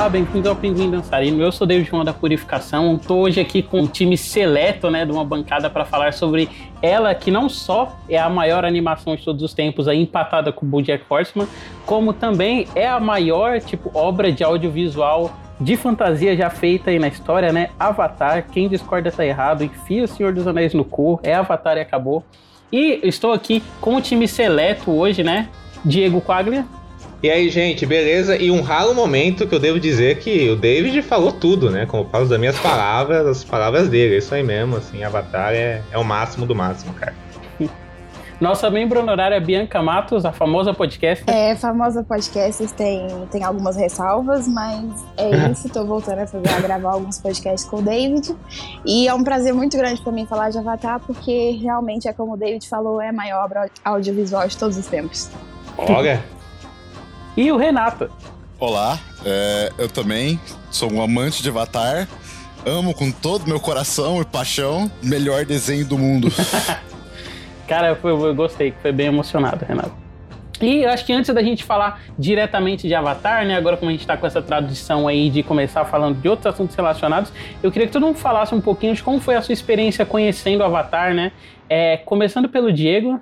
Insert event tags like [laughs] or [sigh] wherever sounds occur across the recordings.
Olá, bem-vindo ao Pinguim Dançarino. Eu sou David João da Purificação. Estou hoje aqui com um time seleto, né, de uma bancada para falar sobre ela, que não só é a maior animação de todos os tempos, aí, empatada com o BoJack Horseman, como também é a maior tipo obra de audiovisual de fantasia já feita aí na história, né? Avatar. Quem discorda tá errado. Enfia o Senhor dos Anéis no cu. É Avatar e acabou. E estou aqui com o time seleto hoje, né? Diego Quaglia. E aí, gente, beleza? E um raro momento que eu devo dizer que o David falou tudo, né? Como eu falo das minhas palavras, as palavras dele. Isso aí mesmo, assim, Avatar é, é o máximo do máximo, cara. Nossa membro honorária Bianca Matos, a famosa podcast. É, famosa podcast tem, tem algumas ressalvas, mas é [laughs] isso. Tô voltando a, fazer, a gravar alguns podcasts com o David. E é um prazer muito grande para mim falar de Avatar, porque realmente é como o David falou, é a maior obra audiovisual de todos os tempos. Olha! e o Renato. Olá, é, eu também sou um amante de Avatar. Amo com todo meu coração e paixão. Melhor desenho do mundo. [laughs] Cara, eu, eu gostei, foi bem emocionado, Renato. E acho que antes da gente falar diretamente de Avatar, né? Agora como a gente tá com essa tradição aí de começar falando de outros assuntos relacionados, eu queria que todo mundo falasse um pouquinho de como foi a sua experiência conhecendo Avatar, né? É, começando pelo Diego,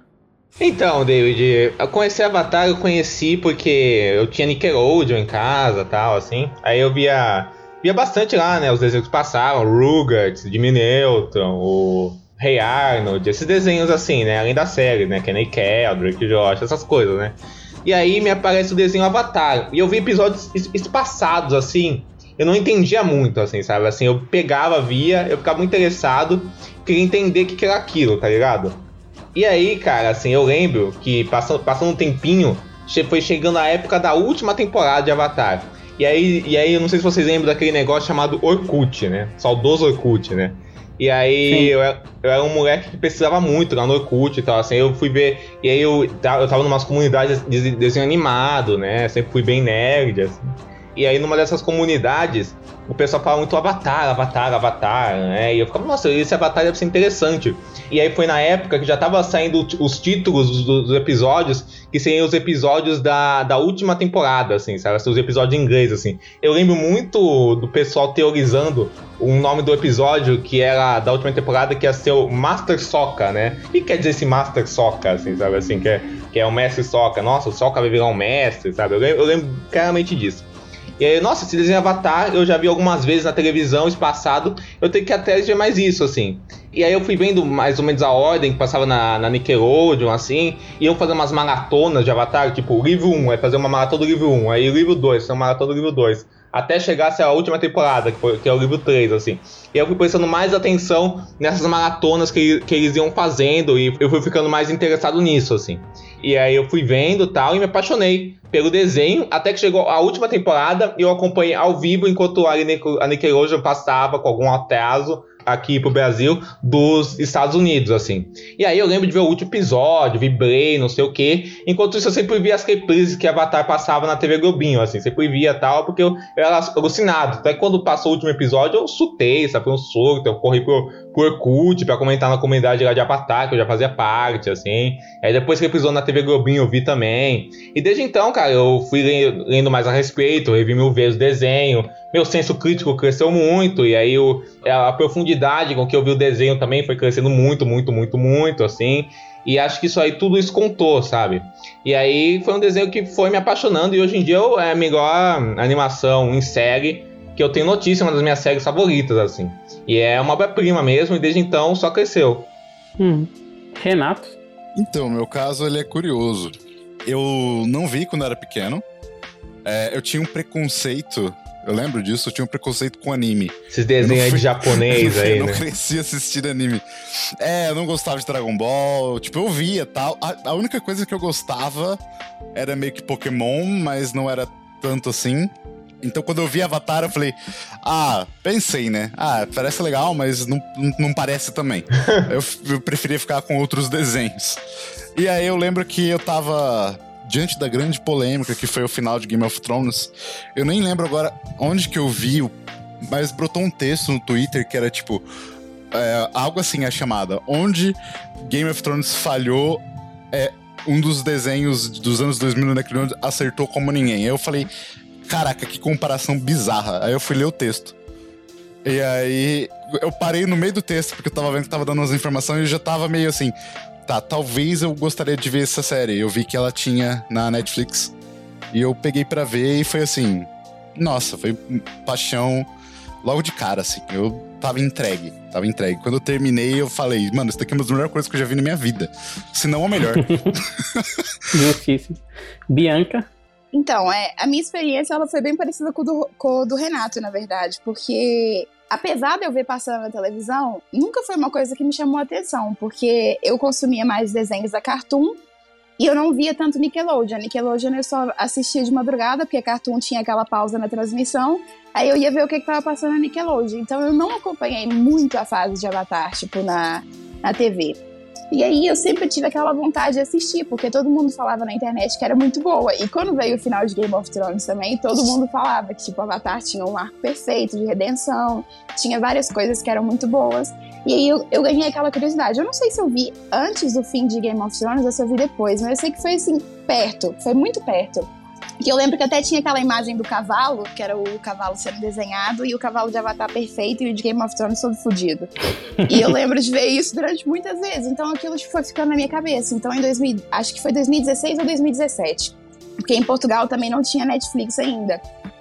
então, David, eu conheci Avatar, eu conheci porque eu tinha Nickelodeon em casa tal, assim. Aí eu via, via bastante lá, né? Os desenhos que passavam, Rugrats, Jimmy Neutron, o Rei Arnold, esses desenhos assim, né? Além da série, né? Kenny Kell, Drake Josh, essas coisas, né? E aí me aparece o desenho Avatar. E eu vi episódios espaçados, assim. Eu não entendia muito, assim, sabe? Assim, eu pegava, via, eu ficava muito interessado, queria entender o que, que era aquilo, tá ligado? E aí, cara, assim, eu lembro que passando, passando um tempinho, foi chegando a época da última temporada de Avatar. E aí, e aí, eu não sei se vocês lembram daquele negócio chamado Orkut, né? Saudoso Orkut, né? E aí eu, eu, era um moleque que precisava muito lá no Orkut e tal, assim, eu fui ver, e aí eu, eu tava numa comunidades de desenho animado, né, sempre fui bem nerd, assim. E aí numa dessas comunidades, o pessoal fala muito Avatar, Avatar, Avatar, né? E eu ficava, nossa, esse Avatar deve ser interessante. E aí foi na época que já tava saindo os títulos dos, episódios, que seriam os episódios da, da última temporada, assim, sabe? Os episódios em inglês, assim. Eu lembro muito do pessoal teorizando o nome do episódio que era da última temporada, que ia ser o Master Soca, né? O que quer dizer esse Master Soca, assim, sabe? Assim, que é, que é o Mestre Soca. Nossa, o Soca vai virar um mestre, sabe? Eu lembro, eu lembro claramente disso. E aí, nossa, esse desenho Avatar eu já vi algumas vezes na televisão espaçado. Eu tenho que até ver mais isso, assim. E aí eu fui vendo mais ou menos a ordem que passava na, na Nickelodeon, assim. E eu fazendo umas maratonas de Avatar, tipo, livro 1, é fazer uma maratona do livro 1. Aí livro 2, uma maratona do livro 2 até chegar a última temporada, que, foi, que é o livro 3, assim. E eu fui prestando mais atenção nessas maratonas que, que eles iam fazendo e eu fui ficando mais interessado nisso, assim. E aí eu fui vendo tal e me apaixonei pelo desenho, até que chegou a última temporada eu acompanhei ao vivo enquanto a Nickelodeon passava com algum atraso aqui pro Brasil dos Estados Unidos, assim. E aí eu lembro de ver o último episódio, vibrei, não sei o que. Enquanto isso, eu sempre via as reprises que Avatar passava na TV Globinho, assim. Sempre via tal, porque eu, eu era alucinado. Até quando passou o último episódio, eu sutei, sabe? Foi um surto, eu corri pro, pro Orkut pra comentar na comunidade lá de Avatar, que eu já fazia parte, assim. Aí depois que episódio na TV Globinho eu vi também. E desde então, cara, eu fui lendo mais a respeito, revi mil vezes o desenho. Meu senso crítico cresceu muito, e aí o, a profundidade com que eu vi o desenho também foi crescendo muito, muito, muito, muito, assim. E acho que isso aí, tudo isso contou, sabe? E aí foi um desenho que foi me apaixonando, e hoje em dia é a melhor animação em série que eu tenho notícia, uma das minhas séries favoritas, assim. E é uma obra-prima mesmo, e desde então só cresceu. Hum. Renato? Então, meu caso ele é curioso. Eu não vi quando era pequeno. É, eu tinha um preconceito. Eu lembro disso, eu tinha um preconceito com anime. Esses desenhos fui, de japonês [laughs] aí, eu né? Eu não cresci assistindo anime. É, eu não gostava de Dragon Ball. Tipo, eu via tal. A, a única coisa que eu gostava era meio que Pokémon, mas não era tanto assim. Então, quando eu vi Avatar, eu falei, ah, pensei, né? Ah, parece legal, mas não, não parece também. [laughs] eu, eu preferia ficar com outros desenhos. E aí eu lembro que eu tava diante da grande polêmica que foi o final de Game of Thrones. Eu nem lembro agora onde que eu vi, mas brotou um texto no Twitter que era tipo. é, algo assim é chamada. Onde Game of Thrones falhou é um dos desenhos dos anos 2000 no Necronomicon acertou como ninguém. Aí eu falei, caraca, que comparação bizarra. Aí eu fui ler o texto. E aí eu parei no meio do texto, porque eu tava vendo que tava dando as informações e já tava meio assim, tá, talvez eu gostaria de ver essa série. Eu vi que ela tinha na Netflix. E eu peguei para ver e foi assim, nossa, foi paixão logo de cara, assim. Eu tava entregue, tava entregue. Quando eu terminei, eu falei, mano, isso daqui é uma das melhores coisas que eu já vi na minha vida. Se não a melhor. [laughs] Justíssimo. Bianca? Então, é, a minha experiência ela foi bem parecida com, do, com o do Renato, na verdade, porque apesar de eu ver passando na televisão, nunca foi uma coisa que me chamou a atenção, porque eu consumia mais desenhos da Cartoon e eu não via tanto Nickelodeon. Nickelodeon eu só assistia de madrugada, porque a Cartoon tinha aquela pausa na transmissão. Aí eu ia ver o que estava passando na Nickelodeon. Então eu não acompanhei muito a fase de Avatar, tipo, na, na TV. E aí eu sempre tive aquela vontade de assistir, porque todo mundo falava na internet que era muito boa. E quando veio o final de Game of Thrones também, todo mundo falava que tipo, Avatar tinha um arco perfeito de redenção, tinha várias coisas que eram muito boas. E aí eu, eu ganhei aquela curiosidade. Eu não sei se eu vi antes do fim de Game of Thrones ou se eu vi depois, mas eu sei que foi assim, perto, foi muito perto. Que eu lembro que até tinha aquela imagem do cavalo, que era o cavalo sendo desenhado, e o cavalo de Avatar perfeito e o de Game of Thrones todo fodido. e eu [laughs] lembro de ver isso durante muitas vezes. Então aquilo foi ficando na minha cabeça. Então em 2000, acho que foi 2016 ou 2017. Porque em Portugal também não tinha Netflix ainda.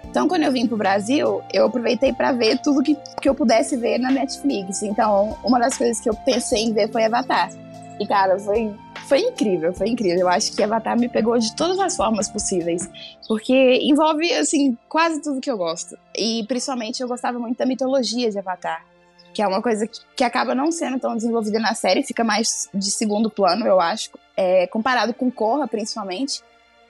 Então, quando eu vim pro Brasil, eu aproveitei para ver tudo que, que eu pudesse ver na Netflix. Então, uma das coisas que eu pensei em ver foi Avatar. E, cara, foi foi incrível, foi incrível. Eu acho que Avatar me pegou de todas as formas possíveis. Porque envolve, assim, quase tudo que eu gosto. E principalmente eu gostava muito da mitologia de Avatar. Que é uma coisa que, que acaba não sendo tão desenvolvida na série, fica mais de segundo plano, eu acho. É, comparado com Korra, principalmente.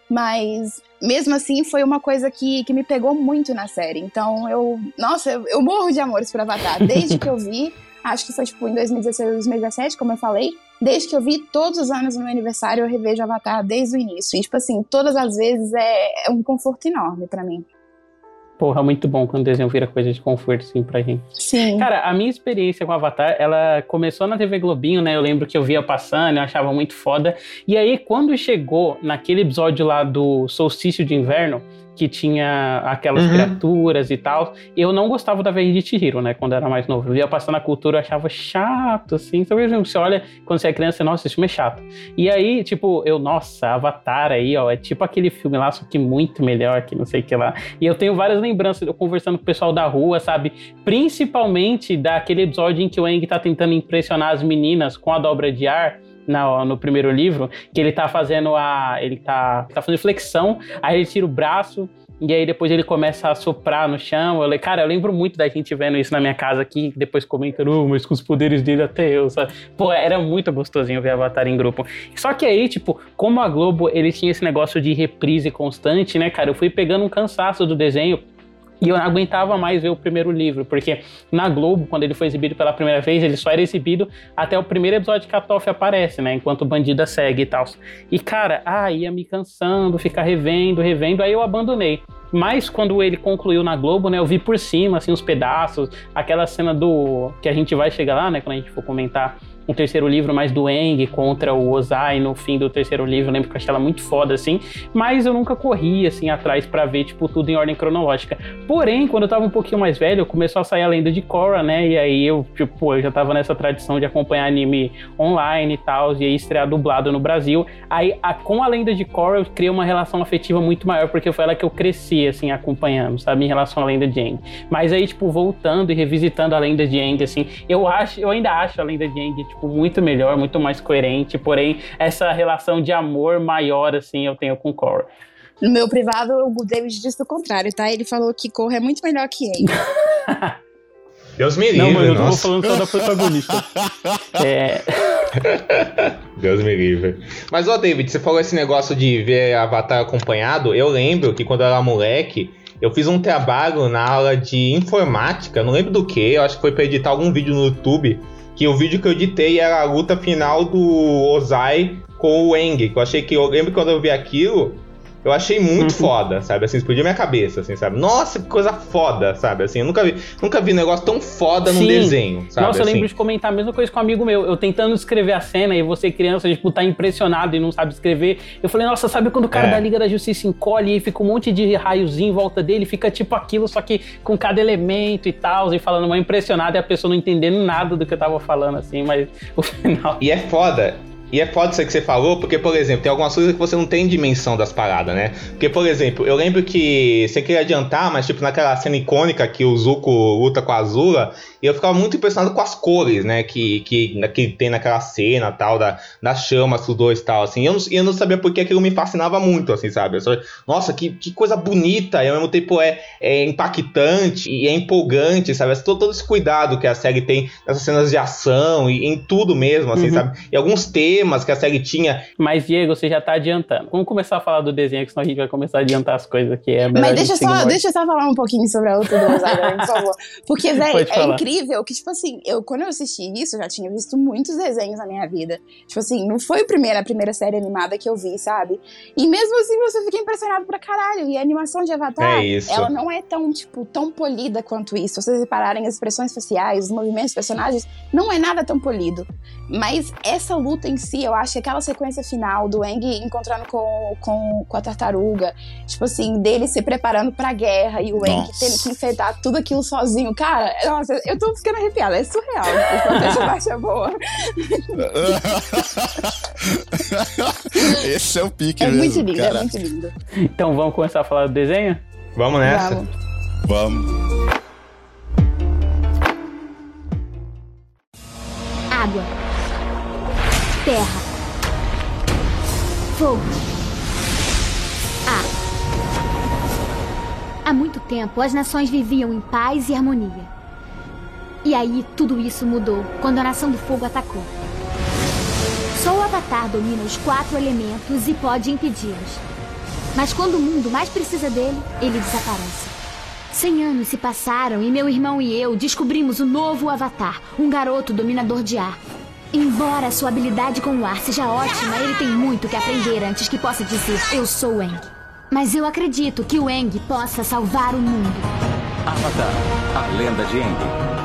Mas mesmo assim foi uma coisa que, que me pegou muito na série. Então eu. Nossa, eu, eu morro de amores por Avatar. Desde que eu vi, [laughs] acho que foi tipo em 2016 ou 2017, como eu falei. Desde que eu vi todos os anos no meu aniversário, eu revejo Avatar desde o início. E, tipo assim, todas as vezes é, é um conforto enorme para mim. Porra, muito bom quando o desenho vira coisa de conforto, assim, pra gente. Sim. Cara, a minha experiência com Avatar, ela começou na TV Globinho, né? Eu lembro que eu via passando, eu achava muito foda. E aí, quando chegou naquele episódio lá do Solstício de Inverno, que tinha aquelas uhum. criaturas e tal. Eu não gostava da Veia de Chihiro, né? Quando era mais novo. Eu ia passando a cultura, eu achava chato, assim. Então, mesmo você olha, quando você é criança, nossa, esse filme é chato. E aí, tipo, eu, nossa, Avatar aí, ó, é tipo aquele filme lá, só que muito melhor, que não sei o que lá. E eu tenho várias lembranças, eu conversando com o pessoal da rua, sabe? Principalmente daquele episódio em que o Eng tá tentando impressionar as meninas com a dobra de ar no, no primeiro livro, que ele tá fazendo a. Ele tá, tá fazendo flexão, aí ele tira o braço. E aí depois ele começa a soprar no chão. Eu, cara, eu lembro muito da gente vendo isso na minha casa aqui, depois comentando, oh, mas com os poderes dele até eu, sabe? Pô, era muito gostosinho ver Avatar em grupo. Só que aí, tipo, como a Globo, ele tinha esse negócio de reprise constante, né, cara? Eu fui pegando um cansaço do desenho e eu não aguentava mais ver o primeiro livro, porque na Globo, quando ele foi exibido pela primeira vez, ele só era exibido até o primeiro episódio que a Toff aparece, né? Enquanto o bandida segue e tal. E cara, ah, ia me cansando, ficar revendo, revendo, aí eu abandonei. Mas quando ele concluiu na Globo, né, eu vi por cima, assim, os pedaços, aquela cena do. que a gente vai chegar lá, né, quando a gente for comentar um terceiro livro mais do Eng contra o Ozai no fim do terceiro livro, eu lembro que eu achei ela muito foda, assim, mas eu nunca corri, assim, atrás para ver, tipo, tudo em ordem cronológica. Porém, quando eu tava um pouquinho mais velho, começou a sair a lenda de Korra, né, e aí eu, tipo, eu já tava nessa tradição de acompanhar anime online e tal, e aí estrear dublado no Brasil. Aí, a, com a lenda de Korra, eu criei uma relação afetiva muito maior, porque foi ela que eu cresci, assim, acompanhando, sabe, em relação à lenda de Aang. Mas aí, tipo, voltando e revisitando a lenda de Aang, assim, eu acho, eu ainda acho a lenda de Aang, tipo, tipo, muito melhor, muito mais coerente, porém, essa relação de amor maior, assim, eu tenho com Cora. No meu privado, o David disse o contrário, tá? Ele falou que Cora é muito melhor que ele. [laughs] Deus me livre, Não, mas eu não tô falando só da protagonista. [laughs] é... [laughs] Deus me livre. Mas, ó, David, você falou esse negócio de ver Avatar acompanhado. Eu lembro que quando eu era moleque, eu fiz um trabalho na aula de informática, não lembro do que, eu acho que foi pra editar algum vídeo no YouTube que o vídeo que eu editei era a luta final do Ozai com o Eng. Eu achei que. Eu lembro quando eu vi aquilo. Eu achei muito uhum. foda, sabe? Assim, explodiu minha cabeça, assim, sabe? Nossa, que coisa foda, sabe? Assim, eu nunca vi, nunca vi um negócio tão foda Sim. num desenho, sabe? Nossa, eu lembro assim. de comentar a mesma coisa com um amigo meu. Eu tentando escrever a cena e você, criança, tipo, tá impressionado e não sabe escrever. Eu falei, nossa, sabe quando o cara é. da Liga da Justiça encolhe e fica um monte de raiozinho em volta dele, fica tipo aquilo, só que com cada elemento e tal, e falando uma impressionada e a pessoa não entendendo nada do que eu tava falando, assim, mas o final. E é foda. E é foda isso que você falou, porque, por exemplo, tem algumas coisas que você não tem dimensão das paradas, né? Porque, por exemplo, eu lembro que você queria adiantar, mas, tipo, naquela cena icônica que o Zuko luta com a Azula, eu ficava muito impressionado com as cores, né? Que, que, que tem naquela cena tal, da, das chamas dos dois tal, assim. Eu não, eu não sabia porque aquilo me fascinava muito, assim, sabe? Eu só, Nossa, que, que coisa bonita, e ao mesmo tempo é, é impactante e é empolgante, sabe? Todo, todo esse cuidado que a série tem nessas cenas de ação e em tudo mesmo, assim, uhum. sabe? E alguns temas que a série tinha. Mas, Diego, você já tá adiantando. Vamos começar a falar do desenho, que senão a gente vai começar a adiantar as coisas que é Mas deixa só, deixa eu só falar um pouquinho sobre a outra do por favor. Porque, [laughs] velho, é incrível incrível que, tipo assim, eu quando eu assisti isso, eu já tinha visto muitos desenhos na minha vida. Tipo assim, não foi a primeira, a primeira série animada que eu vi, sabe? E mesmo assim você fica impressionado pra caralho. E a animação de Avatar, é ela não é tão, tipo, tão polida quanto isso. Se vocês repararem as expressões faciais, os movimentos dos personagens, não é nada tão polido. Mas essa luta em si, eu acho que aquela sequência final do Eng encontrando com, com, com a tartaruga, tipo assim, dele se preparando pra guerra e o Eng tendo que enfrentar tudo aquilo sozinho. Cara, nossa, eu tô ficando arrepiada, é surreal. Essa parte é boa. [laughs] Esse é o pique, É mesmo, muito lindo, cara. é muito lindo. Então vamos começar a falar do desenho? Vamos nessa. Vamos. Vamos. Água. Terra. Fogo. Ar. Há muito tempo, as nações viviam em paz e harmonia. E aí tudo isso mudou quando a Nação do Fogo atacou. Só o Avatar domina os quatro elementos e pode impedi-los. Mas quando o mundo mais precisa dele, ele desaparece. Cem anos se passaram e meu irmão e eu descobrimos o novo Avatar, um garoto dominador de ar. Embora sua habilidade com o ar seja ótima, ele tem muito que aprender antes que possa dizer eu sou Eng. Mas eu acredito que o Eng possa salvar o mundo. Avatar, a lenda de Eng.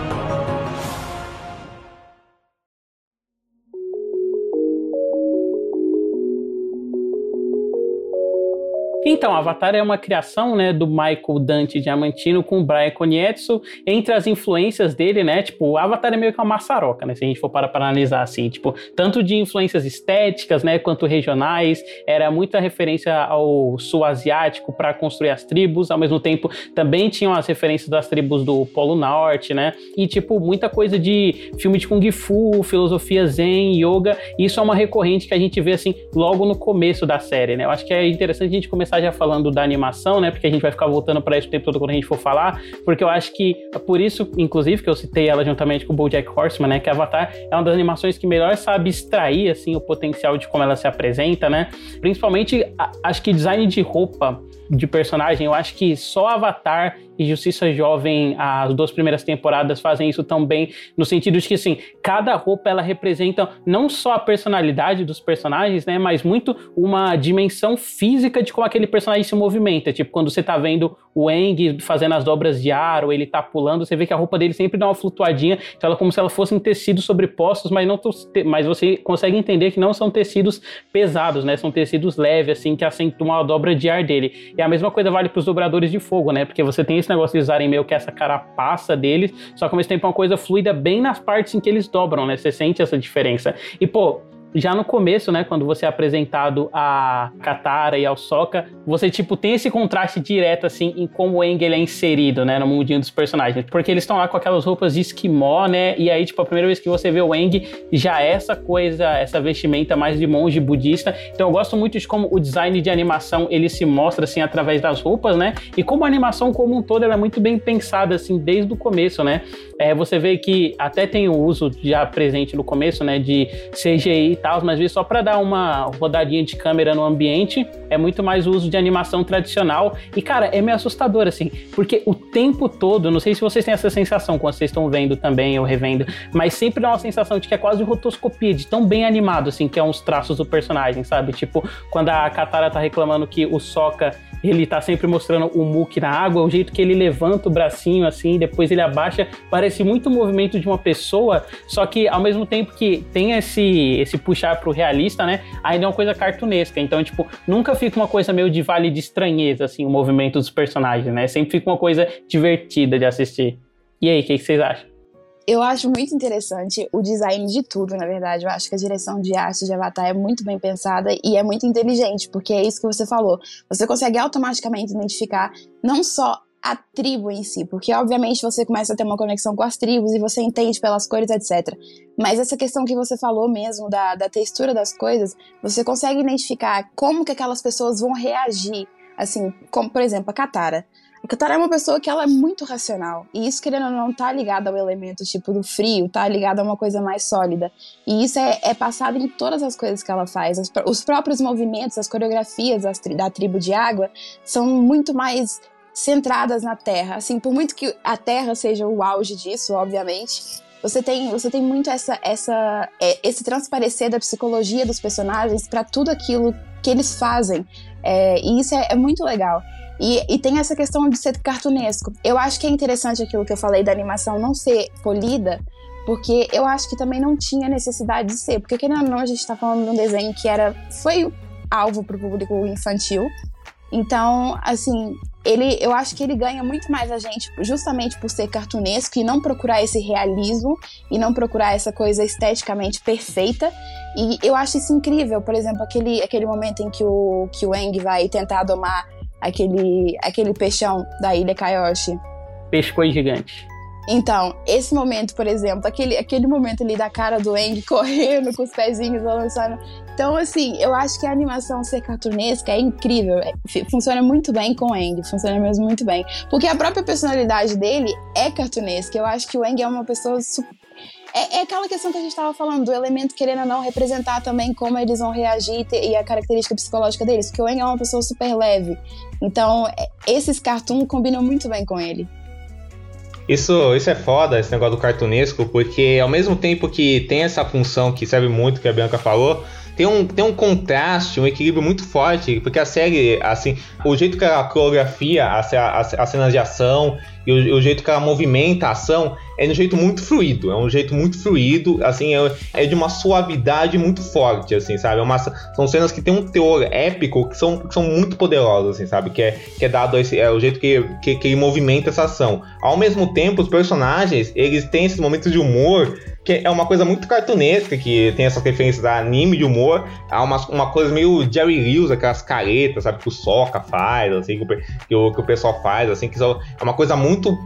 Então, Avatar é uma criação, né, do Michael Dante Diamantino com o Brian Konietzko. Entre as influências dele, né, tipo, Avatar é meio que uma maçaroca, né, se a gente for para, para analisar assim, tipo, tanto de influências estéticas, né, quanto regionais, era muita referência ao sul asiático para construir as tribos, ao mesmo tempo também tinham as referências das tribos do Polo Norte, né, e tipo, muita coisa de filme de Kung Fu, filosofia Zen, yoga, isso é uma recorrente que a gente vê, assim, logo no começo da série, né, eu acho que é interessante a gente começar já falando da animação, né? Porque a gente vai ficar voltando para isso o tempo todo quando a gente for falar, porque eu acho que é por isso, inclusive, que eu citei ela juntamente com o BoJack Horseman, né? Que Avatar é uma das animações que melhor sabe extrair assim o potencial de como ela se apresenta, né? Principalmente, acho que design de roupa de personagem, eu acho que só Avatar e Justiça Jovem, as duas primeiras temporadas fazem isso tão bem, no sentido de que, assim, cada roupa ela representa não só a personalidade dos personagens, né, mas muito uma dimensão física de como aquele personagem se movimenta. Tipo, quando você tá vendo o Eng fazendo as dobras de ar, ou ele tá pulando, você vê que a roupa dele sempre dá uma flutuadinha, então ela é como se ela fossem tecidos sobrepostos, mas não mas você consegue entender que não são tecidos pesados, né? São tecidos leves, assim, que acentuam a dobra de ar dele. E a mesma coisa vale para os dobradores de fogo, né? Porque você tem esse negócio de usarem meio que essa carapaça deles, só que ao mesmo tempo é uma coisa fluida bem nas partes em que eles dobram, né? Você sente essa diferença. E, pô, já no começo, né, quando você é apresentado a Katara e ao Sokka, você, tipo, tem esse contraste direto, assim, em como o Aang, ele é inserido, né, no mundinho dos personagens. Porque eles estão lá com aquelas roupas de esquimó, né, e aí, tipo, a primeira vez que você vê o Aang, já é essa coisa, essa vestimenta mais de monge budista. Então eu gosto muito de como o design de animação, ele se mostra, assim, através das roupas, né, e como a animação como um todo, ela é muito bem pensada, assim, desde o começo, né. É, você vê que até tem o uso já presente no começo, né, de CGI tal, mas só para dar uma rodadinha de câmera no ambiente, é muito mais o uso de animação tradicional. E, cara, é meio assustador, assim, porque o tempo todo, não sei se vocês têm essa sensação quando vocês estão vendo também ou revendo, mas sempre dá uma sensação de que é quase rotoscopia, de tão bem animado, assim, que é uns traços do personagem, sabe? Tipo, quando a Katara tá reclamando que o Sokka ele tá sempre mostrando o muque na água, o jeito que ele levanta o bracinho assim, depois ele abaixa, parece muito o movimento de uma pessoa, só que ao mesmo tempo que tem esse esse puxar pro realista, né? Ainda é uma coisa cartunesca. Então, tipo, nunca fica uma coisa meio de vale de estranheza assim, o movimento dos personagens, né? Sempre fica uma coisa divertida de assistir. E aí, o que, que vocês acham? Eu acho muito interessante o design de tudo, na verdade. Eu acho que a direção de arte de Avatar é muito bem pensada e é muito inteligente, porque é isso que você falou. Você consegue automaticamente identificar não só a tribo em si, porque obviamente você começa a ter uma conexão com as tribos e você entende pelas cores, etc. Mas essa questão que você falou mesmo da, da textura das coisas, você consegue identificar como que aquelas pessoas vão reagir, assim, como por exemplo a Katara. A Katara é uma pessoa que ela é muito racional. E isso, querendo ou não, tá ligado ao elemento tipo do frio, tá ligado a uma coisa mais sólida. E isso é, é passado em todas as coisas que ela faz. As, os próprios movimentos, as coreografias da tribo de água são muito mais centradas na Terra. Assim, por muito que a Terra seja o auge disso, obviamente, você tem, você tem muito essa, essa, é, esse transparecer da psicologia dos personagens para tudo aquilo que eles fazem. É, e isso é, é muito legal. E, e, tem essa questão de ser cartunesco. Eu acho que é interessante aquilo que eu falei da animação não ser polida, porque eu acho que também não tinha necessidade de ser. Porque, querendo ou não, a gente está falando de um desenho que era foi alvo para o público infantil. Então, assim, ele, eu acho que ele ganha muito mais a gente justamente por ser cartunesco e não procurar esse realismo e não procurar essa coisa esteticamente perfeita. E eu acho isso incrível. Por exemplo, aquele, aquele momento em que o, que o Eng vai tentar domar aquele, aquele peixão da ilha Kayoshi. Peixe foi gigante. Então, esse momento, por exemplo, aquele, aquele momento ali da cara do Eng [laughs] correndo com os pezinhos balançando. Então, assim, eu acho que a animação ser cartunesca é incrível. É, funciona muito bem com o Eng, funciona mesmo muito bem. Porque a própria personalidade dele é cartunesca. Eu acho que o Eng é uma pessoa é, é, aquela questão que a gente estava falando, do elemento querendo ou não representar também como eles vão reagir e a característica psicológica deles. Porque o Eng é uma pessoa super leve. Então, é, esses cartoons combinam muito bem com ele. Isso, isso é foda, esse negócio do cartunesco, porque ao mesmo tempo que tem essa função que serve muito, que a Bianca falou, tem um, tem um contraste, um equilíbrio muito forte, porque a série, assim, o jeito que ela coreografia as, as, as cenas de ação e o, o, jeito que ela movimenta a ação é de um jeito muito fluido, é um jeito muito fluido, assim, é, é de uma suavidade muito forte, assim, sabe? É uma, são cenas que tem um teor épico que são, que são muito poderosas, assim, sabe? Que é, que é dado esse, é o jeito que, que, que ele movimenta essa ação. Ao mesmo tempo, os personagens, eles têm esses momentos de humor que é uma coisa muito cartunesca, que tem essas referências a anime de humor, há uma, uma coisa meio Jerry Lewis, aquelas caretas, sabe, que o Soca faz, assim, que o, que o, que o pessoal faz, assim, que são, é uma coisa muito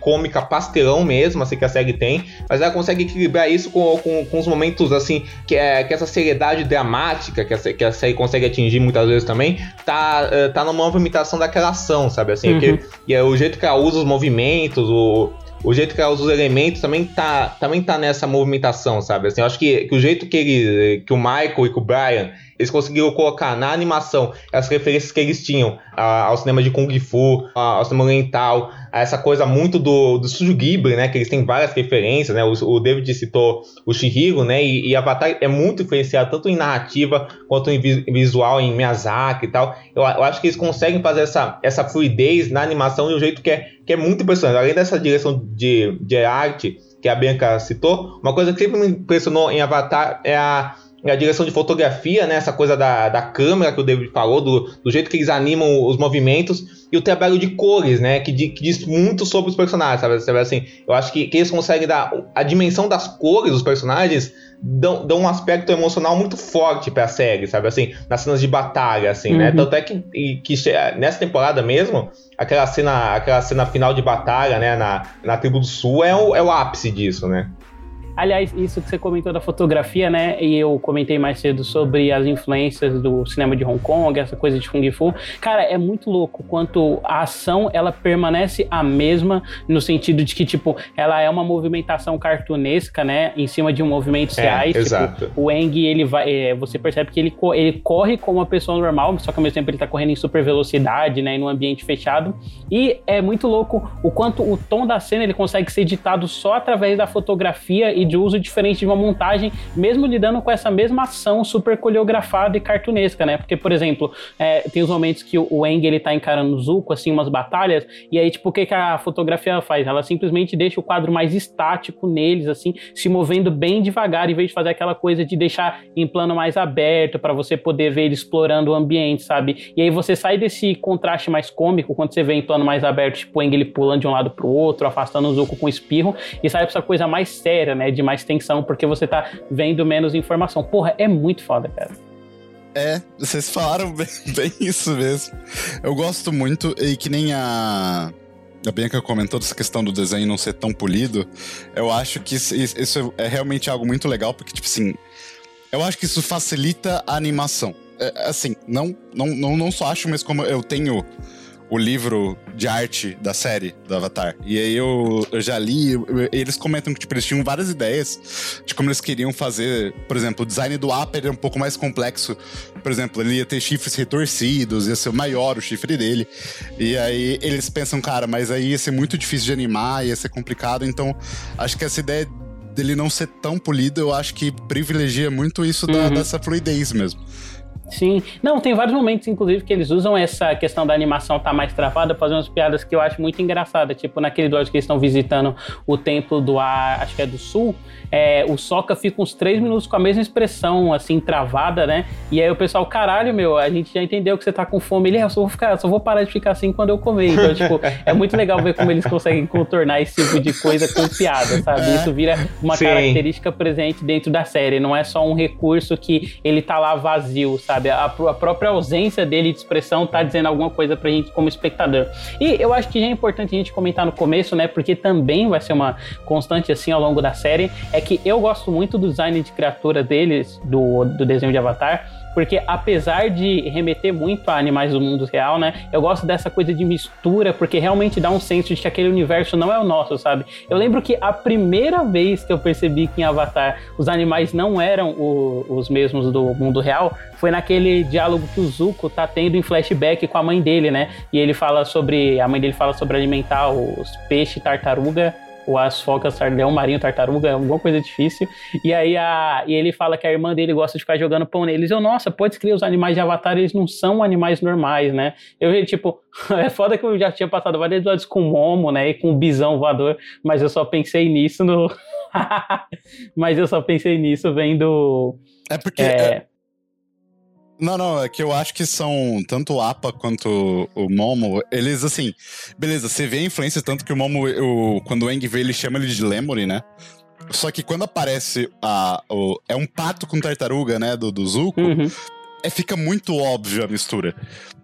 cômica, pastelão mesmo, assim, que a série tem, mas ela consegue equilibrar isso com, com, com os momentos, assim, que, é, que essa seriedade dramática que a, que a série consegue atingir muitas vezes também, tá, eh, tá numa movimentação daquela ação, sabe, assim, uhum. que, e é o jeito que ela usa os movimentos, o o jeito que ela usa os elementos também tá, também tá nessa movimentação, sabe? Assim, eu acho que, que o jeito que ele, que o Michael e que o Brian eles conseguiram colocar na animação as referências que eles tinham a, ao cinema de Kung Fu, a, ao cinema oriental, a essa coisa muito do, do Studio Ghibli, né? Que eles têm várias referências, né? O, o David citou o Shihiro, né? E, e, Avatar é muito influenciado tanto em narrativa quanto em visual, em Miyazaki e tal. Eu, eu acho que eles conseguem fazer essa, essa fluidez na animação de um jeito que é, que é muito impressionante. Além dessa direção de, de arte que a Bianca citou, uma coisa que sempre me impressionou em Avatar é a a direção de fotografia, né? Essa coisa da, da câmera que o David falou, do, do jeito que eles animam os movimentos e o trabalho de cores, né? Que, que diz muito sobre os personagens, sabe? sabe assim, eu acho que, que, eles conseguem dar a dimensão das cores dos personagens dão, dão um aspecto emocional muito forte para a série, sabe? Assim, nas cenas de batalha, assim, né? uhum. né? Tanto é que, que nessa temporada mesmo, aquela cena, aquela cena final de batalha, né? Na, na tribo do Sul é o, é o ápice disso, né? Aliás, isso que você comentou da fotografia, né? E eu comentei mais cedo sobre as influências do cinema de Hong Kong, essa coisa de Kung Fu. Cara, é muito louco quanto a ação ela permanece a mesma no sentido de que, tipo, ela é uma movimentação cartunesca, né? Em cima de um movimento É, reais. exato. Tipo, o Eng, ele vai. é, você percebe que ele, ele corre como uma pessoa normal, só que ao mesmo tempo ele tá correndo em super velocidade, né? Em um ambiente fechado. E é muito louco o quanto o tom da cena ele consegue ser editado só através da fotografia e de uso diferente de uma montagem, mesmo lidando com essa mesma ação super coreografada e cartunesca, né? Porque, por exemplo, é, tem os momentos que o- o Eng ele tá encarando o Zuko, assim, umas batalhas, e aí, tipo, o que, que a fotografia faz? Ela simplesmente deixa o quadro mais estático neles, assim, se movendo bem devagar, em vez de fazer aquela coisa de deixar em plano mais aberto para você poder ver ele explorando o ambiente, sabe? E aí você sai desse contraste mais cômico quando você vê em plano mais aberto, tipo, o Eng ele pulando de um lado pro outro, afastando o Zuko com espirro, e sai pra essa coisa mais séria, né? De mais tensão, porque você tá vendo menos informação. Porra, é muito foda, cara. É, vocês falaram bem, [laughs] bem isso mesmo. Eu gosto muito, e que nem a. A Bianca comentou dessa questão do desenho não ser tão polido. Eu acho que isso, é realmente algo muito legal, porque, tipo assim. Eu acho que isso facilita a animação. É, assim, não, não, não, não só acho, mas como eu tenho o livro de arte da série do Avatar. E aí eu, eu já li, eu- eles comentam que tipo, eles tinham várias ideias de como eles queriam fazer. Por exemplo, o design do Apple é um pouco mais complexo. Por exemplo, ele ia ter chifres retorcidos, ia ser maior o chifre dele. E aí eles pensam, cara, mas aí ia ser muito difícil de animar, ia ser complicado. Então, acho que essa ideia dele não ser tão polido, eu acho que privilegia muito isso da- Uhum. dessa fluidez mesmo. Sim. Não, tem vários momentos, inclusive, que eles usam essa questão da animação estar mais travada, fazer umas piadas que eu acho muito engraçadas. Tipo, naquele episódio que eles estão visitando o templo do ar, acho que é do sul, é, o Soca fica uns três minutos com a mesma expressão, assim, travada, né? E aí o pessoal, caralho, meu, a gente já entendeu que você tá com fome. Ele, é, eu só vou, ficar, só vou parar de ficar assim quando eu comer. Então, tipo, [laughs] é muito legal ver como eles conseguem contornar esse tipo de coisa com piada, sabe? É. Isso vira uma Sim. característica presente dentro da série. Não é só um recurso que ele tá lá vazio, sabe? A, pró- a própria ausência dele de expressão tá dizendo alguma coisa pra gente como espectador. E eu acho que já é importante a gente comentar no começo, né? Porque também vai ser uma constante assim ao longo da série. É que eu gosto muito do design de criatura deles, do, do desenho de Avatar. Porque apesar de remeter muito a animais do mundo real, né? Eu gosto dessa coisa de mistura, porque realmente dá um senso de que aquele universo não é o nosso, sabe? Eu lembro que a primeira vez que eu percebi que em Avatar os animais não eram o- os mesmos do mundo real foi naquele diálogo que o Zuko tá tendo em flashback com a mãe dele, né? E ele fala sobre. A mãe dele fala sobre alimentar os peixes tartaruga ou as focas tar- leão marinho tartaruga, alguma coisa difícil. E aí a, e ele fala que a irmã dele gosta de ficar jogando pão neles. Eu, nossa, pode escrever os animais de Avatar, eles não são animais normais, né? Eu vi, tipo, [laughs] é foda que eu já tinha passado vários episódios com o Momo, né? E com o bisão voador, mas eu só pensei nisso no. [laughs] mas eu só pensei nisso vendo. É porque. É, Não, não, é que eu acho que são tanto o APA quanto o Momo, eles assim, beleza, você vê a influência, tanto que o Momo, o, quando o Eng vê, ele chama ele de Lemory, né? Só que quando aparece a. O, é um pato com tartaruga, né? Do, do Zuko, uhum. é, fica muito óbvio a mistura.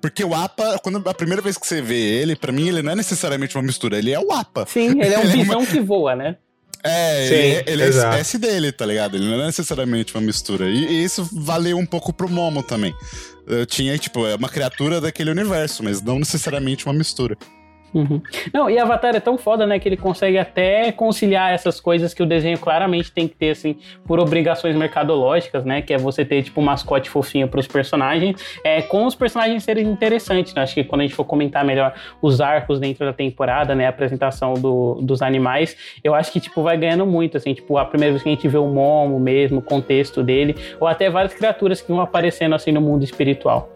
Porque o APA, quando a primeira vez que você vê ele, pra mim, ele não é necessariamente uma mistura, ele é o APA. Sim, ele é um [laughs] Ele é uma- que voa, né? É, Sim, ele, ele é a espécie dele, tá ligado? Ele não é necessariamente uma mistura. E, e isso valeu um pouco pro Momo também. Eu tinha, tipo, é uma criatura daquele universo, mas não necessariamente uma mistura. Uhum. Não, e Avatar é tão foda, né, que ele consegue até conciliar essas coisas que o desenho claramente tem que ter, assim, por obrigações mercadológicas, né, que é você ter, tipo, um mascote fofinho pros personagens, é, com os personagens serem interessantes, né, acho que quando a gente for comentar melhor os arcos dentro da temporada, né, a apresentação do, dos animais, eu acho que, tipo, vai ganhando muito, assim, tipo, a primeira vez que a gente vê o Momo mesmo, o contexto dele, ou até várias criaturas que vão aparecendo, assim, no mundo espiritual.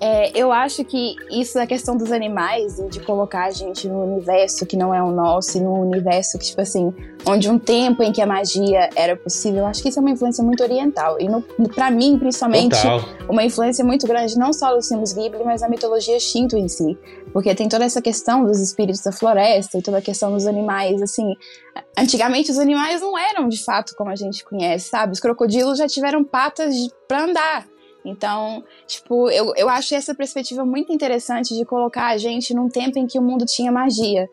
É, eu acho que isso da questão dos animais e de colocar a gente no universo que não é o nosso, e num universo que, tipo assim, onde um tempo em que a magia era possível, eu acho que isso é uma influência muito oriental. E no, pra mim, principalmente, Total. uma influência muito grande, não só dos filmes Ghibli, mas da mitologia Shinto em si. Porque tem toda essa questão dos espíritos da floresta e toda a questão dos animais, assim. Antigamente os animais não eram de fato como a gente conhece, sabe? Os crocodilos já tiveram patas de, pra andar. Então, tipo, eu, eu acho essa perspectiva muito interessante de colocar a gente num tempo em que o mundo tinha magia.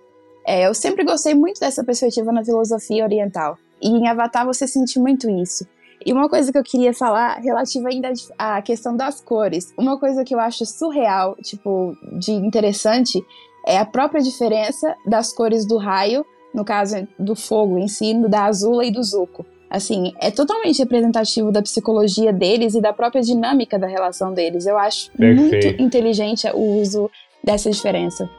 É, eu sempre gostei muito dessa perspectiva na filosofia oriental. E em Avatar você sente muito isso. E uma coisa que eu queria falar relativa ainda à questão das cores. Uma coisa que eu acho surreal, tipo, de interessante, é a própria diferença das cores do raio, no caso do fogo em si, da Azula e do Zuko. Assim, é totalmente representativo da psicologia deles e da própria dinâmica da relação deles. Eu acho Perfeito. muito inteligente o uso dessa diferença.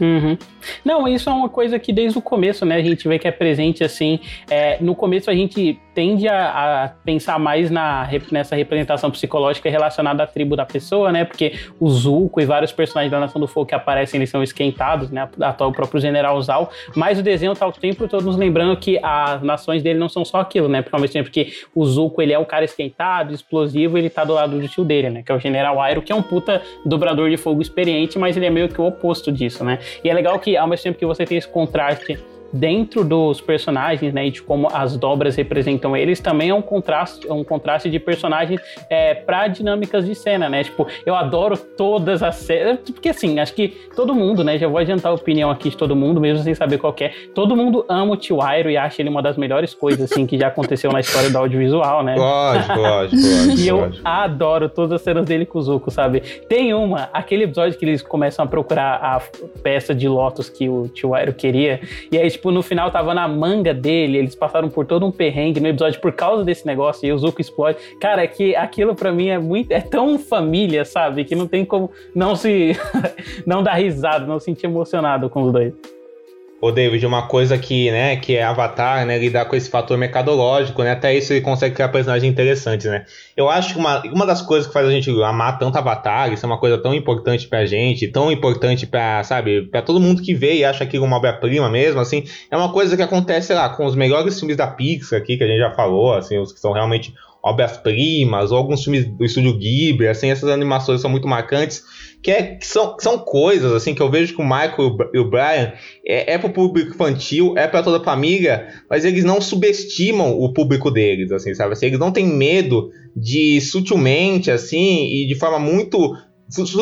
Uhum. Não, isso é uma coisa que desde o começo, né, a gente vê que é presente assim. É, no começo a gente tende a, a, pensar mais na, nessa representação psicológica relacionada à tribo da pessoa, né? Porque o Zuko e vários personagens da Nação do Fogo que aparecem, eles são esquentados, né? Até o próprio General Zal. Mas o desenho tá o tempo todo nos lembrando que as nações dele não são só aquilo, né? Porque ao mesmo tempo que o Zuko, ele é o cara esquentado, explosivo, ele tá do lado do tio dele, né? Que é o General Airo, que é um puta dobrador de fogo experiente, mas ele é meio que o oposto disso, né? E é legal que ao mesmo tempo que você tem esse contraste dentro dos personagens, né, e de como as dobras representam eles, também é um contraste, um contraste de personagens é, para dinâmicas de cena, né? Tipo, eu adoro todas as cenas, porque assim, acho que todo mundo, né, já vou adiantar a opinião aqui de todo mundo, mesmo sem saber qual é, todo mundo ama o Tio Airo e acha ele uma das melhores coisas, assim, que já aconteceu na história do audiovisual, né? Lógico, lógico, lógico. e eu adoro todas as cenas dele com o Zuko, sabe? Tem uma, aquele episódio que eles começam a procurar a peça de Lotus que o Tio Airo queria, e aí, tipo, tipo, no final tava na manga dele, eles passaram por todo um perrengue no episódio por causa desse negócio, e o Zuko explode. Cara, é que aquilo para mim é muito. É tão família, sabe? Que não tem como não se. [laughs] não dar risada, não se sentir emocionado com os dois. Ô, David, uma coisa que, né, que é Avatar, né, lidar com esse fator mercadológico, né, até isso ele consegue criar personagens interessantes, né. Eu acho que uma, uma das coisas que faz a gente amar tanto Avatar, isso é uma coisa tão importante pra gente, tão importante pra, sabe, pra todo mundo que vê e acha aquilo uma obra-prima mesmo, assim, é uma coisa que acontece, sei lá, com os melhores filmes da Pixar aqui, que a gente já falou, assim, os que são realmente obras-primas, ou alguns filmes do estúdio Ghibli, assim, essas animações são muito marcantes, que, é, que, são, são coisas, assim, que eu vejo que o Michael e o Brian é, é para público infantil, é para toda a família, mas eles não subestimam o público deles, assim, sabe? Assim, eles não têm medo de sutilmente, assim, e de forma muito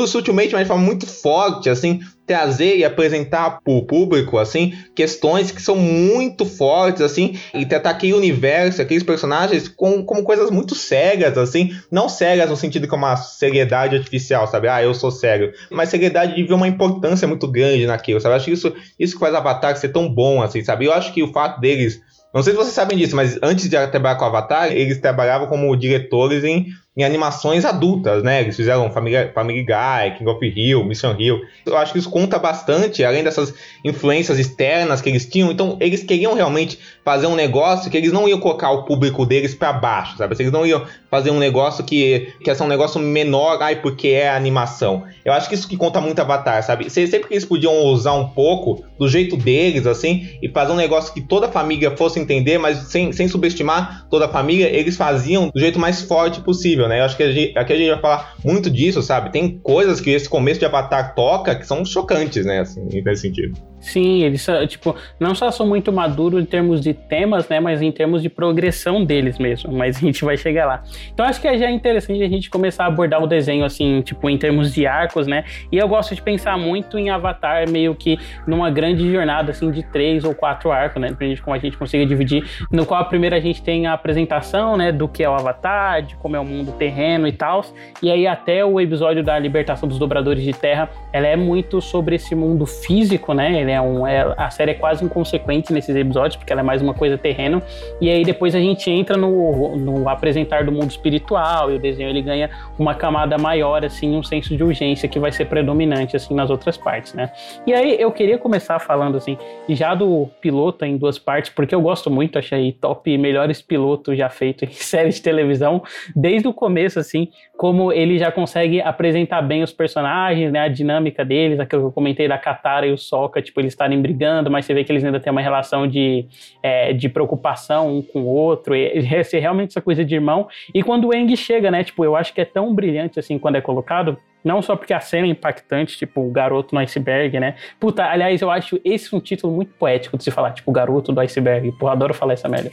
sutilmente, mas de forma muito forte, assim, trazer e apresentar para o público, assim, questões que são muito fortes, assim, e tratar aquele universo, aqueles personagens com, como coisas muito sérias, assim, não sérias no sentido que é uma seriedade artificial, sabe? Ah, eu sou sério, mas seriedade de ver uma importância muito grande naquilo, sabe? Eu acho que isso, isso que faz Avatar ser tão bom, assim, sabe? Eu acho que o fato deles não sei se vocês sabem disso, mas antes de trabalhar com Avatar, eles trabalhavam como diretores em em animações adultas, né? Eles fizeram Family, Family Guy, King of Hill, Mission Hill. Eu acho que isso conta bastante, além dessas influências externas que eles tinham. Então, eles queriam realmente fazer um negócio que eles não iam colocar o público deles para baixo, sabe? Eles não iam fazer um negócio que, que ser um negócio menor, ai, porque é animação. Eu acho que isso que conta muito Avatar, sabe? Sempre que eles podiam usar um pouco do jeito deles, assim, e fazer um negócio que toda a família fosse entender, mas sem, sem subestimar toda a família, eles faziam do jeito mais forte possível, né? Eu acho que a gente, aqui a gente vai falar muito disso, sabe? Tem coisas que esse começo de Avatar toca que são chocantes, né? Assim, nesse sentido. Sim, eles tipo, não só são muito maduros em termos de temas, né, mas em termos de progressão deles mesmo, mas a gente vai chegar lá. Então acho que já é interessante a gente começar a abordar o desenho assim, tipo, em termos de arcos, né? E eu gosto de pensar muito em Avatar meio que numa grande jornada assim de três ou quatro arcos, né, gente como a gente consiga dividir, no qual a primeira a gente tem a apresentação, né, do que é o Avatar, de como é o mundo terreno e tal, e aí até o episódio da libertação dos dobradores de terra, ela é muito sobre esse mundo físico, né? É um, é, a série é quase inconsequente nesses episódios, porque ela é mais uma coisa terreno. E aí depois a gente entra no, no apresentar do mundo espiritual, e o desenho ele ganha uma camada maior, assim, um senso de urgência que vai ser predominante, assim, nas outras partes, né? E aí eu queria começar falando, assim, já do piloto em duas partes, porque eu gosto muito, achei top melhores pilotos já feito [laughs] em série de televisão, desde o começo, assim, como ele já consegue apresentar bem os personagens, né, a dinâmica deles, aquilo que eu comentei da Katara e o Sokka, tipo, eles estarem brigando, mas você vê que eles ainda têm uma relação de, é, de preocupação um com o outro, e, ser realmente essa coisa de irmão. E quando o Eng chega, né, tipo, eu acho que é tão brilhante assim quando é colocado, Não só porque a cena é impactante, tipo, o garoto no iceberg, né? Puta, aliás, eu acho esse um título muito poético de se falar, tipo, o garoto do iceberg. Pô, adoro falar essa merda.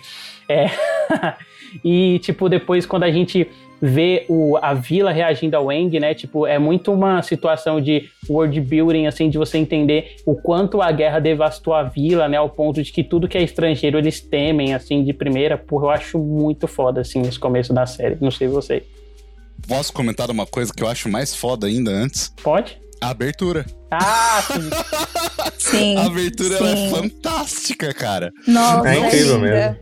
É. [laughs] e, tipo, depois quando a gente vê o, a vila reagindo ao Wang, né? Tipo, é muito uma situação de world building, assim, de você entender o quanto a guerra devastou a vila, né? Ao ponto de que tudo que é estrangeiro eles temem, assim, de primeira. Porra, eu acho muito foda, assim, esse começo da série. Não sei você. Posso comentar uma coisa que eu acho mais foda ainda antes? Pode? A abertura. Ah, sim. [laughs] Sim. A abertura ela é sim. fantástica, cara. Nossa, É incrível mesmo.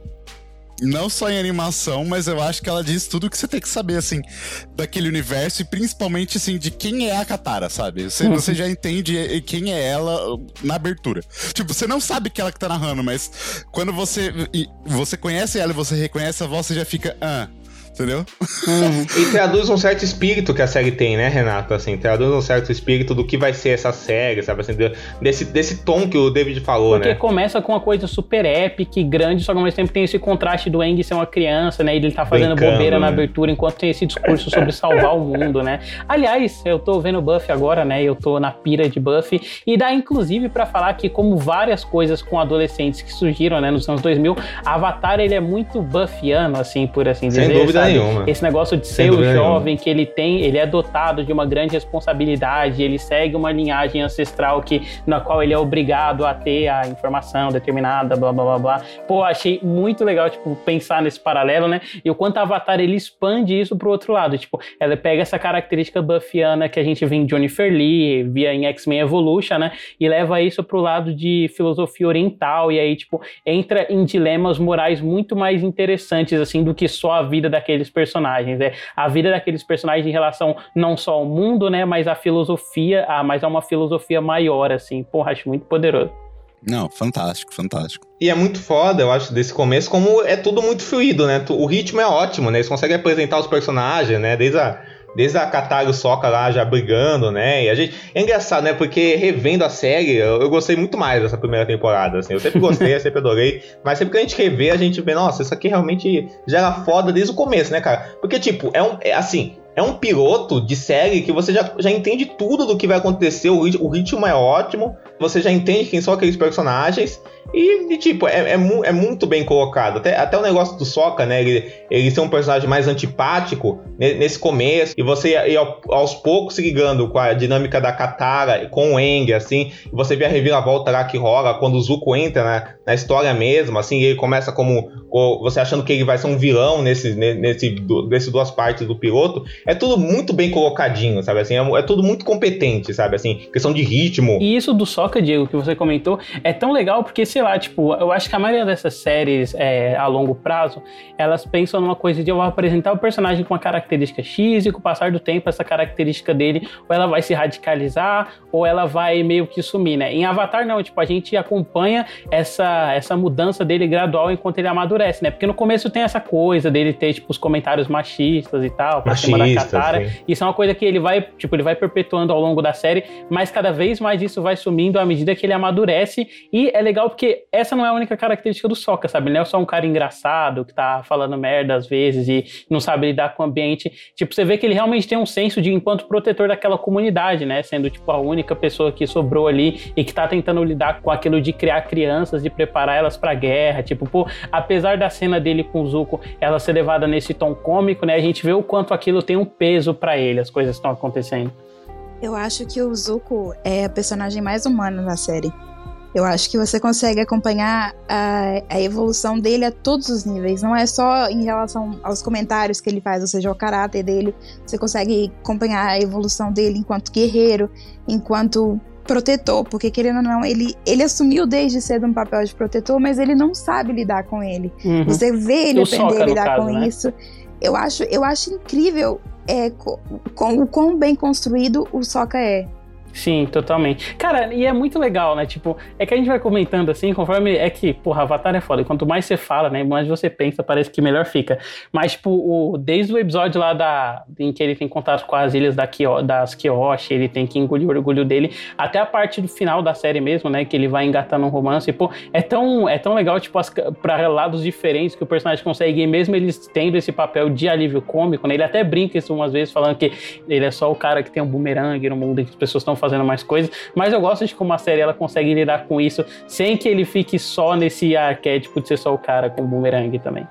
Não só em animação, mas eu acho que ela diz tudo que você tem que saber, assim, daquele universo e principalmente, assim, de quem é a Katara, sabe? Você, você já entende quem é ela na abertura. Tipo, você não sabe que ela que tá narrando, mas quando você, você conhece ela e você reconhece a voz, você já fica, ah, entendeu? [laughs] E traduz um certo espírito que a série tem, né, Renato? Assim, traduz um certo espírito do que vai ser essa série, sabe? Assim, de- desse, desse tom que o David falou, Porque né? começa com uma coisa super épica e grande, só que ao mesmo tempo tem esse contraste do Eng ser uma criança, né? E ele tá fazendo Brincando, bobeira na né? abertura enquanto tem esse discurso sobre [laughs] salvar o mundo, né? Aliás, eu tô vendo Buffy agora, né? Eu tô na pira de Buffy. E dá inclusive pra falar que, como várias coisas com adolescentes que surgiram, né, nos anos 2000, Avatar ele é muito Buffiano, assim, por assim Sem dizer. dúvida sabe? nenhuma. Esse negócio de Sem ser o dúvida nenhuma. jovem que ele tem, ele é dotado de uma grande responsabilidade, ele segue uma linhagem ancestral que na qual ele é obrigado a ter a informação determinada, blá blá blá blá. Pô, achei muito legal, tipo, pensar nesse paralelo, né? E o quanto a Avatar ele expande isso pro outro lado, tipo, ela pega essa característica buffiana que a gente vê em Jennifer Lee, via em X-Men Evolution, né? E leva isso pro lado de filosofia oriental e aí, tipo, entra em dilemas morais muito mais interessantes, assim, do que só a vida daqueles personagens. É a vida daqueles personagens em relação não só ao mundo, né, mas à filosofia, a, mas a uma filosofia maior, assim. Porra, acho muito poderoso. Não, fantástico, fantástico. E é muito foda, eu acho, desse começo, como é tudo muito fluido, né? O ritmo é ótimo, né? Eles conseguem apresentar os personagens, né? Desde a, desde a Katara Sokka lá já brigando, né? E a gente... É engraçado, né? Porque revendo a série, eu, eu gostei muito mais dessa primeira temporada, assim. Eu sempre gostei, eu sempre adorei. Mas sempre que a gente revê, a gente vê, nossa, isso aqui realmente já era foda desde o começo, né, cara? Porque, tipo, é um... É, assim, é um piloto de série que você já, já entende tudo do que vai acontecer, o, o ritmo é ótimo, você já entende quem são aqueles personagens, e, e, tipo, é, é, mu- é muito bem colocado. Até, até o negócio do Sokka, né? Ele, ele ser um personagem mais antipático ne- nesse começo, e você ia ao- aos poucos se ligando com a dinâmica da Katara, com o Eng, assim, você vê a reviravolta lá que rola quando o Zuko entra na, na história mesmo, assim, ele começa como, co- você achando que ele vai ser um vilão nesse, ne- nesse, nesse duas partes do piloto. É tudo muito bem colocadinho, sabe? Assim, é, é tudo muito competente, sabe? Assim, questão de ritmo. E isso do Soca, Diego, que você comentou, é tão legal porque, sei lá, tipo, eu acho que a maioria dessas séries é, a longo prazo, elas pensam numa coisa de eu vou apresentar o personagem com uma característica X e com o passar do tempo, essa característica dele, ou ela vai se radicalizar, ou ela vai meio que sumir, né? Em Avatar, não, tipo, a gente acompanha essa, essa mudança dele gradual enquanto ele amadurece, né? Porque no começo tem essa coisa dele ter, tipo, os comentários machistas e tal, pra cima da Machista, Katara. sim. Isso é uma coisa que ele vai, tipo, ele vai perpetuando ao longo da série, mas cada vez mais isso vai sumindo à medida que ele amadurece. E é legal porque essa não é a única característica do Sokka, sabe? Ele não é só um cara engraçado que tá falando merda às vezes e não sabe lidar com o ambiente. Tipo, você vê que ele realmente tem um senso de enquanto protetor daquela comunidade, né? Sendo, tipo, a única pessoa que sobrou ali e que tá tentando lidar com aquilo de criar crianças, de preparar elas pra guerra. Tipo, pô, apesar da cena dele com o Zuko, ela ser levada nesse tom cômico, né? A gente vê o quanto aquilo tem um peso pra ele, as coisas estão acontecendo. Eu acho que o Zuko é a personagem mais humana da série. Eu acho que você consegue acompanhar a, a evolução dele a todos os níveis. Não é só em relação aos comentários que ele faz, ou seja, ao caráter dele. Você consegue acompanhar a evolução dele enquanto guerreiro, enquanto protetor, porque querendo ou não, ele, ele assumiu desde cedo um papel de protetor, mas ele não sabe lidar com ele. Uhum. Você vê ele aprender a lidar caso, com né? isso. Eu acho, eu acho incrível é, co- com, o quão bem construído o Sokka é. Sim, totalmente. Cara, e é muito legal, né? Tipo, é que a gente vai comentando assim, conforme. É que, porra, Avatar é foda. E quanto mais você fala, né? Mais você pensa, parece que melhor fica. Mas, tipo, o, desde o episódio lá da. em que ele tem contato com as ilhas da Kyo, das Kyoshi, ele tem que engolir o orgulho dele, até a parte do final da série mesmo, né? Que ele vai engatando um romance. E, pô, é tão, é tão legal, tipo, as, pra lados diferentes que o personagem consegue, e mesmo eles tendo esse papel de alívio cômico, né? Ele até brinca isso umas vezes, falando que ele é só o cara que tem um boomerang no mundo em que as pessoas estão fazendo mais coisas, mas eu gosto de como a série ela consegue lidar com isso sem que ele fique só nesse arquétipo de ser só o cara com boomerang também.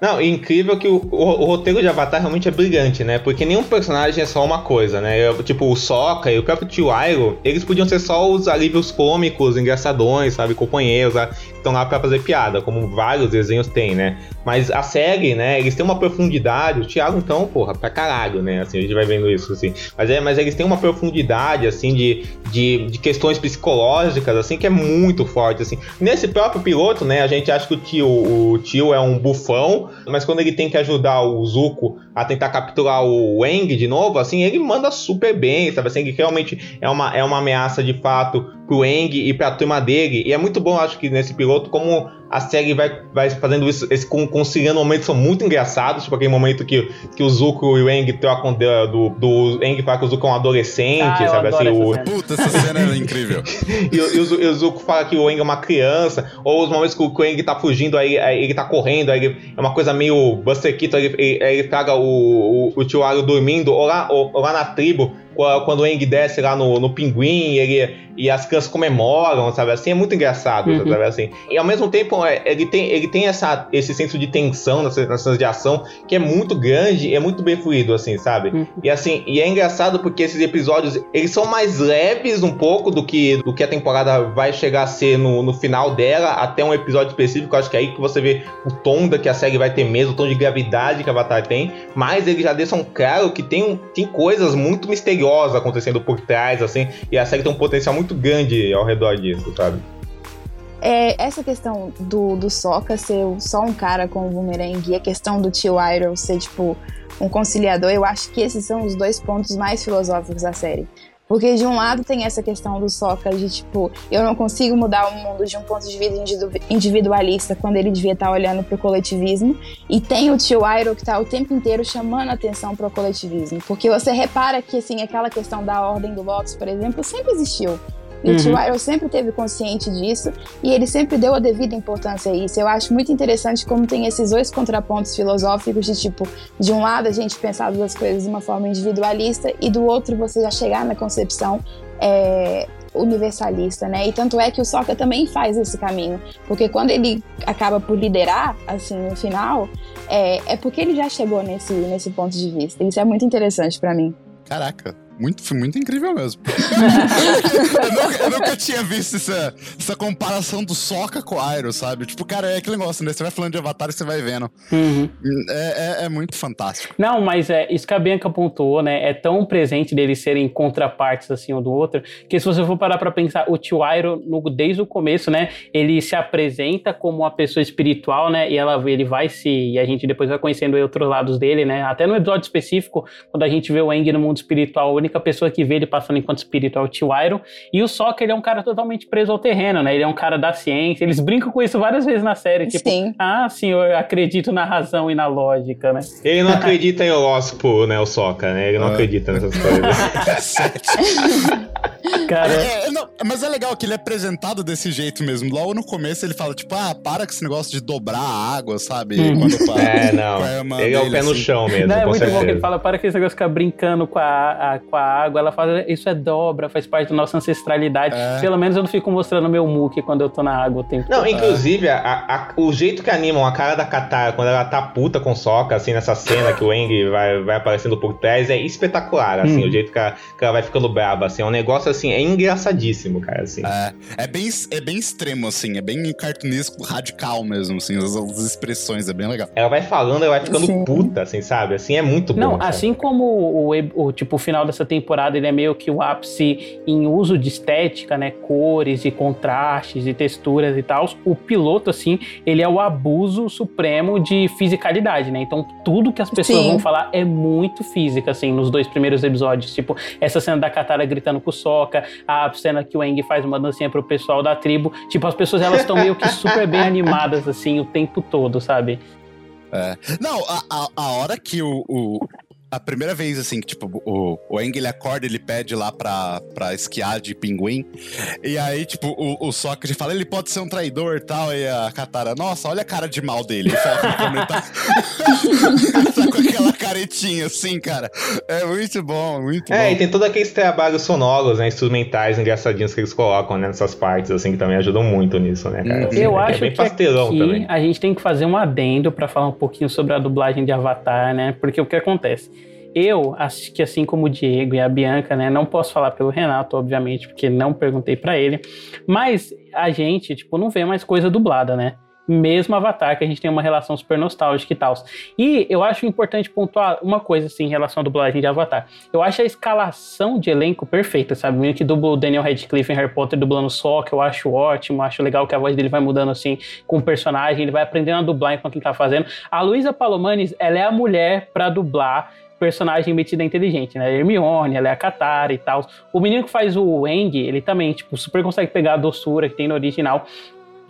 Não, incrível que o, o, o, roteiro de Avatar realmente é brilhante, né? Porque nenhum personagem é só uma coisa, né? Eu, tipo, o Sokka e o próprio Tio Iroh, eles podiam ser só os alívios cômicos, engraçadões, sabe? Companheiros, que estão lá pra fazer piada, como vários desenhos têm, né? Mas a série, né? Eles têm uma profundidade, o Thiago, então, porra, pra caralho, né? Assim, a gente vai vendo isso, assim. Mas, é, mas eles têm uma profundidade, assim, de, de, de questões psicológicas, assim, que é muito forte, assim. Nesse próprio piloto, né? A gente acha que o tio, o tio é um bufão, mas quando ele tem que ajudar o Zuko a tentar capturar o Wang de novo, assim, ele manda super bem, sabe? Assim, que realmente é uma, é uma ameaça de fato pro Eng e pra turma dele. E é muito bom, acho que nesse piloto, como a série vai, vai fazendo isso, esse, conciliando momentos são muito engraçados, tipo aquele momento que, que o Zuko e o Eng trocam do, do, do Eng fala que o Zuko é um adolescente, ah, sabe assim? O... Puta, essa cena é incrível. e, [laughs] e, o, e, o, Zuko fala que o Eng é uma criança, ou os momentos que o, que o Eng tá fugindo, aí, aí, ele tá correndo, aí ele, é uma coisa meio Buster Keaton, ele, ele, ele traga o, o, o tio Aro dormindo, ou lá, ou, ou lá na tribo, quando o Eng desce lá no, no pinguim, ele, e as crianças comemoram, sabe assim? É muito engraçado, uhum. sabe assim? E ao mesmo tempo, é, ele tem, ele tem essa, esse senso de tensão nas, nas cenas de ação que é muito grande e é muito bem fluido, assim, sabe? Uhum. E assim, e é engraçado porque esses episódios, eles são mais leves um pouco do que, do que a temporada vai chegar a ser no, no final dela, até um episódio específico, acho que é aí que você vê o tom da que a série vai ter mesmo, o tom de gravidade que a Avatar tem, mas eles já deixam claro que tem, tem coisas muito misteriosas acontecendo por trás, assim, e a série tem um potencial muito grande ao redor disso, sabe? É, essa questão do, do Sokka ser só um cara com o boomerang e a questão do tio Iroh ser, tipo, um conciliador, eu acho que esses são os dois pontos mais filosóficos da série. Porque de um lado tem essa questão do Sokka de tipo, eu não consigo mudar o mundo de um ponto de vista individualista quando ele devia estar olhando para o coletivismo. E tem o tio Iroh que está o tempo inteiro chamando a atenção para o coletivismo. Porque você repara que assim, aquela questão da ordem do Lotus, por exemplo, sempre existiu. E uhum. o Iroh sempre teve consciente disso e ele sempre deu a devida importância a isso. Eu acho muito interessante como tem esses dois contrapontos filosóficos de tipo, de um lado a gente pensar das coisas de uma forma individualista e do outro você já chegar na concepção é, universalista, né? E tanto é que o Sokka também faz esse caminho, porque quando ele acaba por liderar, assim, no final, é, é porque ele já chegou nesse, nesse ponto de vista. Isso é muito interessante para mim. Caraca, muito, foi muito incrível mesmo. [laughs] eu, nunca, eu, nunca, tinha visto essa, essa comparação do Soca com o Airo, sabe? Tipo, cara, é aquele negócio, né? Você vai falando de Avatar e você vai vendo. Uhum. É, é, é, muito fantástico. Não, mas é, isso que a Bianca pontuou, né? É tão presente deles serem contrapartes assim um do outro, que se você for parar pra pensar, o tio Airo, no, desde o começo, né? Ele se apresenta como uma pessoa espiritual, né? E ela, ele vai se. E a gente depois vai conhecendo outros lados dele, né? Até no episódio específico, quando a gente vê o Eng no mundo espiritual, única pessoa que vê ele passando enquanto espírito é o Tio Iron. E o Sokka, ele é um cara totalmente preso ao terreno, né? Ele é um cara da ciência. Eles brincam com isso várias vezes na série. Tipo, sim. ah, sim, eu acredito na razão e na lógica, né? Ele não acredita em horóscopo, né, o Sokka, né? Ele não ah. acredita nessas coisas. [laughs] Cara. É, é, não, mas é legal que ele é apresentado desse jeito mesmo. Logo no começo ele fala, tipo, ah, para com esse negócio de dobrar a água, sabe? Hum. Quando para, é, não. Ele é o pé no assim. chão mesmo. Não, é muito certeza. bom que ele fala, para que esse negócio ficar brincando com a, a, com a água. Ela fala, isso é dobra, faz parte da nossa ancestralidade. É. Pelo menos eu não fico mostrando meu muque quando eu tô na água o tempo Não, todo. inclusive, a, a, o jeito que animam a cara da Katara quando ela tá puta com soca, assim, nessa cena que o Eng vai, vai aparecendo por trás, é espetacular, assim, hum. o jeito que ela, que ela vai ficando brava, assim, é um negócio, assim, é é engraçadíssimo, cara, assim. É, é, bem, é bem extremo, assim, é bem cartunesco, radical mesmo, assim, as, as expressões, é bem legal. Ela vai falando, ela vai ficando Sim. puta, assim, sabe? Assim, é muito bom. Não, assim como o, o, tipo, o final dessa temporada, ele é meio que o ápice em uso de estética, né? Cores e contrastes e texturas e tal. O piloto, assim, ele é o abuso supremo de fisicalidade, né? Então, tudo que as pessoas Sim. vão falar é muito física, assim, nos dois primeiros episódios. Tipo, essa cena da Katara gritando com o Sokka, a cena que o Eng faz uma dancinha pro pessoal da tribo. Tipo, as pessoas, elas estão meio que super bem animadas, assim, o tempo todo, sabe? É. Não, a, a, a, hora que o, o, a primeira vez, assim, que, tipo, o, o Eng, ele acorda, ele pede lá pra, pra esquiar de pinguim. E aí, tipo, o, o Sokka fala, ele pode ser um traidor e tal. E a Katara, nossa, olha a cara de mal dele. Foca como ele tá... [laughs] tá com aquela caretinha, assim, cara. É muito bom, muito é, bom. É, e tem todos aqueles trabalhos sonoros, né, instrumentais, engraçadinhos que eles colocam, né, nessas partes, assim, que também ajudam muito nisso, né, cara? Assim, Eu é, acho é bem que pastelão também. a gente tem que fazer um adendo pra falar um pouquinho sobre a dublagem de Avatar, né? Porque o que acontece? Eu acho que assim como o Diego e a Bianca, né, não posso falar pelo Renato, obviamente, porque não perguntei para ele, mas a gente, tipo, não vê mais coisa dublada, né? Mesmo Avatar, que a gente tem uma relação super nostálgica e tal. E eu acho importante pontuar uma coisa, assim, em relação à dublagem de Avatar. Eu acho a escalação de elenco perfeita, sabe? O menino que dubla o Daniel Radcliffe em Harry Potter dublando só, que eu acho ótimo, acho legal que a voz dele vai mudando, assim, com o personagem, ele vai aprendendo a dublar enquanto ele tá fazendo. A Luísa Palomanes, ela é a mulher para dublar personagem metida inteligente, né? Hermione, ela é a Katara e tal. O menino que faz o Eng, ele também, tipo, super consegue pegar a doçura que tem no original.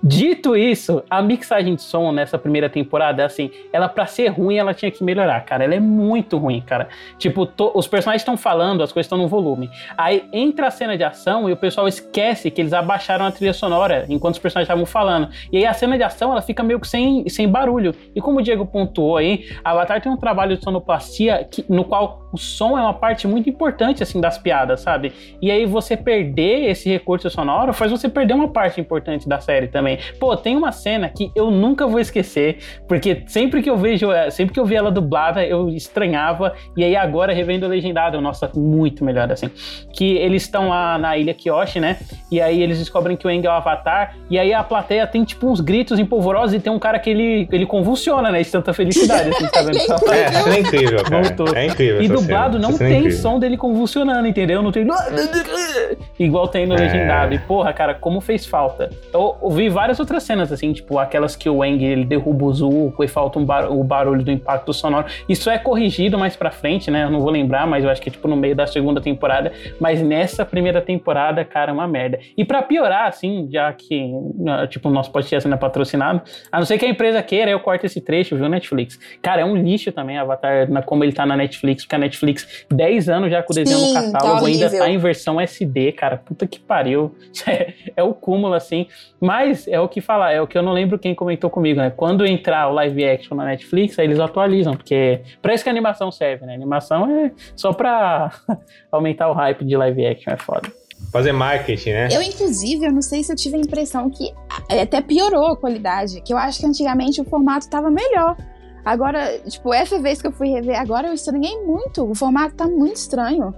Dito isso, a mixagem de som nessa primeira temporada, assim, ela para ser ruim, ela tinha que melhorar, cara. Ela é muito ruim, cara. Tipo, to, os personagens estão falando, as coisas estão no volume. Aí entra a cena de ação e o pessoal esquece que eles abaixaram a trilha sonora enquanto os personagens estavam falando. E aí a cena de ação, ela fica meio que sem, sem barulho. E como o Diego pontuou aí, Avatar tem um trabalho de sonoplastia que, no qual o som é uma parte muito importante, assim, das piadas, sabe? E aí você perder esse recurso sonoro faz você perder uma parte importante da série também também. Pô, tem uma cena que eu nunca vou esquecer, porque sempre que eu vejo, eh, sempre que eu vi ela dublada, eu estranhava, e aí agora revendo legendado, nossa, muito melhor assim. Que eles estão lá na ilha Kyoshi, né? E aí eles descobrem que o Aang é o Avatar, e aí a plateia tem tipo uns gritos empolvorosos e tem um cara que ele, ele convulsiona, né? De tanta felicidade, assim, tá vendo? [laughs] é, é incrível, cara. É incrível. E dublado não essa tem som dele convulsionando, entendeu? Não tem. [laughs] Igual tem no é. legendado. E porra, cara, como fez falta. Eu ouvi várias outras cenas, assim, tipo aquelas que o Eng ele derruba o Zuko e falta um bar o barulho do impacto sonoro. Isso é corrigido mais pra frente, né? Eu não vou lembrar, mas eu acho que é tipo no meio da segunda temporada. Mas nessa primeira temporada, cara, é uma merda. E para piorar, assim, já que, né, tipo, o nosso podcast ainda é patrocinado, a não ser que a empresa queira, eu corto esse trecho, viu, Netflix? Cara, é um lixo também Avatar, na, como ele tá na Netflix, porque a Netflix, 10 anos já com o desenho Sim, no tá catálogo, tá ainda tá em versão SD, cara. Puta que pariu. [laughs] É, é o cúmulo, assim. Mas é o que falar, é o que eu não lembro quem comentou comigo, né? Quando entrar o live action na Netflix, aí eles atualizam, porque pra isso que a animação serve, né? A animação é só pra [laughs] aumentar o hype de live action, é foda. Fazer marketing, né? Eu, inclusive, eu não sei se eu tive a impressão que até piorou a qualidade, que eu acho que antigamente o formato tava melhor. Agora, tipo, essa vez que eu fui rever agora, eu estranhei muito. O formato tá muito estranho.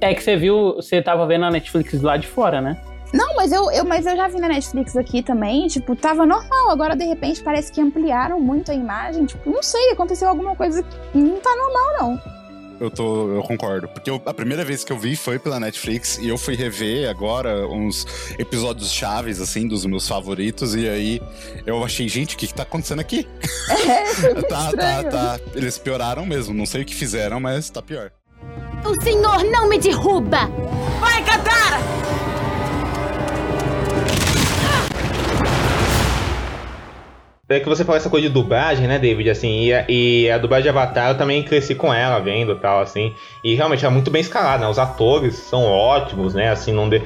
É que você viu, você tava vendo a Netflix lá de fora, né? Não, mas eu, eu, mas eu já vi na Netflix aqui também, tipo, tava normal. Agora, de repente, parece que ampliaram muito a imagem. Tipo, não sei, aconteceu alguma coisa que não tá normal, não. Eu tô, eu concordo. Porque eu, a primeira vez que eu vi foi pela Netflix e eu fui rever agora uns episódios chaves, assim, dos meus favoritos. E aí eu achei, gente, o que, que tá acontecendo aqui? [laughs] É, [laughs] tá, tá, tá. Eles pioraram mesmo. Não sei o que fizeram, mas tá pior. O senhor não me derruba! Vai, Katara! É que você falou essa coisa de dublagem, né, David? Assim, e a, e a dublagem de Avatar eu também cresci com ela, vendo e tal, assim. E realmente é muito bem escalada, né? Os atores são ótimos, né? Assim, não de...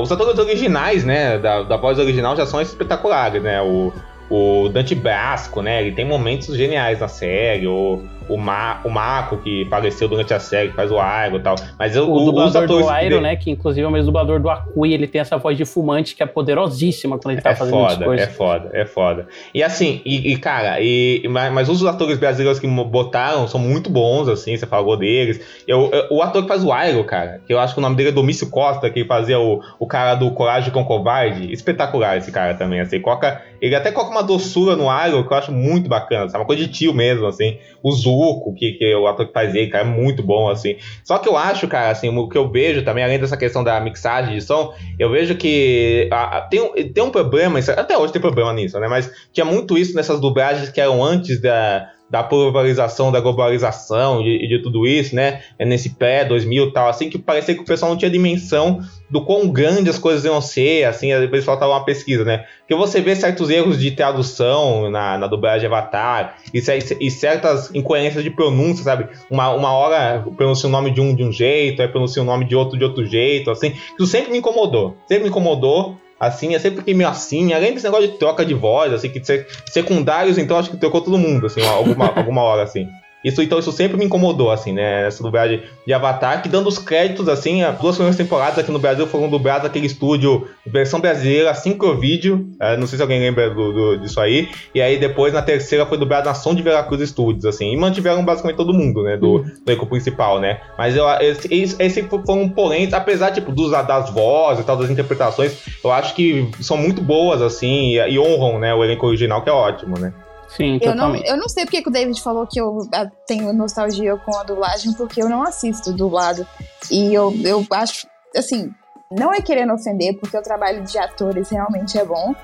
Os atores originais, né, da, da voz original já são espetaculares, né? O, o Dante Basco, né? Ele tem momentos geniais na série. O, o, Ma, o Mako, que faleceu durante a série, que faz o Airo e tal. Mas o, o dublador do Airo, né, que inclusive é o mesmo dublador do Akui, ele tem essa voz de fumante que é poderosíssima quando ele tá é fazendo foda, coisas. É foda, é foda. E assim, e, e cara, e, mas, mas, os atores brasileiros que botaram são muito bons, assim, você falou deles. Eu, eu, o ator que faz o Airo, cara, que eu acho que o nome dele é Domício Costa, que fazia o, o cara do Coragem com Covarde, espetacular esse cara também, assim, coloca, ele até coloca uma doçura no Airo que eu acho muito bacana, sabe, uma coisa de tio mesmo, assim. O Zuko, que, que é o ator que faz ele, cara, é muito bom, assim. Só que eu acho, cara, assim, o que eu vejo também, além dessa questão da mixagem de som, eu vejo que a, a, tem, tem um problema, até hoje tem problema nisso, né? Mas tinha muito isso nessas dublagens que eram antes da, da globalização, da globalização e de, de, tudo isso, né? É nesse pré-2000 e tal, assim, que parecia que o pessoal não tinha dimensão do quão grande as coisas iam ser, assim, o pessoal tava uma pesquisa, né? Porque você vê certos erros de tradução na, na dublagem Avatar e, e, certas incoerências de pronúncia, sabe? Uma, uma hora pronuncia o nome de um de um jeito, aí pronuncia o nome de outro de outro jeito, assim. Isso sempre me incomodou, sempre me incomodou assim, é sempre meio assim, além desse negócio de troca de voz, assim, que secundários, então acho que trocou todo mundo, assim, alguma, [laughs] alguma hora, assim. Isso, então, isso sempre me incomodou, assim, né? Essa dublagem de Avatar, que dando os créditos, assim, as duas primeiras temporadas aqui no Brasil foram dubladas naquele estúdio, versão brasileira, Sincrovídeo, é, não sei se alguém lembra do, do, disso aí, e aí depois na terceira foi dublada na Som de Veracruz Studios, assim, e mantiveram basicamente todo mundo, né, do, uhum. do elenco principal, né? Mas eu, esse, esse, esse foram porém, apesar, tipo, dos, das vozes e tal, das interpretações, eu acho que são muito boas, assim, e, e honram, né, o elenco original, que é ótimo, né? Sim, eu não, eu não sei porque que o David falou que eu ah, tenho nostalgia com a dublagem, porque eu não assisto dublado. E eu, eu acho, assim, não é querendo ofender, porque o trabalho de atores realmente é bom,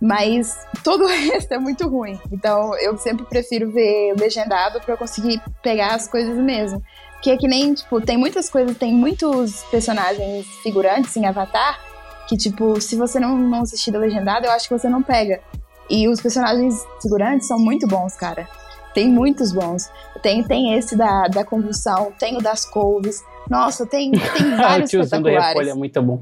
mas todo [laughs] o resto é muito ruim. Então eu sempre prefiro ver legendado para eu conseguir pegar as coisas mesmo. Que é que nem, tipo, tem muitas coisas, tem muitos personagens figurantes em Avatar que, tipo, se você não, não assistir da legendado, eu acho que você não pega. E os personagens figurantes são muito bons, cara. Tem muitos bons. Tem, tem esse da, da convulsão, tem o das couves. Nossa, tem, tem [laughs] vários o espetaculares. é muito bom.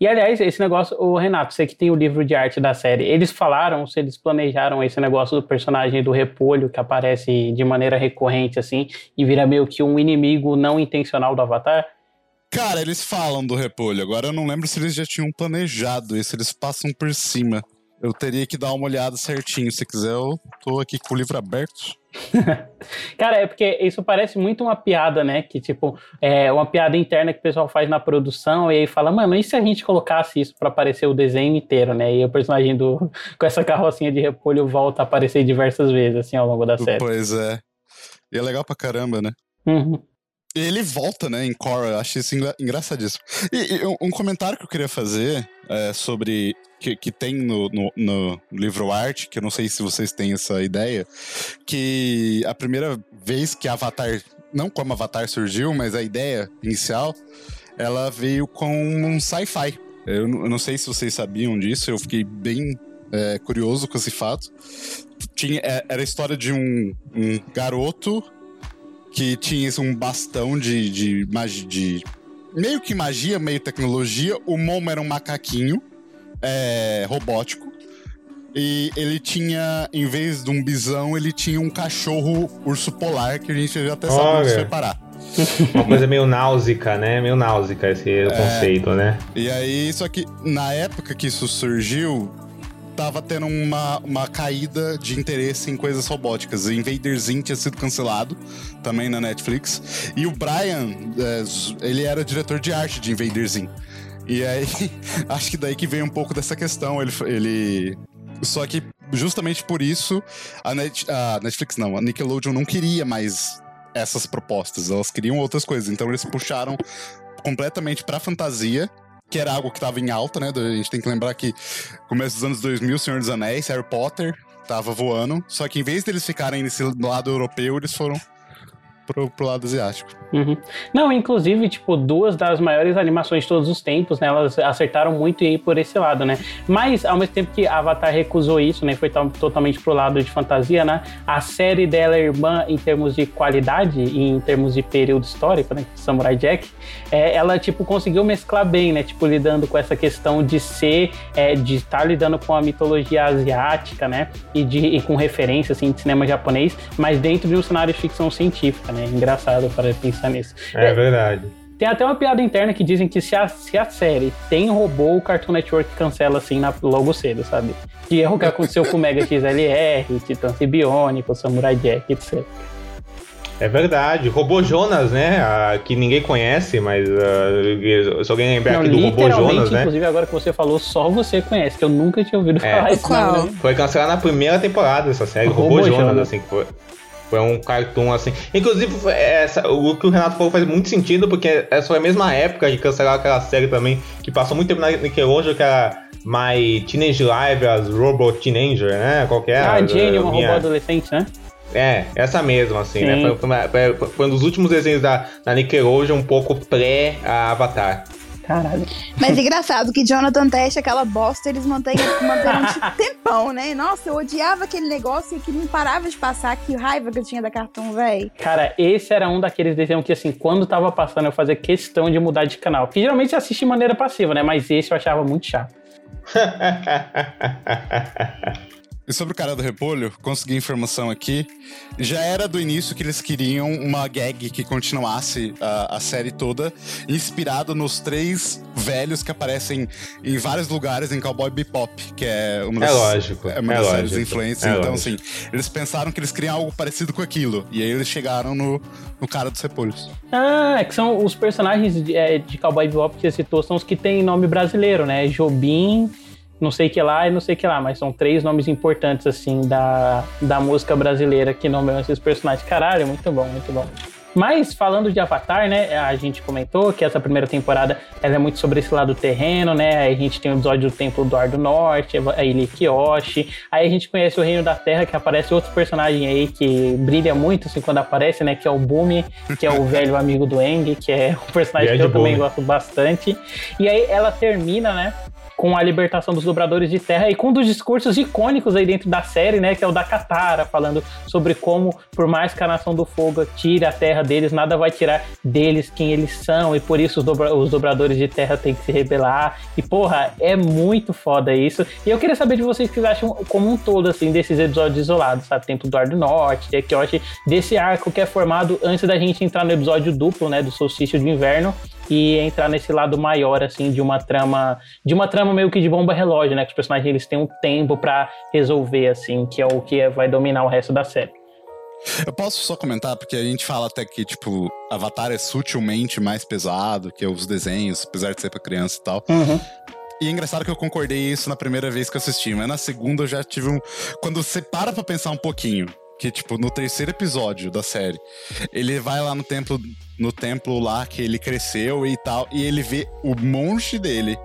E aliás, esse negócio, o Renato, você que tem o livro de arte da série, eles falaram se eles planejaram esse negócio do personagem do repolho que aparece de maneira recorrente assim e vira meio que um inimigo não intencional do Avatar? Cara, eles falam do repolho. Agora eu não lembro se eles já tinham planejado isso, eles passam por cima. Eu teria que dar uma olhada certinho. Se quiser, eu tô aqui com o livro aberto. [laughs] Cara, é porque isso parece muito uma piada, né? Que, tipo, é uma piada interna que o pessoal faz na produção e aí fala, mano, e se a gente colocasse isso para aparecer o desenho inteiro, né? E o personagem do [laughs] com essa carrocinha de repolho volta a aparecer diversas vezes, assim, ao longo da série. Pois é. E é legal pra caramba, né? Uhum. Ele volta, né, em Korra, eu acho isso engra engraçadíssimo. E, e, um comentário que eu queria fazer é, sobre. Que, que tem no, no, no, livro arte, que eu não sei se vocês têm essa ideia, que a primeira vez que Avatar. Não como Avatar surgiu, mas a ideia inicial, ela veio com um sci-fi. Eu, eu, não sei se vocês sabiam disso, eu fiquei bem é, curioso com esse fato. Tinha, é, era a história de um, um garoto que tinha um bastão de, de, de, de meio que magia, meio tecnologia. O Momo era um macaquinho é, robótico. E ele tinha, em vez de um bisão, ele tinha um cachorro urso polar, que a gente já até sabe onde separar. [laughs] Uma coisa meio náusica, né? Meio náusica esse é, conceito, né? E aí, só que na época que isso surgiu, tava tendo uma, uma caída de interesse em coisas robóticas. Invader Zim tinha sido cancelado também na Netflix. E o Brian, é, ele era diretor de arte de Invader Zim. E aí, [laughs] acho que daí que vem um pouco dessa questão. Ele, ele... Só que justamente por isso a, Net, a Netflix não, a Nickelodeon não queria mais essas propostas. Elas queriam outras coisas. Então eles puxaram completamente pra fantasia que era algo que estava em alta, né? A gente tem que lembrar que começo dos anos 2000, Senhor dos Anéis, Harry Potter tava voando, só que em vez deles ficarem nesse lado europeu, eles foram pro, pro lado asiático. Uhum. Não, inclusive, tipo, duas das maiores animações de todos os tempos, né? Elas acertaram muito aí por esse lado, né? Mas, ao mesmo tempo que Avatar recusou isso, né? Foi totalmente pro lado de fantasia, né? A série dela, irmã, em termos de qualidade e em termos de período histórico, né? Samurai Jack, é, ela, tipo, conseguiu mesclar bem, né? Tipo, lidando com essa questão de ser, é, de estar lidando com a mitologia asiática, né? E, de, e com referência, assim, de cinema japonês, mas dentro de um cenário de ficção científica, né? Engraçado para pensar pensar nisso. É, é verdade. Tem até uma piada interna que dizem que se a, se a série tem robô, o Cartoon Network cancela assim na, logo cedo, sabe? Que é o que aconteceu com o Mega XLR, [laughs] Titã Biônico, Samurai Jack, etc. É verdade. Robô Jonas, né? Ah, que ninguém conhece, mas uh, se alguém lembrar aqui do Robô Jonas, né? Inclusive, agora que você falou, só você conhece, que eu nunca tinha ouvido é. falar isso. Qual? Foi cancelado na primeira temporada essa série, Robô, Robô Jonas, Jonas, assim, que foi. Foi um cartoon assim. Inclusive, essa, o que o Renato falou faz muito sentido, porque essa foi a mesma época de cancelar aquela série também, que passou muito tempo na Nickelodeon, que era My Teenage Live as Robot Teenager, né? Qualquer. Ah, a Jane, uma minha... robô adolescente, né? É, essa mesma, assim, né? Sim. né? Foi, foi, foi, um dos últimos desenhos da, da Nickelodeon, um pouco pré-Avatar. Caralho. Mas engraçado que Jonathan Test, aquela bosta, eles mantêm, manteram um [laughs] tempão, né? Nossa, eu odiava aquele negócio que não parava de passar. Que raiva que eu tinha da Cartoon, velho. Cara, esse era um daqueles desenhos que, assim, quando tava passando, eu fazia questão de mudar de canal. Que geralmente você assiste de maneira passiva, né? Mas esse eu achava muito chato. [laughs] E sobre o cara do repolho, consegui informação aqui. Já era do início que eles queriam uma gag que continuasse a, a série toda, inspirado nos três velhos que aparecem em vários lugares em Cowboy Bebop, que é uma é das, é lógico, é uma é das lógico, séries influências. É então, lógico. assim, eles pensaram que eles queriam algo parecido com aquilo. E aí eles chegaram no, no cara dos repolhos. Ah, é que são os personagens de, é, de Cowboy Bebop que você citou, são os que têm nome brasileiro, né? Jobim não sei que lá e não sei que lá, mas são três nomes importantes, assim, da, da música brasileira que nomeiam esses personagens. Caralho, muito bom, muito bom. Mas falando de Avatar, né, a gente comentou que essa primeira temporada ela é muito sobre esse lado terreno, né? Aí a gente tem o episódio do Templo do Ar do Norte, a Ilha Kyoshi. Aí a gente conhece o Reino da Terra, que aparece outro personagem aí que brilha muito assim quando aparece, né? Que é o Bumi, que é o velho amigo do Eng, que é um personagem que eu também gosto bastante. E aí ela termina, né? Com a libertação dos dobradores de terra e com um dos discursos icônicos aí dentro da série, né, que é o da Katara, falando sobre como, por mais que a Nação do Fogo tire a terra deles, nada vai tirar deles quem eles são, e por isso os, dobra os dobradores de terra têm que se rebelar. E, porra, é muito foda isso. E eu queria saber de vocês o que vocês acham como um todo, assim, desses episódios isolados, sabe? Templo do Ar do Norte, de Kyoshi, desse arco que é formado antes da gente entrar no episódio duplo, né, do solstício de inverno, e entrar nesse lado maior assim de uma trama, de uma trama meio que de bomba relógio, né, que os personagens eles têm um tempo para resolver assim, que é o que vai dominar o resto da série. Eu posso só comentar, porque a gente fala até que, tipo, Avatar é sutilmente mais pesado que os desenhos, apesar de ser pra criança e tal. Uhum. E é engraçado que eu concordei isso na primeira vez que eu assisti, mas na segunda eu já tive um. Quando você para pra pensar um pouquinho, que, tipo, no terceiro episódio da série, ele vai lá no templo no templo lá que ele cresceu e tal, e ele vê o monge dele,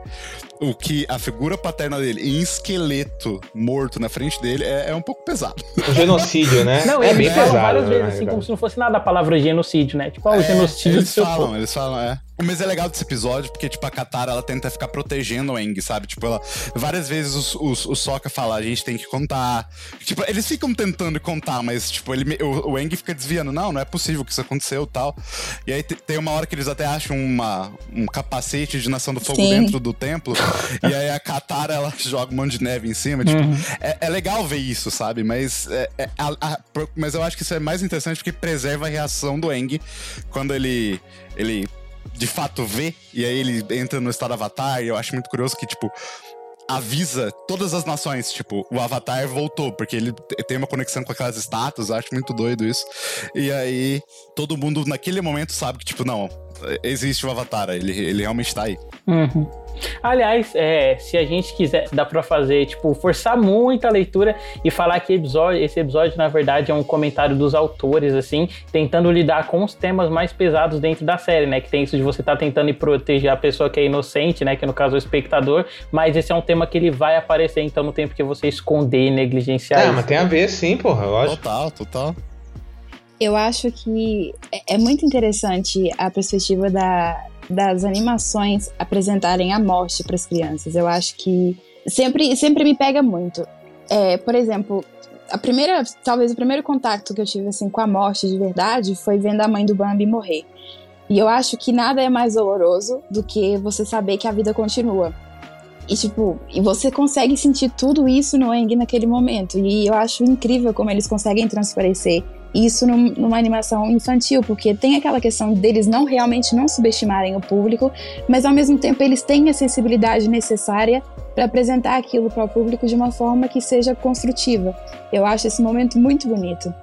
o que a figura paterna dele em esqueleto morto na frente dele é, é um pouco pesado. O genocídio, né? Não, é bem pesado. várias vezes assim, como se não fosse nada a palavra genocídio, né? Tipo, ah, o é, genocídio. Eles falam, eles falam, é. Mas é legal desse episódio, porque, tipo, a Katara, ela tenta ficar protegendo o Eng, sabe? Tipo, ela... Várias vezes os, os, o Sokka fala, a gente tem que contar. Tipo, eles ficam tentando contar, mas, tipo, ele, o, o Eng fica desviando. Não, não é possível que isso aconteceu tal. E aí tem uma hora que eles até acham uma, um capacete de Nação do Fogo Sim. dentro do templo. [laughs] e aí a Katara, ela [laughs] joga um monte de neve em cima. Tipo, uhum. é, é, legal ver isso, sabe? Mas, é, é, a, a, mas eu acho que isso é mais interessante porque preserva a reação do Eng quando ele, ele de fato vê, e aí ele entra no estado Avatar, e eu acho muito curioso que, tipo, avisa todas as nações, tipo, o Avatar voltou, porque ele tem uma conexão com aquelas estátuas, acho muito doido isso. E aí, todo mundo naquele momento sabe que, tipo, não, existe o Avatar, ele, ele realmente tá aí. Uhum. Aliás, é, se a gente quiser, dá para fazer, tipo, forçar muito a leitura e falar que episódio, esse episódio, na verdade, é um comentário dos autores, assim, tentando lidar com os temas mais pesados dentro da série, né? Que tem isso de você estar tá tentando proteger a pessoa que é inocente, né? Que no caso é o espectador, mas esse é um tema que ele vai aparecer, então, no tempo que você esconder e negligenciar. É, mas tem a ver sim, porra, lógico. Total, total. Eu acho que é, é muito interessante a perspectiva da, das animações apresentarem a morte para as crianças. Eu acho que sempre, sempre me pega muito. É, por exemplo, a primeira, talvez o primeiro contato que eu tive assim com a morte de verdade foi vendo a mãe do Bambi morrer. E eu acho que nada é mais doloroso do que você saber que a vida continua. E tipo, e você consegue sentir tudo isso no Eng naquele momento. E eu acho incrível como eles conseguem transparecer isso num, numa animação infantil, porque tem aquela questão deles não realmente não subestimarem o público, mas ao mesmo tempo eles têm a sensibilidade necessária para apresentar aquilo para o público de uma forma que seja construtiva. Eu acho esse momento muito bonito.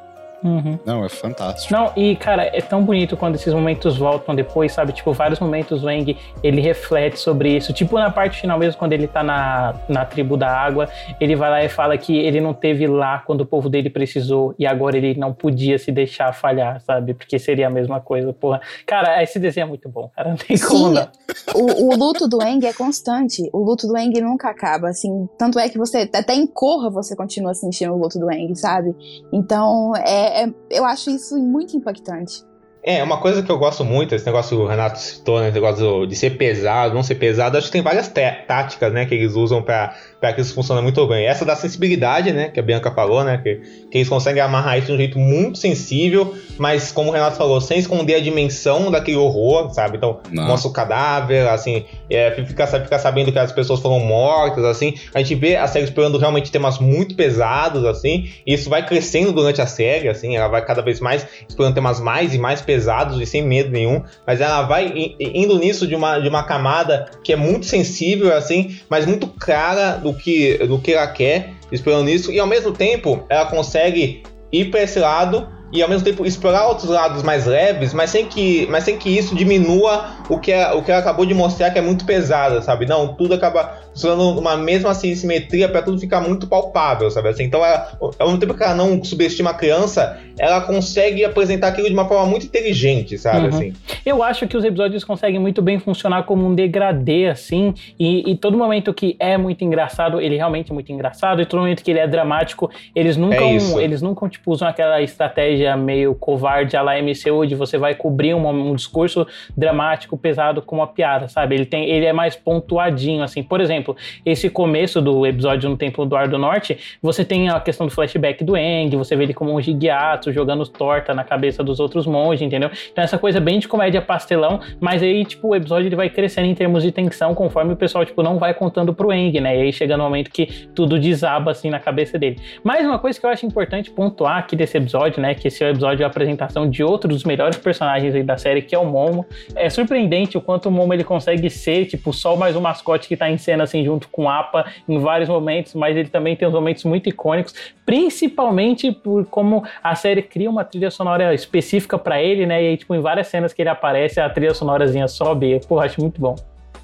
Uhum. Não, é fantástico. Não, e cara, é tão bonito quando esses momentos voltam depois, sabe? Tipo, vários momentos o Eng, ele reflete sobre isso. Tipo, na parte final mesmo, quando ele tá na, na tribo da água, ele vai lá e fala que ele não teve lá quando o povo dele precisou e agora ele não podia se deixar falhar, sabe? Porque seria a mesma coisa, porra. Cara, esse desenho é muito bom, cara. Não tem Sim, como não. O, o luto do Eng é constante. O luto do Eng nunca acaba, assim. Tanto é que você, até em Corra, você continua sentindo o luto do Eng, sabe? Então, é, é, eu acho isso muito impactante. É, uma coisa que eu gosto muito, esse negócio que o Renato citou, né, esse negócio de ser pesado, não ser pesado, acho que tem várias táticas, né, que eles usam para para que isso funcione muito bem. Essa da sensibilidade, né, que a Bianca falou, né, que, que eles conseguem amarrar isso de um jeito muito sensível, mas como o Renato falou, sem esconder a dimensão daquele horror, sabe? Então, Não. mostra o cadáver, assim, é, fica, fica sabendo que as pessoas foram mortas, assim. A gente vê a série explorando realmente temas muito pesados, assim, e isso vai crescendo durante a série, assim, ela vai cada vez mais explorando temas mais e mais pesados e sem medo nenhum, mas ela vai indo nisso de uma, de uma camada que é muito sensível, assim, mas muito clara do que, do que ela quer, explorando isso, e ao mesmo tempo ela consegue ir para esse lado e ao mesmo tempo explorar outros lados mais leves, mas sem que, mas sem que isso diminua o que, é, o que ela acabou de mostrar que é muito pesada, sabe? Não, tudo acaba usando uma mesma assim, simetria para tudo ficar muito palpável, sabe? Assim, então, ela, ao mesmo tempo que ela não subestima a criança, ela consegue apresentar aquilo de uma forma muito inteligente, sabe? Uhum. Assim. Eu acho que os episódios conseguem muito bem funcionar como um degradê, assim, e, e, todo momento que é muito engraçado, ele realmente é muito engraçado, e todo momento que ele é dramático, eles nunca, é eles nunca tipo, usam aquela estratégia meio covarde à la MCU, de você vai cobrir um, um discurso dramático, pesado com uma piada, sabe? Ele, tem, ele é mais pontuadinho, assim. Por exemplo, esse começo do episódio no Templo do Ar do Norte, você tem a questão do flashback do Eng, você vê ele como um Gigiato jogando torta na cabeça dos outros monges, entendeu? Então essa coisa bem de comédia pastelão, mas aí, tipo, o episódio ele vai crescendo em termos de tensão conforme o pessoal, tipo, não vai contando pro Eng, né? E aí chega no momento que tudo desaba, assim, na cabeça dele. Mais uma coisa que eu acho importante pontuar aqui desse episódio, né? Que esse é episódio de apresentação de outro dos melhores personagens aí da série, que é o Momo. É surpreendente o quanto o Momo ele consegue ser, tipo, só mais um mascote que tá em cena, assim, junto com Apa em vários momentos, mas ele também tem uns momentos muito icônicos, principalmente por como a série cria uma trilha sonora específica para ele, né? E aí, tipo, em várias cenas que ele aparece, a trilha sonorazinha sobe. Porra, acho muito bom.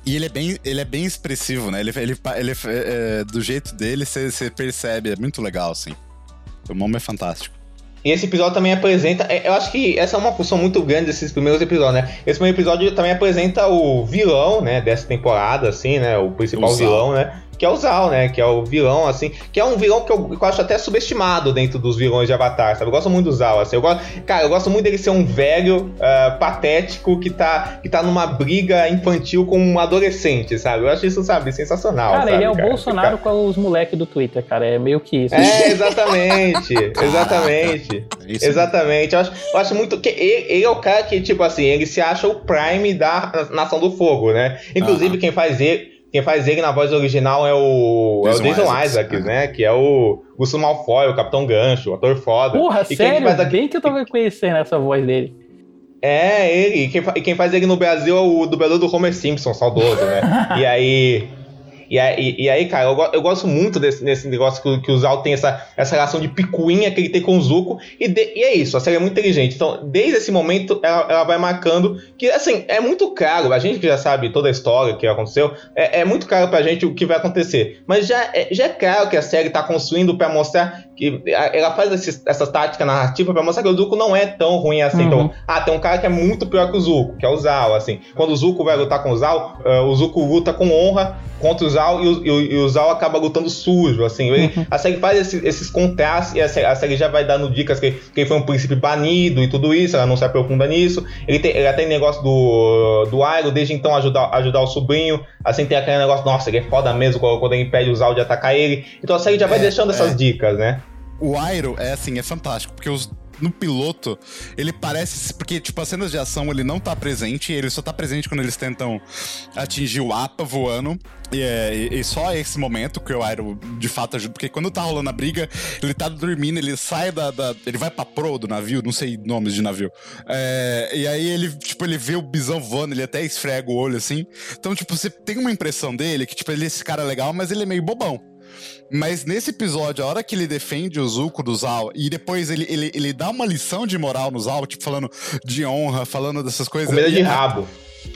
E ele é bem, ele é bem expressivo, né? Ele, ele, ele é, é, do jeito dele, você percebe, é muito legal, assim. O Momo é fantástico. E esse episódio também apresenta. É, eu acho que essa é uma função muito grande desses primeiros episódios, né? Esse primeiro episódio também apresenta o vilão, né? Dessa temporada, assim, né? O principal vilão, né? Que é o Zal, né? Que é o vilão, assim, que é um vilão que eu, que eu, acho até subestimado dentro dos vilões de Avatar, sabe? Eu gosto muito do Zal, assim. Eu gosto, cara, eu gosto muito dele ser um velho uh, patético que tá, que tá numa briga infantil com um adolescente, sabe? Eu acho isso, sabe, sensacional. Cara, sabe, ele é o cara? Bolsonaro com os moleques do Twitter, cara. É meio que isso. É, exatamente. [laughs] exatamente. É exatamente. Eu acho, eu acho muito. que ele, ele, é o cara que, tipo assim, ele se acha o Prime da Nação do Fogo, né? Inclusive, quem faz ele quem faz ele na voz original é o, Jason, é o Jason Isaacs, Isaacs né? Que é o Gustavo Malfoy, o Capitão Gancho, o ator foda. Porra, e sério? Faz aqui... Bem que eu tava conhecendo essa voz dele. É, ele. E quem, quem faz ele no Brasil é o dublador do Homer Simpson, saudoso, né? [laughs] e aí... E aí, e aí cara, eu, eu, gosto muito desse, desse negócio que, que o Zal tem essa, essa relação de picuinha que ele tem com o Zuko. E, de, e é isso, a série é muito inteligente. Então, desde esse momento, ela, ela vai marcando que, assim, é muito caro. A gente que já sabe toda a história que aconteceu, é, é muito caro pra gente o que vai acontecer. Mas já é, já é claro que a série tá construindo para mostrar que ela faz esse, essa tática narrativa para mostrar que o Zuko não é tão ruim assim. Então, uhum. Então, ah, tem um cara que é muito pior que o Zuko, que é o Zal, assim. Quando o Zuko vai lutar com o Zal, uh, o Zuko luta com honra contra o Zal Zal e o, e o, e o Zal acaba lutando sujo, assim. Ele, Uhum. A série faz esse- esses contrastes e a série, a série já vai dando dicas que, que ele foi um príncipe banido e tudo isso, ela não se aprofunda nisso. Ele tem, ele tem negócio do, do Iroh, desde então ajudar, ajudar o sobrinho. Assim tem aquele negócio, nossa, ele é foda mesmo quando, quando ele impede o Zal de atacar ele. Então a série já vai É, deixando essas é. dicas, né? O Airo é assim, é fantástico, porque os- no piloto, ele parece. Porque, tipo, as cenas de ação ele não tá presente, ele só tá presente quando eles tentam atingir o APA voando. E, é, e- e só esse momento que o Airo de fato ajuda. Porque quando tá rolando a briga, ele tá dormindo, ele sai da. da- ele vai pra pro do navio, não sei nomes de navio. É, e aí ele, tipo, ele vê o bisão voando, ele até esfrega o olho assim. Então, tipo, você tem uma impressão dele que, tipo, ele é esse cara legal, mas ele é meio bobão. Mas nesse episódio, a hora que ele defende o Zuko do Zal, e depois ele, ele, ele dá uma lição de moral no Zal, tipo, falando de honra, falando dessas coisas. Comida de rabo.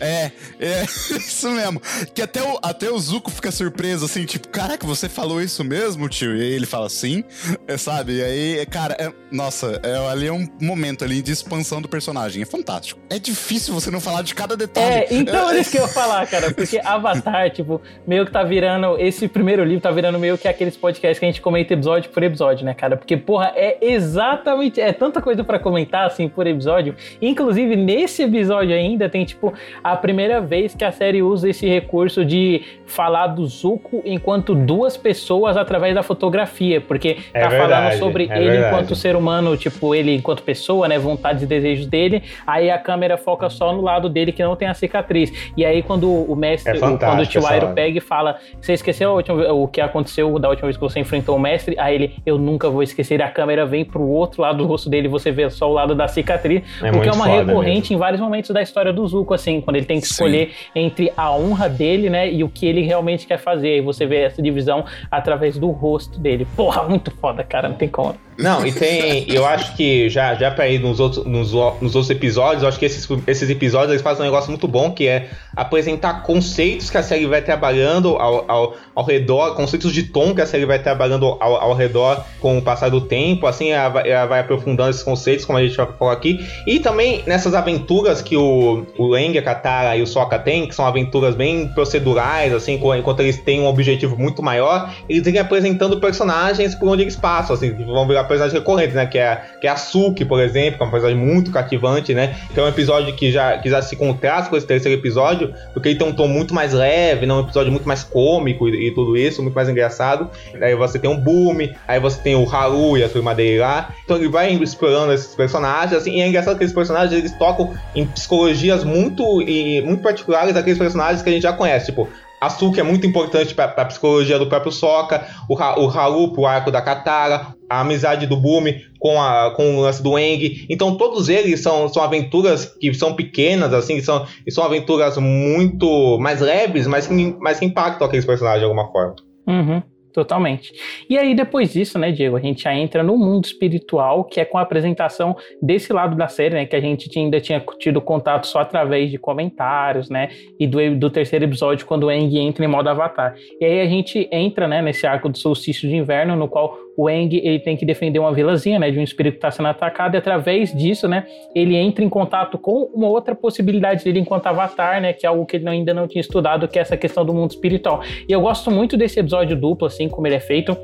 É, é, [laughs] isso mesmo. Que até o, até o Zuko fica surpreso, assim, tipo, caraca, você falou isso mesmo, tio? E aí ele fala sim, é, sabe? E aí, cara, é- nossa, é, ali é um momento ali de expansão do personagem. É fantástico. É difícil você não falar de cada detalhe. É, então é isso que eu ia [laughs] falar, cara, porque Avatar, tipo, meio que tá virando, esse primeiro livro tá virando meio que aqueles podcasts que a gente comenta episódio por episódio, né, cara? Porque, porra, é exatamente, é tanta coisa pra comentar, assim, por episódio. Inclusive, nesse episódio ainda tem, tipo, a primeira vez que a série usa esse recurso de falar do Zuko enquanto duas pessoas através da fotografia, porque É tá falando verdade, sobre é ele verdade. enquanto ser humano, tipo, ele enquanto pessoa, né, vontades e desejos dele, aí a câmera foca só no lado dele que não tem a cicatriz. E aí quando o mestre, É quando o fantástico tio essa Airo hora. pega e fala, você esqueceu última- o que aconteceu da última vez que você enfrentou o mestre? Aí ele, eu nunca vou esquecer, a câmera vem pro outro lado do rosto dele, você vê só o lado da cicatriz, É porque é uma recorrente em vários momentos da história do Zuko, assim, quando ele tem que Sim. escolher entre a honra dele, né, e o que ele realmente quer fazer. Aí você vê essa divisão através do rosto dele. Porra, muito foda, cara, não tem como. Não, e tem. Eu acho que já, já pra ir nos outros, nos, nos outros episódios, eu acho que esses, esses episódios eles fazem um negócio muito bom, que é apresentar conceitos que a série vai trabalhando ao, ao, ao redor, conceitos de tom que a série vai trabalhando ao, ao redor com o passar do tempo, assim, ela vai, ela vai aprofundando esses conceitos, como a gente vai falar aqui. E também nessas aventuras que o, o Eng, a Katara e o Sokka têm, que são aventuras bem procedurais, assim, enquanto eles têm um objetivo muito maior, eles vêm apresentando personagens por onde eles passam, assim, vão virar personagens recorrentes, né? Que é, que é a Suki, por exemplo, que é uma personagem muito cativante, né? Que é um episódio que já, que já se contrasta com esse terceiro episódio, porque ele tem um tom muito mais leve, né? Um episódio muito mais cômico e, e tudo isso, muito mais engraçado. Aí você tem o Boom, aí você tem o Haru e a turma dele lá. Então ele vai explorando esses personagens, assim, e é engraçado que esses personagens eles tocam em psicologias muito, e, muito particulares daqueles personagens que a gente já conhece, tipo. A Suki é muito importante para a psicologia do próprio Sokka, o, Ha- o arco da Katara, a amizade do Bumi com, com o lance do Eng. Então todos eles são, são aventuras que são pequenas, assim, são, são aventuras muito mais leves, mas que, mas que impactam aqueles personagens de alguma forma. Uhum, totalmente. E aí, depois disso, né, Diego, a gente já entra no mundo espiritual, que é com a apresentação desse lado da série, né, que a gente ainda tinha tido contato só através de comentários, né, e do, do terceiro episódio, quando o Aang entra em modo avatar. E aí a gente entra, né, nesse arco do solstício de inverno, no qual o Aang, ele tem que defender uma vilazinha, né, de um espírito que está sendo atacado, e através disso, né, ele entra em contato com uma outra possibilidade dele enquanto avatar, né, que é algo que ele ainda não tinha estudado, que é essa questão do mundo espiritual. E eu gosto muito desse episódio duplo, assim como ele é feito.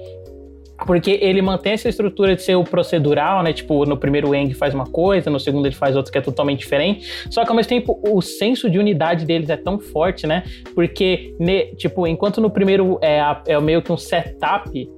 Porque ele mantém essa estrutura de ser o procedural, né? Tipo, no primeiro o Eng faz uma coisa, no segundo ele faz outra que é totalmente diferente. Só que ao mesmo tempo o senso de unidade deles é tão forte, né? Porque, tipo, enquanto no primeiro é, é meio que um setup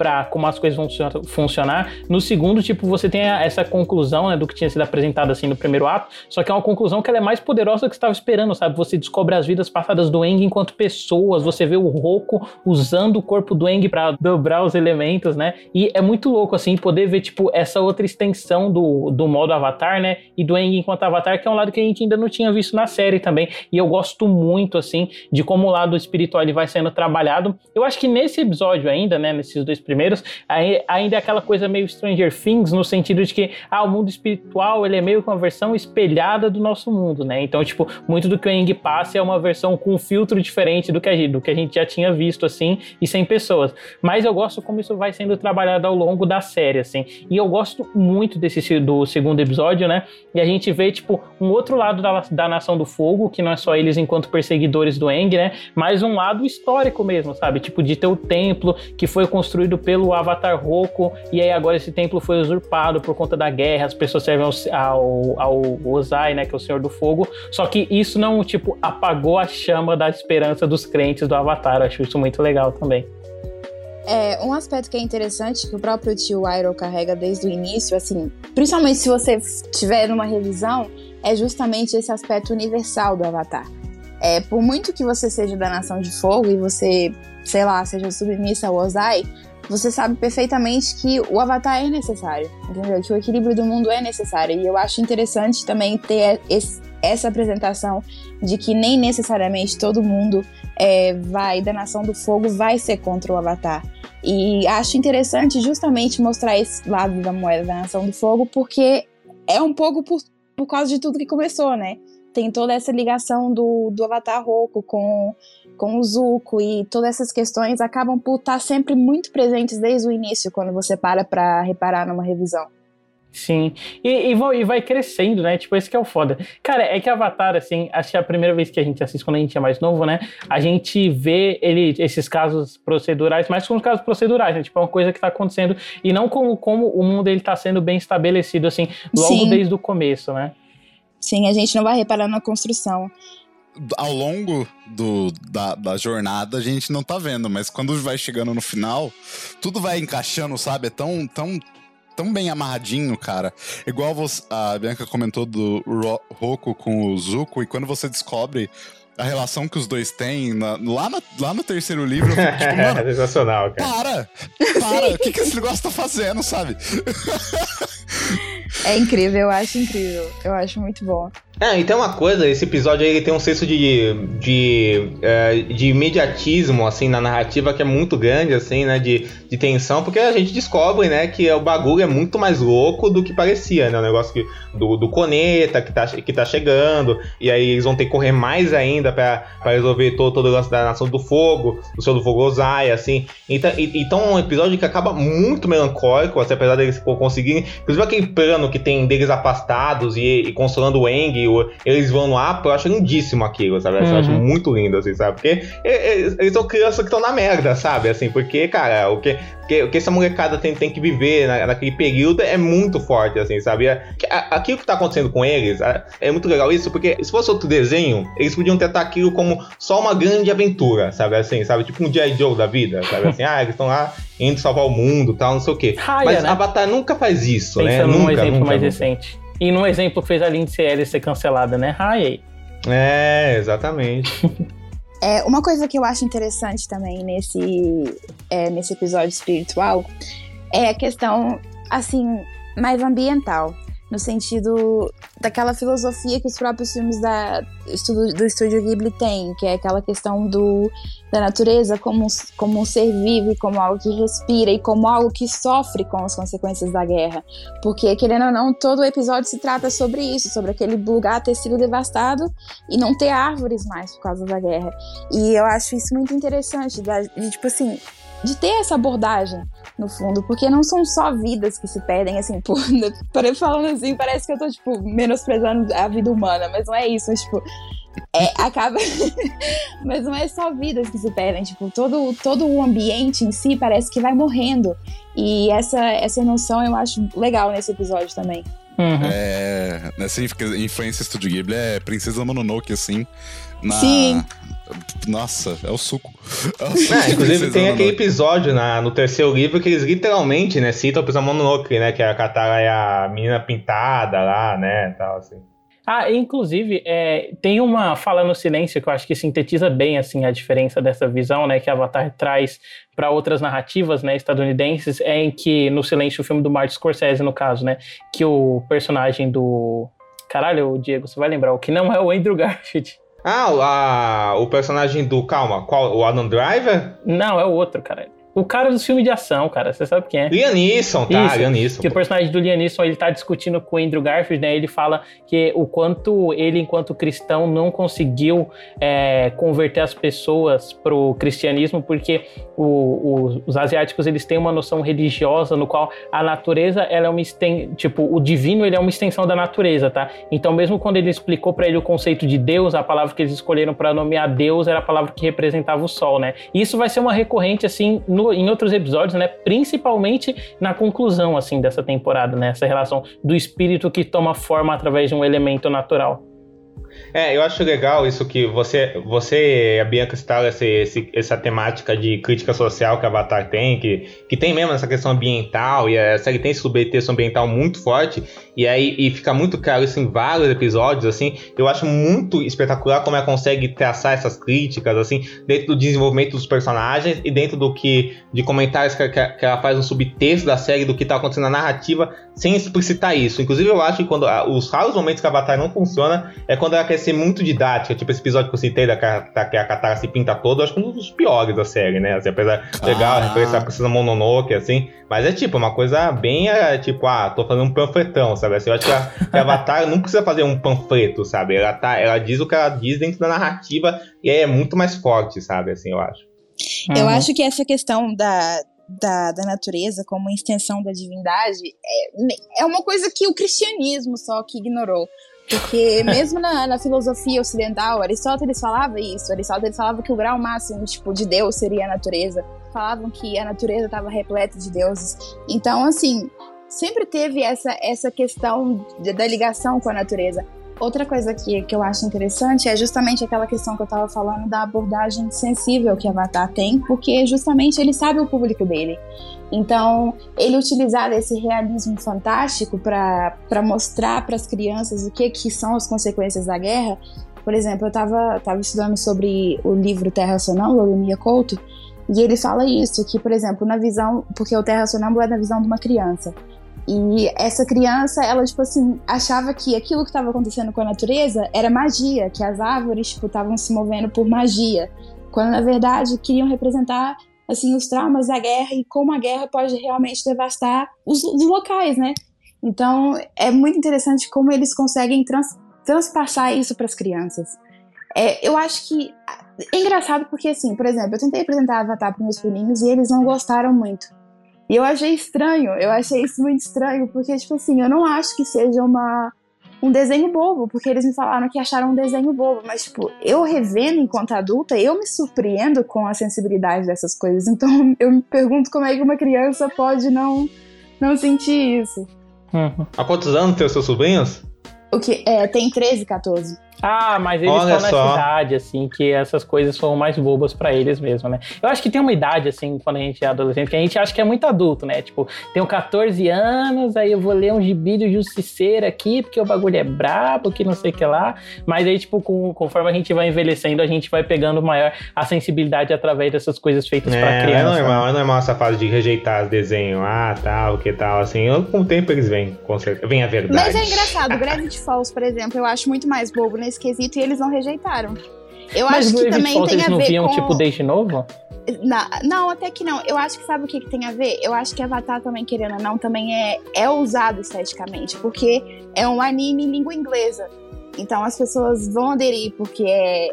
para como as coisas vão funcio- funcionar. No segundo, tipo, você tem essa conclusão, né, do que tinha sido apresentado assim no primeiro ato, só que é uma conclusão que ela é mais poderosa do que estava esperando, sabe? Você descobre as vidas passadas do Eng enquanto pessoas, você vê o Roku usando o corpo do Eng para dobrar os elementos, né? E é muito louco assim poder ver tipo essa outra extensão do, do modo Avatar, né? E do Eng enquanto Avatar, que é um lado que a gente ainda não tinha visto na série também. E eu gosto muito assim de como o lado espiritual ele vai sendo trabalhado. Eu acho que nesse episódio ainda, né, nesses dois primeiros, ainda é aquela coisa meio Stranger Things, no sentido de que ah, o mundo espiritual ele é meio que uma versão espelhada do nosso mundo, né? Então, tipo, muito do que o Eng passa é uma versão com um filtro diferente do que, a gente, do que a gente já tinha visto, assim, e sem pessoas. Mas eu gosto como isso vai sendo trabalhado ao longo da série, assim. E eu gosto muito desse do segundo episódio, né? E a gente vê, tipo, um outro lado da, da Nação do Fogo, que não é só eles enquanto perseguidores do Eng, né? Mas um lado histórico mesmo, sabe? Tipo, de ter o templo que foi construído pelo Avatar Roku, e aí agora esse templo foi usurpado por conta da guerra, as pessoas servem ao, ao, ao Ozai, né? Que é o Senhor do Fogo. Só que isso não, tipo, apagou a chama da esperança dos crentes do Avatar. Eu acho isso muito legal também. É, um aspecto que é interessante, que o próprio tio Iroh carrega desde o início, assim, principalmente se você tiver numa revisão, é justamente esse aspecto universal do Avatar. É, por muito que você seja da Nação de Fogo e você, sei lá, seja submissa ao Ozai, você sabe perfeitamente que o Avatar é necessário, entendeu? Que o equilíbrio do mundo é necessário. E eu acho interessante também ter esse, essa apresentação de que nem necessariamente todo mundo é, vai da Nação do Fogo vai ser contra o Avatar. E acho interessante justamente mostrar esse lado da moeda da Nação do Fogo, porque é um pouco por, por causa de tudo que começou, né? Tem toda essa ligação do, do Avatar Roku com, com o Zuko e todas essas questões acabam por estar sempre muito presentes desde o início, quando você para para reparar numa revisão. Sim, e, e, vai, crescendo, né? Tipo, esse que é o foda. Cara, é que Avatar, assim, acho que é a primeira vez que a gente assiste quando a gente é mais novo, né? A gente vê ele, esses casos procedurais, mas como casos procedurais, né? Tipo, é uma coisa que tá acontecendo e não como, como o mundo ele tá sendo bem estabelecido, assim, logo Sim. desde o começo, né? Sim, a gente não vai reparar na construção. Ao longo do, da, da jornada a gente não tá vendo, mas quando vai chegando no final, tudo vai encaixando, sabe? É tão, tão tão bem amarradinho, cara. Igual você, a Bianca comentou do Roku com o Zuko, e quando você descobre a relação que os dois têm na, lá, na, lá no terceiro livro, eu fico tipo, [laughs] mano. Sensacional, cara. Para! Para! o que, que esse negócio tá fazendo, sabe? [laughs] É incrível, eu acho incrível. Eu acho muito bom. É, e tem uma coisa, esse episódio aí tem um senso de, de, é, de imediatismo, assim, na narrativa que é muito grande, assim, né, de, de tensão, porque a gente descobre, né, que o bagulho é muito mais louco do que parecia, né, o negócio que, do, do coneta que tá, que tá chegando, e aí eles vão ter que correr mais ainda para resolver todo, todo o lance da Nação do Fogo, do Senhor do Fogo Ozai, assim. Então, então é um episódio que acaba muito melancólico, assim, apesar deles conseguirem, inclusive aquele plano que tem deles afastados e, e consolando o Eng, eles vão no Apo, eu acho lindíssimo aquilo, sabe? Uhum. Eu acho uhum. muito lindo, assim, sabe? Porque eles são crianças que estão na merda, sabe? Assim, porque, cara, o que, o que essa molecada tem, tem que viver na, naquele período é muito forte, assim, sabe? Aquilo que tá acontecendo com eles é muito legal isso, porque se fosse outro desenho, eles podiam tratar aquilo como só uma grande aventura, sabe? Assim, sabe? Tipo um G.I. Joe da vida, sabe? Assim, [laughs] ah, eles estão lá indo salvar o mundo tal, não sei o quê. Raya, Mas né? Avatar nunca faz isso, Pensando né? Nunca, num exemplo nunca, mais nunca. recente. E num exemplo que fez a Lindsay Ellis ser cancelada, né? Raya. É, exatamente. [laughs] É, uma coisa que eu acho interessante também nesse, é, nesse episódio espiritual é a questão, assim, mais ambiental no sentido daquela filosofia que os próprios filmes da, do Estúdio Ghibli têm, que é aquela questão do, da natureza como, como um ser vivo, como algo que respira e como algo que sofre com as consequências da guerra. Porque, querendo ou não, todo o episódio se trata sobre isso, sobre aquele lugar ter sido devastado e não ter árvores mais por causa da guerra. E eu acho isso muito interessante, de, tipo assim, de ter essa abordagem no fundo, porque não são só vidas que se perdem, assim, [laughs] por, por falando assim, parece que eu tô, tipo, menosprezando a vida humana, mas não é isso, mas, tipo, é, acaba. [laughs] mas não é só vidas que se perdem, tipo, todo, todo o ambiente em si parece que vai morrendo. E essa, essa noção eu acho legal nesse episódio também. Uhum. É, nessa influência Studio Ghibli é Princesa Mononoke, assim. Na... Sim. Nossa, é o suco. É o suco é, inclusive tem aquele episódio na, no terceiro livro que eles literalmente, né, citam a Princesa Mononoke, né, que a Katara é a menina pintada lá, né, tal, assim. Ah, inclusive, é, tem uma fala no silêncio que eu acho que sintetiza bem assim a diferença dessa visão, né, que Avatar traz para outras narrativas, né, estadunidenses, é em que no silêncio o filme do Martin Scorsese no caso, né, que o personagem do Caralho, Diego, você vai lembrar, o que não é o Andrew Garfield. Ah, a, o personagem do. Calma, qual? O Adam Driver? Não, é o outro, cara. O, cara dos filmes de ação, cara, você sabe quem é? Liam Neeson, tá? Isso, Liam Neeson. Que o personagem do Liam Neeson, ele tá discutindo com o Andrew Garfield, né? Ele fala que o quanto ele, enquanto cristão, não conseguiu é, converter as pessoas pro cristianismo, porque o, o, os asiáticos, eles têm uma noção religiosa no qual a natureza, ela é uma extensão, tipo, o divino, ele é uma extensão da natureza, tá? Então, mesmo quando ele explicou para ele o conceito de Deus, a palavra que eles escolheram para nomear Deus era a palavra que representava o sol, né? E isso vai ser uma recorrente, assim, no, em outros episódios, né? Principalmente na conclusão, assim, dessa temporada, né? Essa relação do espírito que toma forma através de um elemento natural. É, eu acho legal isso que você, você a Bianca citaram essa, essa temática de crítica social que Avatar tem, que, que tem mesmo essa questão ambiental, e a série tem esse subtexto ambiental muito forte, e aí e fica muito claro isso em vários episódios, assim, eu acho muito espetacular como ela consegue traçar essas críticas, assim, dentro do desenvolvimento dos personagens e dentro do que, de comentários que, que ela faz um subtexto da série, do que tá acontecendo na narrativa, sem explicitar isso. Inclusive, eu acho que quando os raros momentos que a Avatar não funciona é quando ela quer ser muito didática, tipo esse episódio que eu citei da que a Katara se pinta toda, eu acho que é um dos piores da série, né? Assim, apesar de legal, ah. referência a Princesa Mononoke, assim, mas é tipo uma coisa bem, é, tipo, ah, tô fazendo um panfletão, sabe? Assim, eu acho que a, que a Avatar não precisa fazer um panfleto, sabe? Ela, tá, ela diz o que ela diz dentro da narrativa e aí é muito mais forte, sabe? Assim, eu acho. Eu uhum. acho que essa questão da, da, da natureza como extensão da divindade é, é uma coisa que o cristianismo só que ignorou. Porque [laughs] mesmo na, na, filosofia ocidental, Aristóteles falava isso. Aristóteles falava que o grau máximo tipo, de Deus seria a natureza. Falavam que a natureza estava repleta de deuses. Então, assim, sempre teve essa, essa questão da ligação com a natureza. Outra coisa que, que eu acho interessante é justamente aquela questão que eu estava falando da abordagem sensível que Avatar tem, porque justamente ele sabe o público dele. Então, ele utilizar esse realismo fantástico para mostrar para as crianças o que, que são as consequências da guerra. Por exemplo, eu estava tava estudando sobre o livro Terra Sonâmbula, do Mia Couto, e ele fala isso, que, por exemplo, na visão, porque o Terra Sonâmbula é na visão de uma criança. E essa criança, ela, tipo assim, achava que aquilo que estava acontecendo com a natureza era magia, que as árvores, tipo, estavam se movendo por magia. Quando, na verdade, queriam representar, assim, os traumas da guerra e como a guerra pode realmente devastar os, os locais, né? Então, é muito interessante como eles conseguem trans, transpassar isso para as crianças. É, eu acho que é engraçado porque, assim, por exemplo, eu tentei apresentar Avatar para meus filhinhos e eles não gostaram muito. E eu achei estranho, eu achei isso muito estranho, porque, tipo assim, eu não acho que seja uma, um desenho bobo, porque eles me falaram que acharam um desenho bobo, mas, tipo, eu revendo enquanto adulta, eu me surpreendo com a sensibilidade dessas coisas. Então, [laughs] eu me pergunto como é que uma criança pode não, não sentir isso. Uhum. Há quantos anos tem os seus sobrinhos? O que? É, tem 13, 14. Ah, mas eles Olha estão nessa idade, assim, que essas coisas são mais bobas para eles mesmo, né? Eu acho que tem uma idade, assim, quando a gente é adolescente, que a gente acha que é muito adulto, né? Tipo, tenho 14 anos, aí eu vou ler um gibi do Justiceiro aqui, porque o bagulho é brabo, que não sei o que lá. Mas aí, tipo, com, conforme a gente vai envelhecendo, a gente vai pegando maior a sensibilidade através dessas coisas feitas é, pra criança. É normal, né? é normal essa fase de rejeitar os desenhos, ah, tal, que tal, assim. Com o tempo eles vêm, com certeza. Vem a verdade. Mas é engraçado, Gravity Falls, por exemplo, eu acho muito mais bobo, né? nesse quesito e eles não rejeitaram. Eu Mas acho que também tem a não ver viam, com... tipo, desde novo? Não, não, até que não. Eu acho que sabe o que, que tem a ver? Eu acho que Avatar também, querendo ou não, também é, é usado esteticamente, porque é um anime em língua inglesa. Então as pessoas vão aderir porque é, é,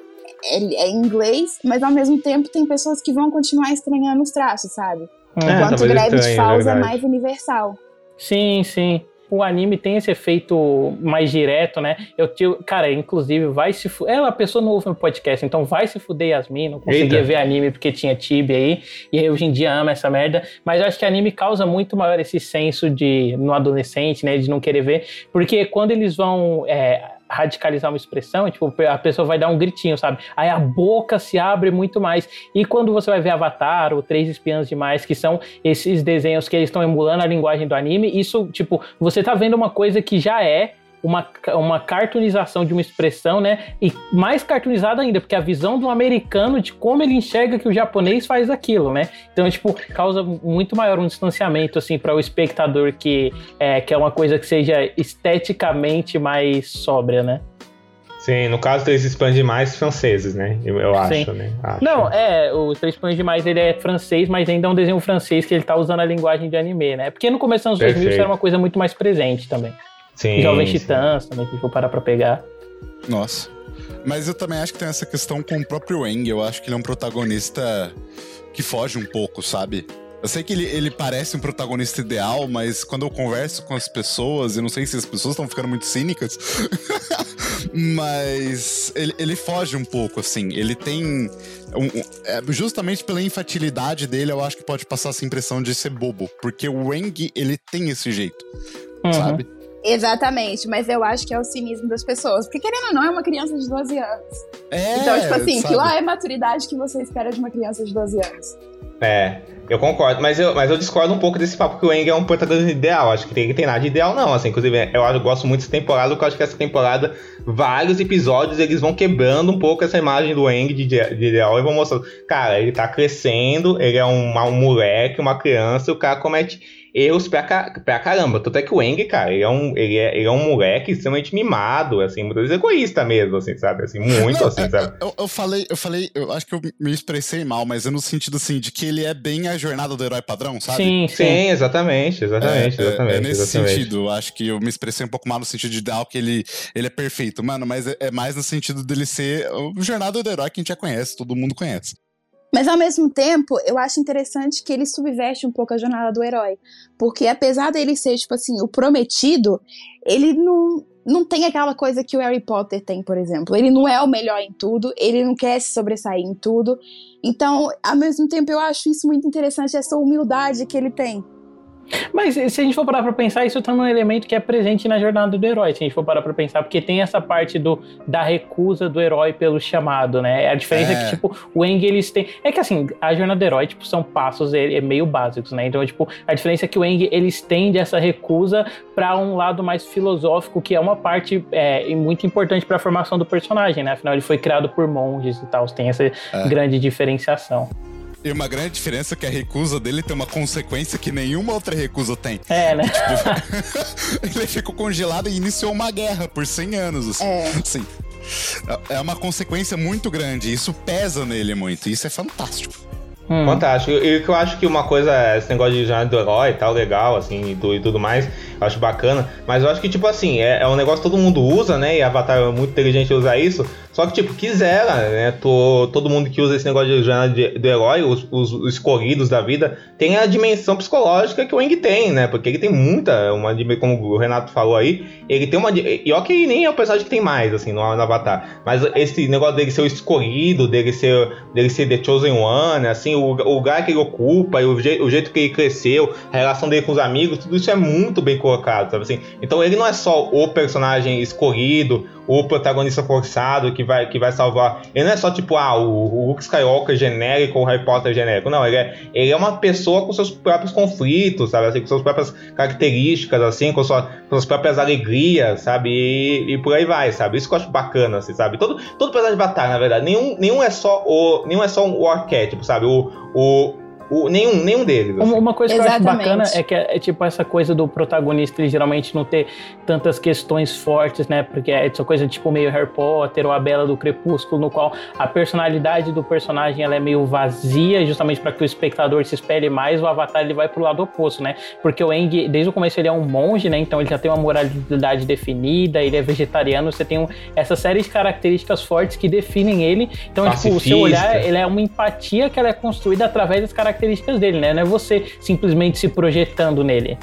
é inglês, mas ao mesmo tempo tem pessoas que vão continuar estranhando os traços, sabe? É, Enquanto o Gravity Falls é mais universal. Sim, sim o anime tem esse efeito mais direto, né? Eu tive, cara, inclusive, vai se fuder. Ela, a pessoa não ouve meu podcast, então vai se fuder Yasmin, não conseguia Eita. ver anime porque tinha Tibia aí, e aí hoje em dia ama essa merda. Mas eu acho que anime causa muito maior esse senso de, no adolescente, né, de não querer ver, porque quando eles vão. É, radicalizar uma expressão, tipo, a pessoa vai dar um gritinho, sabe? Aí a boca se abre muito mais. E quando você vai ver Avatar ou Três Espiãs Demais, que são esses desenhos que eles estão emulando a linguagem do anime, isso, tipo, você tá vendo uma coisa que já é uma, uma cartoonização de uma expressão, né? E mais cartoonizada ainda, porque a visão do americano de como ele enxerga que o japonês faz aquilo, né? Então, tipo, causa muito maior um distanciamento, assim, para o espectador que é, que é uma coisa que seja esteticamente mais sóbria, né? Sim, no caso eles expandem mais franceses, né? Eu, eu acho, né? Acho. Não, é, o Três Pães Demais ele é francês, mas ainda é um desenho francês que ele tá usando a linguagem de anime, né? Porque no começo dos anos 2000 isso era uma coisa muito mais presente também. Sim. Jovens Titãs também, que for parar pra pegar. Nossa. Mas eu também acho que tem essa questão com o próprio Wang. Eu acho que ele é um protagonista que foge um pouco, sabe? Eu sei que ele, ele parece um protagonista ideal, mas quando eu converso com as pessoas, eu não sei se as pessoas estão ficando muito cínicas, [laughs] mas ele, ele foge um pouco, assim. Ele tem. Um, um, é, justamente pela infantilidade dele, eu acho que pode passar essa impressão de ser bobo. Porque o Wang, ele tem esse jeito, uhum. sabe? Exatamente, mas eu acho que é o cinismo das pessoas. Porque querendo ou não, é uma criança de 12 anos. É, então, tipo assim, sabe? que lá é a maturidade que você espera de uma criança de 12 anos. É, eu concordo, mas eu, mas eu discordo um pouco desse papo que o Eng é um protagonista ideal. Acho que tem, tem nada de ideal, não. Assim, inclusive, eu, eu gosto muito dessa temporada, porque eu acho que essa temporada, vários episódios, eles vão quebrando um pouco essa imagem do Eng de, de ideal e vão mostrando. Cara, ele tá crescendo, ele é um, um moleque, uma criança, e o cara comete erros pra, pra caramba. Tanto é que o Eng, cara, ele é um, ele é, ele é um moleque extremamente mimado, assim, muitas vezes egoísta mesmo, assim, sabe? Assim, muito, Não, assim, sabe? Eu, eu, falei, eu falei, eu acho que eu me expressei mal, mas é no sentido, assim, de que ele é bem a jornada do herói padrão, sabe? Sim, sim, sim exatamente, exatamente, é, exatamente. É, é nesse exatamente. sentido, eu acho que eu me expressei um pouco mal no sentido de dar que ele, ele é perfeito, mano, mas é, é mais no sentido dele ser o jornada do herói que a gente já conhece, todo mundo conhece. Mas ao mesmo tempo, eu acho interessante que ele subverte um pouco a jornada do herói. Porque apesar dele ser, tipo assim, o prometido, ele não, não tem aquela coisa que o Harry Potter tem, por exemplo. Ele não é o melhor em tudo, ele não quer se sobressair em tudo. Então, ao mesmo tempo, eu acho isso muito interessante, essa humildade que ele tem. Mas se a gente for parar pra pensar, isso também é um elemento que é presente na jornada do herói, se a gente for parar pra pensar, porque tem essa parte do, da recusa do herói pelo chamado, né? A diferença é, é que, tipo, o Eng, eles têm... É que, assim, a jornada do herói, tipo, são passos é, é meio básicos, né? Então, tipo, a diferença é que o Eng, eles tendem essa recusa para um lado mais filosófico, que é uma parte é, muito importante para a formação do personagem, né? Afinal, ele foi criado por monges e tal, tem essa é. grande diferenciação. E uma grande diferença é que a recusa dele tem uma consequência que nenhuma outra recusa tem. É, né? Tipo, [laughs] ele ficou congelado e iniciou uma guerra por 100 anos, assim. É. Sim. É uma consequência muito grande. Isso pesa nele muito. Isso é fantástico. Hum. Fantástico. E que eu acho que uma coisa, esse negócio de jornada do herói e tal, legal, assim, e, e tudo mais, eu acho bacana. Mas eu acho que, tipo assim, é, é um negócio que todo mundo usa, né? E Avatar é muito inteligente usar isso. Só que, tipo, quisera, né? Tô, todo mundo que usa esse negócio de jornada de, do herói, os, os, os, escolhidos da vida, tem a dimensão psicológica que o Eng tem, né? Porque ele tem muita, uma como o Renato falou aí, ele tem uma. E ó que nem é o personagem que tem mais, assim, no, no Avatar. Mas esse negócio dele ser o escolhido, dele ser, dele ser The Chosen One, assim, o, lugar que ele ocupa, o, je, o jeito que ele cresceu, a relação dele com os amigos, tudo isso é muito bem colocado, sabe assim? Então ele não é só o personagem escolhido, o protagonista forçado que vai, que vai salvar. Ele não é só tipo, ah, o, o Luke Skywalker genérico ou o Harry Potter genérico. Não, ele é, ele é uma pessoa com seus próprios conflitos, sabe? Assim, com suas próprias características, assim, com, sua, com suas próprias alegrias, sabe? E, e, por aí vai, sabe? Isso que eu acho bacana, assim, sabe? Todo, todo personagem de batalha, na verdade, nenhum, nenhum é só o. Nenhum é só o arquétipo, sabe? O, o, o, nenhum, nenhum deles. Assim. Uma coisa Exatamente. que eu acho bacana é que é, é, tipo essa coisa do protagonista ele geralmente não ter tantas questões fortes, né? Porque é essa coisa tipo meio Harry Potter ou a Bela do Crepúsculo, no qual a personalidade do personagem ela é meio vazia, justamente para que o espectador se espelhe mais. O Avatar ele vai pro lado oposto, né? Porque o Eng, desde o começo, ele é um monge, né? Então ele já tem uma moralidade definida, ele é vegetariano, você tem um, essa série de características fortes que definem ele. Então, Pacifista. tipo, o seu olhar, ele é uma empatia que ela é construída através das características características dele, né? Não é você simplesmente se projetando nele.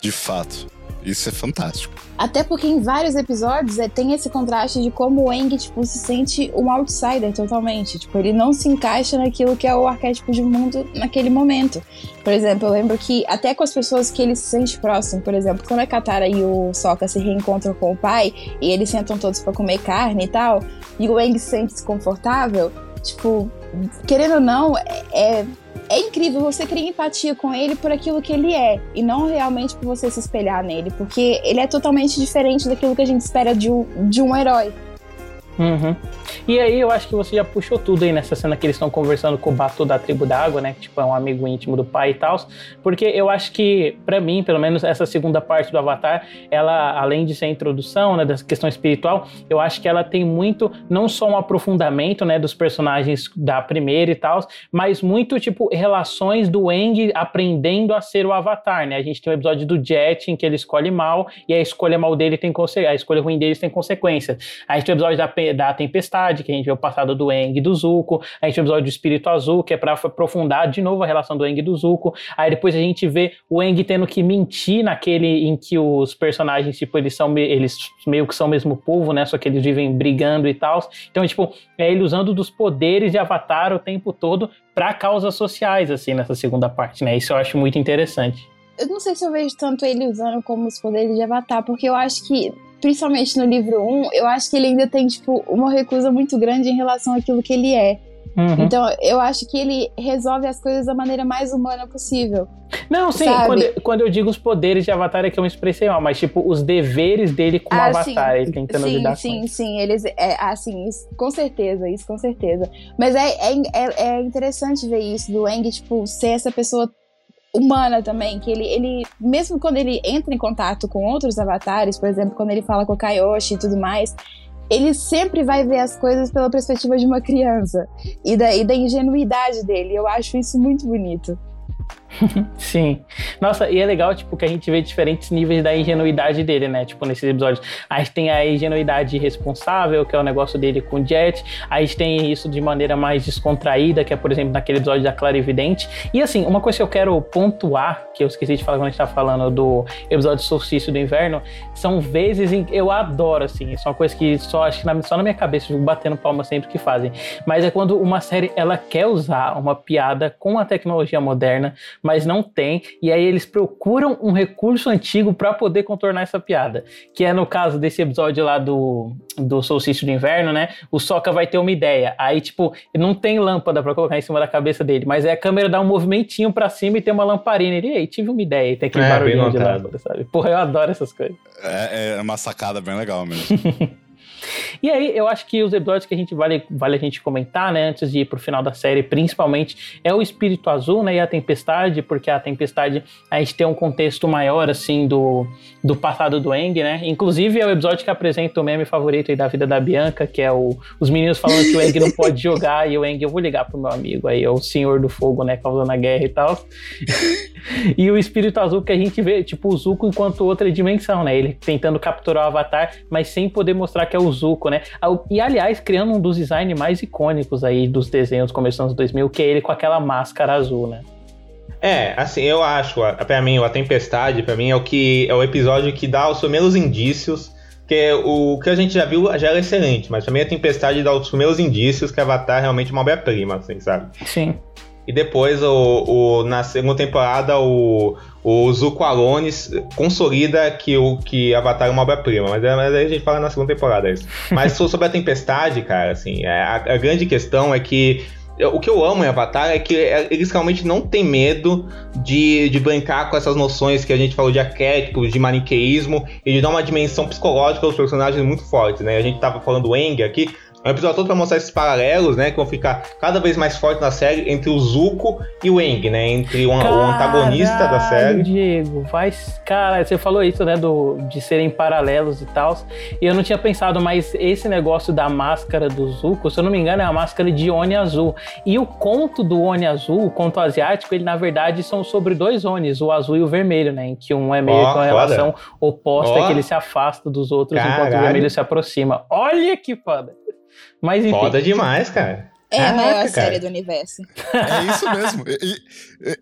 De fato. Isso é fantástico. Até porque em vários episódios é, tem esse contraste de como o Eng, tipo, se sente um outsider totalmente. Tipo, ele não se encaixa naquilo que é o arquétipo de mundo naquele momento. Por exemplo, eu lembro que até com as pessoas que ele se sente próximo, por exemplo, quando a Katara e o Sokka se reencontram com o pai e eles sentam todos para comer carne e tal, e o Eng se sente desconfortável, tipo, querendo ou não, é, é incrível, você cria empatia com ele por aquilo que ele é, e não realmente por você se espelhar nele, porque ele é totalmente diferente daquilo que a gente espera de um, de um herói. Uhum. E aí eu acho que você já puxou tudo aí nessa cena que eles estão conversando com o Batu da tribo d'água, né? Que tipo, é um amigo íntimo do pai e tal. Porque eu acho que, para mim, pelo menos essa segunda parte do Avatar, ela, além de ser a introdução, né, dessa questão espiritual, eu acho que ela tem muito, não só um aprofundamento, né, dos personagens da primeira e tal, mas muito, tipo, relações do Eng aprendendo a ser o Avatar, né? A gente tem o episódio do Jet, em que ele escolhe mal, e a escolha mal dele tem consequências, a escolha ruim deles tem consequências. A gente tem o episódio da da Tempestade, que a gente vê o passado do Eng e do Zuko. A gente vê o episódio do Espírito Azul, que é para aprofundar de novo a relação do Eng e do Zuko. Aí depois a gente vê o Eng tendo que mentir naquele em que os personagens, tipo, eles são eles meio que são o mesmo povo, né? Só que eles vivem brigando e tal. Então, tipo, é ele usando dos poderes de Avatar o tempo todo para causas sociais, assim, nessa segunda parte, né? Isso eu acho muito interessante. Eu não sei se eu vejo tanto ele usando como os poderes de Avatar, porque eu acho que principalmente no livro 1, eu acho que ele ainda tem, tipo, uma recusa muito grande em relação àquilo que ele é. Uhum. Então, eu acho que ele resolve as coisas da maneira mais humana possível. Não, sim, quando, quando, eu digo os poderes de Avatar é que eu me expressei mal, mas tipo, os deveres dele como ah, Avatar, sim, ele tentando sim, lidar sim, com Sim, sim, eles. É, assim, isso, com certeza, isso com certeza. Mas é, é, é, é interessante ver isso do Eng, tipo, ser essa pessoa humana também, que ele, ele, mesmo quando ele entra em contato com outros avatares, por exemplo, quando ele fala com o Kayoshi e tudo mais, ele sempre vai ver as coisas pela perspectiva de uma criança e da, e da ingenuidade dele. Eu acho isso muito bonito. [laughs] Sim. Nossa, e é legal, tipo, que a gente vê diferentes níveis da ingenuidade dele, né? Tipo, nesses episódios. A gente tem a ingenuidade responsável, que é o negócio dele com o Jet. A gente tem isso de maneira mais descontraída, que é, por exemplo, naquele episódio da Clarividente. E, assim, uma coisa que eu quero pontuar, que eu esqueci de falar quando a gente tá falando do episódio Solstício do Inverno, são vezes em que eu adoro, assim. Isso é uma coisa que só acho que na, só na minha cabeça eu fico batendo palma sempre que fazem. Mas é quando uma série, ela quer usar uma piada com a tecnologia moderna, mas não tem, e aí eles procuram um recurso antigo para poder contornar essa piada, que é no caso desse episódio lá do, do solstício de inverno, né? O Soca vai ter uma ideia, aí tipo, não tem lâmpada para colocar em cima da cabeça dele, mas é a câmera dá um movimentinho para cima e tem uma lamparina, ele, ei, tive uma ideia, e tem aquele é, barulhinho de lâmpada, sabe? Porra, eu adoro essas coisas. É, é uma sacada bem legal mesmo. [laughs] E aí, eu acho que os episódios que a gente vale, vale a gente comentar, né, antes de ir pro final da série, principalmente, é o Espírito Azul, né, e a Tempestade, porque a Tempestade, a gente tem um contexto maior, assim, do, do passado do Eng, né, inclusive é o episódio que apresenta o meme favorito aí da vida da Bianca, que é o, os meninos falando que o Eng não pode [laughs] jogar, e o Eng, eu vou ligar pro meu amigo aí, é o Senhor do Fogo, né, causando a guerra e tal. [laughs] e o Espírito Azul que a gente vê, tipo, o Zuko enquanto outra dimensão, né, ele tentando capturar o Avatar, mas sem poder mostrar que é o Zuko, né? E aliás, criando um dos designs mais icônicos aí dos desenhos começando dos 2000, que é ele com aquela máscara azul, né? É, assim, eu acho, para mim, a Tempestade, para mim, é o que é o episódio que dá os primeiros indícios, que o que a gente já viu já era excelente, mas pra mim a Tempestade dá os primeiros indícios que Avatar é realmente uma obra-prima, assim, sabe? Sim. E depois, o, o, na segunda temporada, o, o Zuko Alones consolida que o que Avatar é uma obra-prima. Mas, é, mas aí a gente fala na segunda temporada isso. Mas sobre a Tempestade, cara, assim, é, a, a grande questão é que o que eu amo em Avatar é que é, eles realmente não têm medo de, de brincar com essas noções que a gente falou de arquétipos, de maniqueísmo e de dar uma dimensão psicológica aos personagens muito forte, né? A gente tava falando do Eng aqui, é um episódio todo pra mostrar esses paralelos, né? Que vão ficar cada vez mais fortes na série entre o Zuko e o Eng, né? Entre o, o antagonista da série. Diego, vai. Cara, você falou isso, né? Do, de serem paralelos e tal. E eu não tinha pensado, mas esse negócio da máscara do Zuko, se eu não me engano, é a máscara de Oni Azul. E o conto do Oni Azul, o conto asiático, ele na verdade são sobre dois Onis, o azul e o vermelho, né? Em que um é meio oh, que uma relação oposta, oh. que ele se afasta dos outros Caralho. enquanto o vermelho se aproxima. Olha que foda! Mas enfim. Foda demais, cara. É Caraca, a maior série do universo. É isso mesmo. E,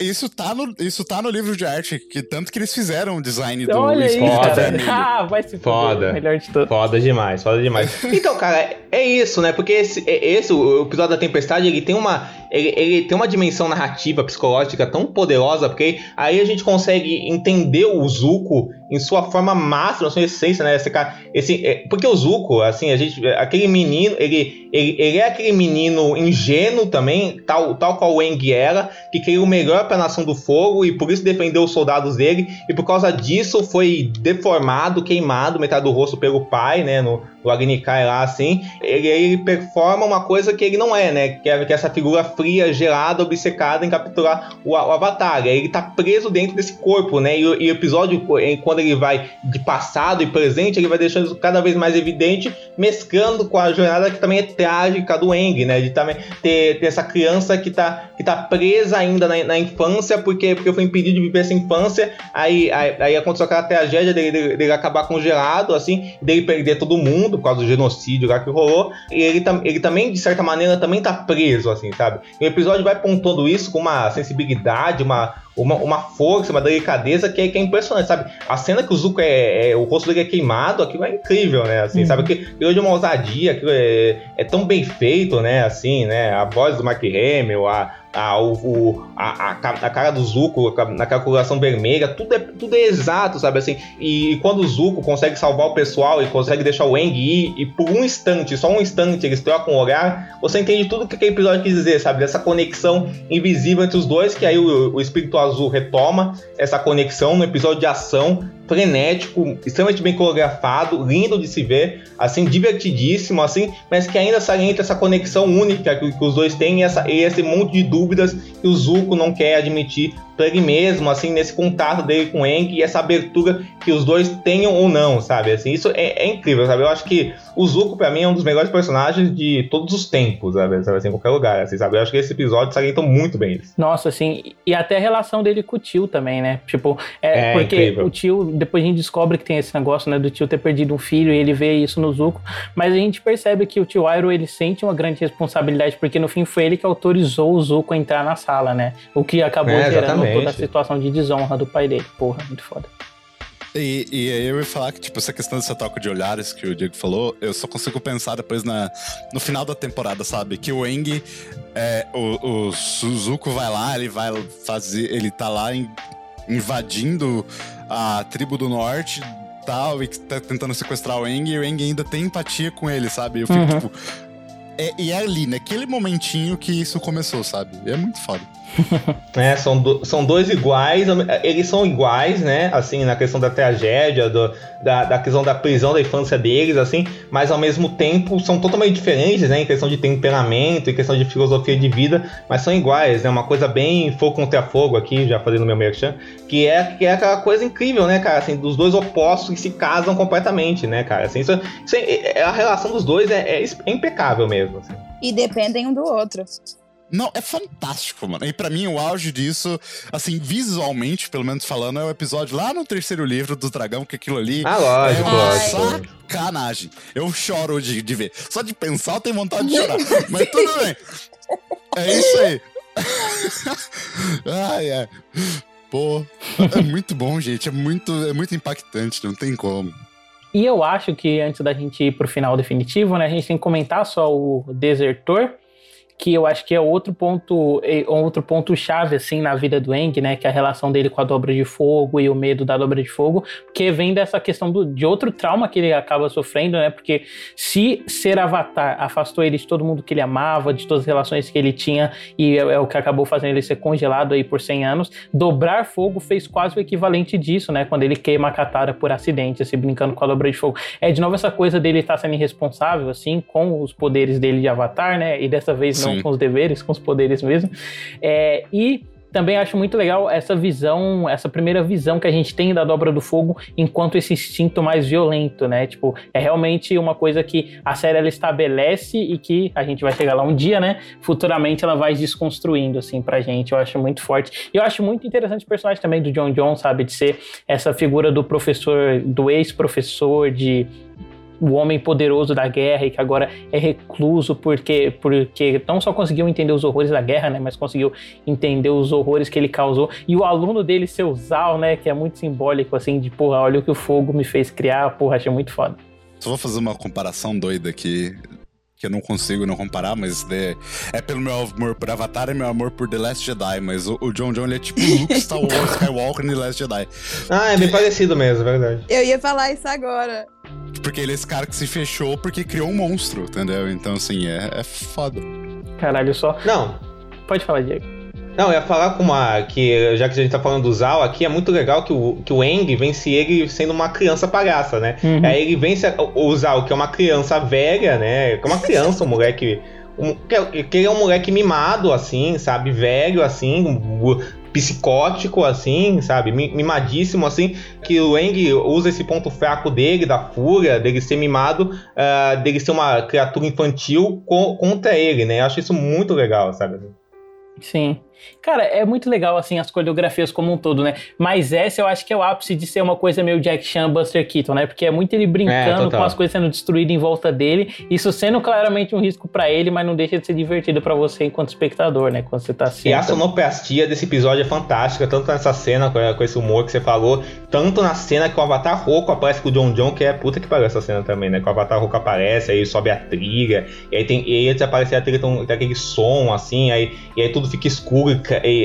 e, isso, tá no, isso tá no livro de arte, que tanto que eles fizeram o design do Olha aí, foda. [laughs] Ah, vai se foda. Melhor de tudo. Foda demais, foda demais. [laughs] então, cara, é isso, né? Porque esse, é, esse o episódio da Tempestade, ele tem uma ele, ele, tem uma dimensão narrativa, psicológica tão poderosa, porque aí a gente consegue entender o Zuko em sua forma máxima, sua essência, né? Esse cara, esse, é, porque o Zuko, assim, a gente, aquele menino, ele, ele, ele é aquele menino ingênuo também, tal, tal qual o Eng era, que queria o melhor para a Nação do Fogo e por isso defendeu os soldados dele, e por causa disso foi deformado, queimado, metade do rosto pelo pai, né? No, o Agni cai lá assim, ele, ele performa uma coisa que ele não é, né? Que é, que é essa figura fria, gelada, obcecada em capturar o, o Avatar. Ele tá preso dentro desse corpo, né? E, o episódio, quando ele vai de passado e presente, ele vai deixando isso cada vez mais evidente, mesclando com a jornada que também é trágica do Eng, né? De também ter, ter essa criança que tá, que tá presa ainda na, na, infância, porque, porque foi impedido de viver essa infância. Aí, aí, aí aconteceu aquela tragédia dele, dele, dele, acabar congelado, assim, dele perder todo mundo por causa do genocídio lá que rolou. E ele, ele também, de certa maneira, também tá preso, assim, sabe? E o episódio vai pontuando isso com uma sensibilidade, uma, uma, uma força, uma delicadeza que é, que é impressionante, sabe? A cena que o Zuko é, é, o rosto dele é queimado, aquilo é incrível, né? Assim, uhum. sabe? Que aquilo de uma ousadia, aquilo é, é tão bem feito, né? Assim, né? A voz do Mark Hamill, a, a, o, a, a, a, cara do Zuko naquela coloração vermelha, tudo é, tudo é exato, sabe assim? E, e, quando o Zuko consegue salvar o pessoal e consegue deixar o Eng ir, e por um instante, só um instante, eles trocam o olhar, você entende tudo que aquele episódio quis dizer, sabe? Dessa conexão invisível entre os dois, que aí o, o espírito azul retoma essa conexão no episódio de ação frenético, extremamente bem coreografado, lindo de se ver, assim, divertidíssimo, assim, mas que ainda salienta essa conexão única que, que os dois têm e, essa, e esse monte de dúvidas que o Zuko não quer admitir mesmo, assim, nesse contato dele com o Enki e essa abertura que os dois tenham ou não, sabe? Assim, isso é, é incrível, sabe? Eu acho que o Zuko, para mim, é um dos melhores personagens de todos os tempos, sabe? sabe assim, em qualquer lugar, assim, sabe? Eu acho que esse episódio salientou muito bem isso. Nossa, assim, e até a relação dele com o tio também, né? Tipo, é, é porque incrível. o tio, depois a gente descobre que tem esse negócio, né, do tio ter perdido um filho e ele vê isso no Zuko, mas a gente percebe que o tio Iroh, ele sente uma grande responsabilidade, porque no fim foi ele que autorizou o Zuko a entrar na sala, né? O que acabou é, gerando toda a situação de desonra do pai dele. Porra, muito foda. E, e eu ia falar que, tipo, essa questão dessa troca de olhares que o Diego falou, eu só consigo pensar depois na, no final da temporada, sabe? Que o Eng, é, o, o Suzuko vai lá, ele vai fazer. Ele tá lá em, invadindo a tribo do norte tal, e tá tentando sequestrar o Eng, e o Eng ainda tem empatia com ele, sabe? Eu fico, uhum. tipo. É, e é ali, naquele momentinho que isso começou, sabe? É muito foda. [laughs] é, são, do, são dois iguais, eles são iguais, né? Assim, na questão da tragédia, do, da, da questão da prisão da infância deles, assim, mas ao mesmo tempo são totalmente diferentes, né? Em questão de temperamento, em questão de filosofia de vida, mas são iguais, né? Uma coisa bem fogo contra fogo aqui, já fazendo meu merchan, que é, que é aquela coisa incrível, né, cara? Assim, dos dois opostos que se casam completamente, né, cara? Assim, isso, isso é, é a relação dos dois é, é, é impecável mesmo. Assim. E dependem um do outro. Não, é fantástico, mano. E para mim, o auge disso, assim, visualmente, pelo menos falando, é o episódio lá no terceiro livro do Dragão, que aquilo ali. Ah, lógico, é lógico. Sacanagem. Eu choro de, de ver. Só de pensar, eu tenho vontade de chorar. Mas tudo bem. É isso aí. [laughs] ai, ai. Pô, é muito bom, gente. É muito, é muito impactante, não tem como. E eu acho que antes da gente ir pro final definitivo, né, a gente tem que comentar só o Desertor, que eu acho que é outro ponto, é outro ponto chave assim na vida do Eng, né, que é a relação dele com a dobra de fogo e o medo da dobra de fogo, porque vem dessa questão do, de outro trauma que ele acaba sofrendo, né? Porque se ser Avatar afastou ele de todo mundo que ele amava, de todas as relações que ele tinha e é, é o que acabou fazendo ele ser congelado aí por 100 anos, dobrar fogo fez quase o equivalente disso, né? Quando ele queima a Katara por acidente, assim, brincando com a dobra de fogo. É de novo essa coisa dele estar sendo irresponsável assim com os poderes dele de Avatar, né? E dessa vez Sim. com os deveres, com os poderes mesmo. É, e também acho muito legal essa visão, essa primeira visão que a gente tem da dobra do fogo enquanto esse instinto mais violento, né? Tipo, é realmente uma coisa que a série ela estabelece e que a gente vai chegar lá um dia, né? Futuramente ela vai desconstruindo, assim, pra gente. Eu acho muito forte. E eu acho muito interessante o personagem também do John John, sabe? De ser essa figura do professor, do ex-professor, de o homem poderoso da guerra e que agora é recluso porque, porque não só conseguiu entender os horrores da guerra, né, mas conseguiu entender os horrores que ele causou. E o aluno dele ser o Zal, né, que é muito simbólico, assim, de porra, olha o que o fogo me fez criar, porra, achei muito foda. Só vou fazer uma comparação doida aqui que eu não consigo não comparar, mas é, é pelo meu amor por Avatar e meu amor por The Last Jedi, mas o, o John John ele é tipo Luke Star Wars [laughs] Skywalker no The Last Jedi. Ah, é bem parecido mesmo, é verdade. Eu ia falar isso agora. Porque ele é esse cara que se fechou porque criou um monstro, entendeu? Então, assim, é, é foda. Caralho, só. Não. Pode falar, Diego. Não, eu ia falar com uma. que Já que a gente tá falando do Zal aqui, é muito legal que o, que o Eng vence ele sendo uma criança palhaça, né? Uhum. Aí ele vence o Zal, que é uma criança velha, né? Que é uma criança, um moleque. Um, que, que ele é um moleque mimado, assim, sabe? Velho, assim, um, psicótico, assim, sabe? Mimadíssimo, assim, que o Eng usa esse ponto fraco dele, da fúria, dele ser mimado, uh, dele ser uma criatura infantil co contra ele, né? Eu acho isso muito legal, sabe? Sim. Cara, é muito legal, assim, as coreografias como um todo, né? Mas essa eu acho que é o ápice de ser uma coisa meio Jack Chan, Buster Keaton, né? Porque é muito ele brincando é, com as coisas sendo destruídas em volta dele, isso sendo claramente um risco para ele, mas não deixa de ser divertido para você enquanto espectador, né? Quando você tá assistindo. E a sonoplastia desse episódio é fantástica, tanto nessa cena com esse humor que você falou, tanto na cena que o Avatar Roco aparece com o John John, que é puta que pariu essa cena também, né? Que o Avatar Roco aparece, aí sobe a trilha, e aí tem, e aí antes aparecer a trilha, tem, tem aquele som, assim, aí, e aí tudo fica escuro,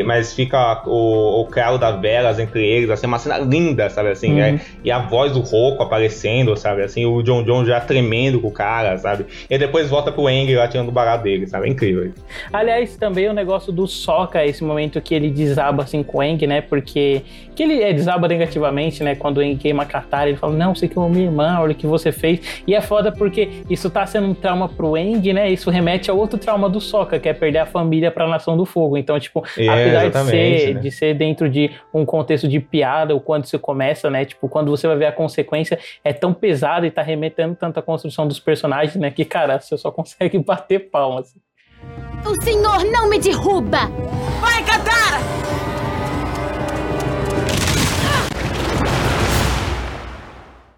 mas fica o, o cravo das velas entre eles, assim, uma cena linda, sabe assim, uhum. né? E a voz do Roco aparecendo, sabe assim, o John John já tremendo com o cara, sabe? E depois volta pro Eng lá tirando o barato dele, sabe? É incrível. Aliás, também o negócio do Soca, esse momento que ele desaba assim com o Eng, né? Porque que ele é, desaba negativamente, né? Quando o Eng queima a Katara, ele fala: Não, você queimou minha irmã, olha o que você fez. E é foda porque isso tá sendo um trauma pro Eng, né? Isso remete a outro trauma do Soca, que é perder a família pra Nação do Fogo. Então, tipo, é, apesar de ser, né? de ser dentro de um contexto de piada, ou quando você começa, né? Tipo, quando você vai ver a consequência, é tão pesado e tá remetendo tanto à construção dos personagens, né? Que, cara, você só consegue [laughs] bater palmas. O senhor não me derruba! Vai, Katara!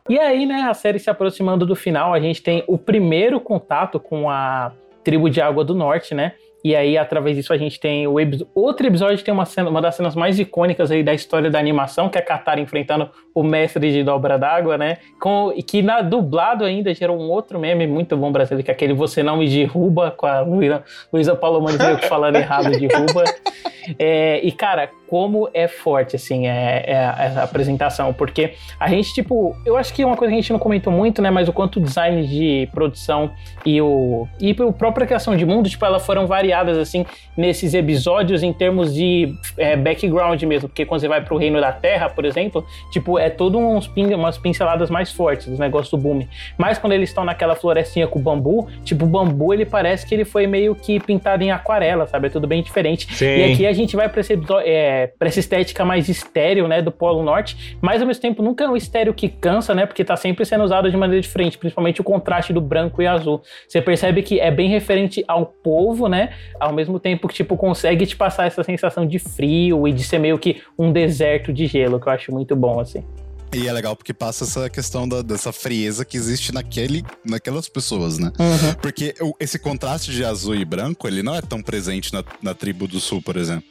E aí, né, a série se aproximando do final, a gente tem o primeiro contato com a tribo de Água do Norte, né? E aí, através disso, a gente tem o outro episódio tem uma, cena, uma das cenas mais icônicas aí da história da animação, que é a Katara enfrentando o mestre de dobra d'água, né? Com, e que na dublado ainda gerou um outro meme muito bom brasileiro, que é aquele Você Não Me Derruba, com a Luísa Palomani falando errado derruba. [laughs] É, e, cara, como é forte, assim, é, é, a apresentação, porque a gente, tipo, eu acho que uma coisa que a gente não comentou muito, né, mas o quanto o design de produção e o e a própria criação de mundo, tipo, elas foram variadas, assim, nesses episódios em termos de é, background mesmo, porque quando você vai pro Reino da Terra, por exemplo, tipo, é todo uns umas pinceladas mais fortes dos negócios do boom. Mas quando eles estão naquela florestinha com bambu, tipo, o bambu, ele parece que ele foi meio que pintado em aquarela, sabe? É tudo bem diferente. Sim. E aqui a gente vai episódio, é, para essa estética mais estéreo, né, do Polo Norte, mas ao mesmo tempo nunca é um estéreo que cansa, né, porque tá sempre sendo usado de maneira diferente, principalmente o contraste do branco e azul. Você percebe que é bem referente ao povo, né, ao mesmo tempo que, tipo, consegue te passar essa sensação de frio e de ser meio que um deserto de gelo, que eu acho muito bom, assim. E é legal porque passa essa questão da, dessa frieza que existe naquele, naquelas pessoas, né? Uhum. Porque esse contraste de azul e branco, ele não é tão presente na, na tribo do sul, por exemplo.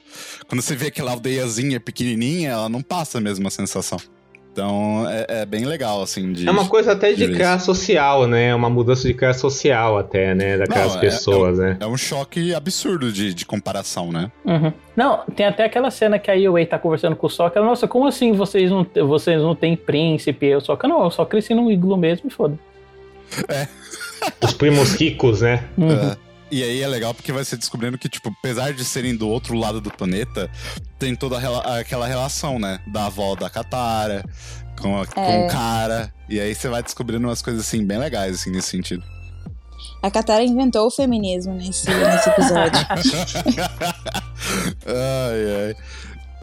Quando você vê aquela aldeiazinha pequenininha, ela não passa a mesma sensação. Então é, é, bem legal, assim. De, é uma coisa até de, de classe social, né? É uma mudança de classe social, até, né? Daquelas Não, pessoas, é, é um, né? É um choque absurdo de, de comparação, né? Uhum. Não, tem até aquela cena que a Yue tá conversando com o Sokka. Nossa, como assim vocês não, vocês não têm príncipe? Eu Sokka, não, eu só cresci num iglu mesmo e foda. É. Os primos ricos, né? Uhum. É. E aí é legal porque vai ser descobrindo que, tipo, apesar de serem do outro lado do planeta, tem toda aquela relação, né? Da avó da Katara com, a, é. com o cara. E aí você vai descobrindo umas coisas, assim, bem legais, assim, nesse sentido. A Katara inventou o feminismo nesse, nesse episódio. [laughs] ai, ai.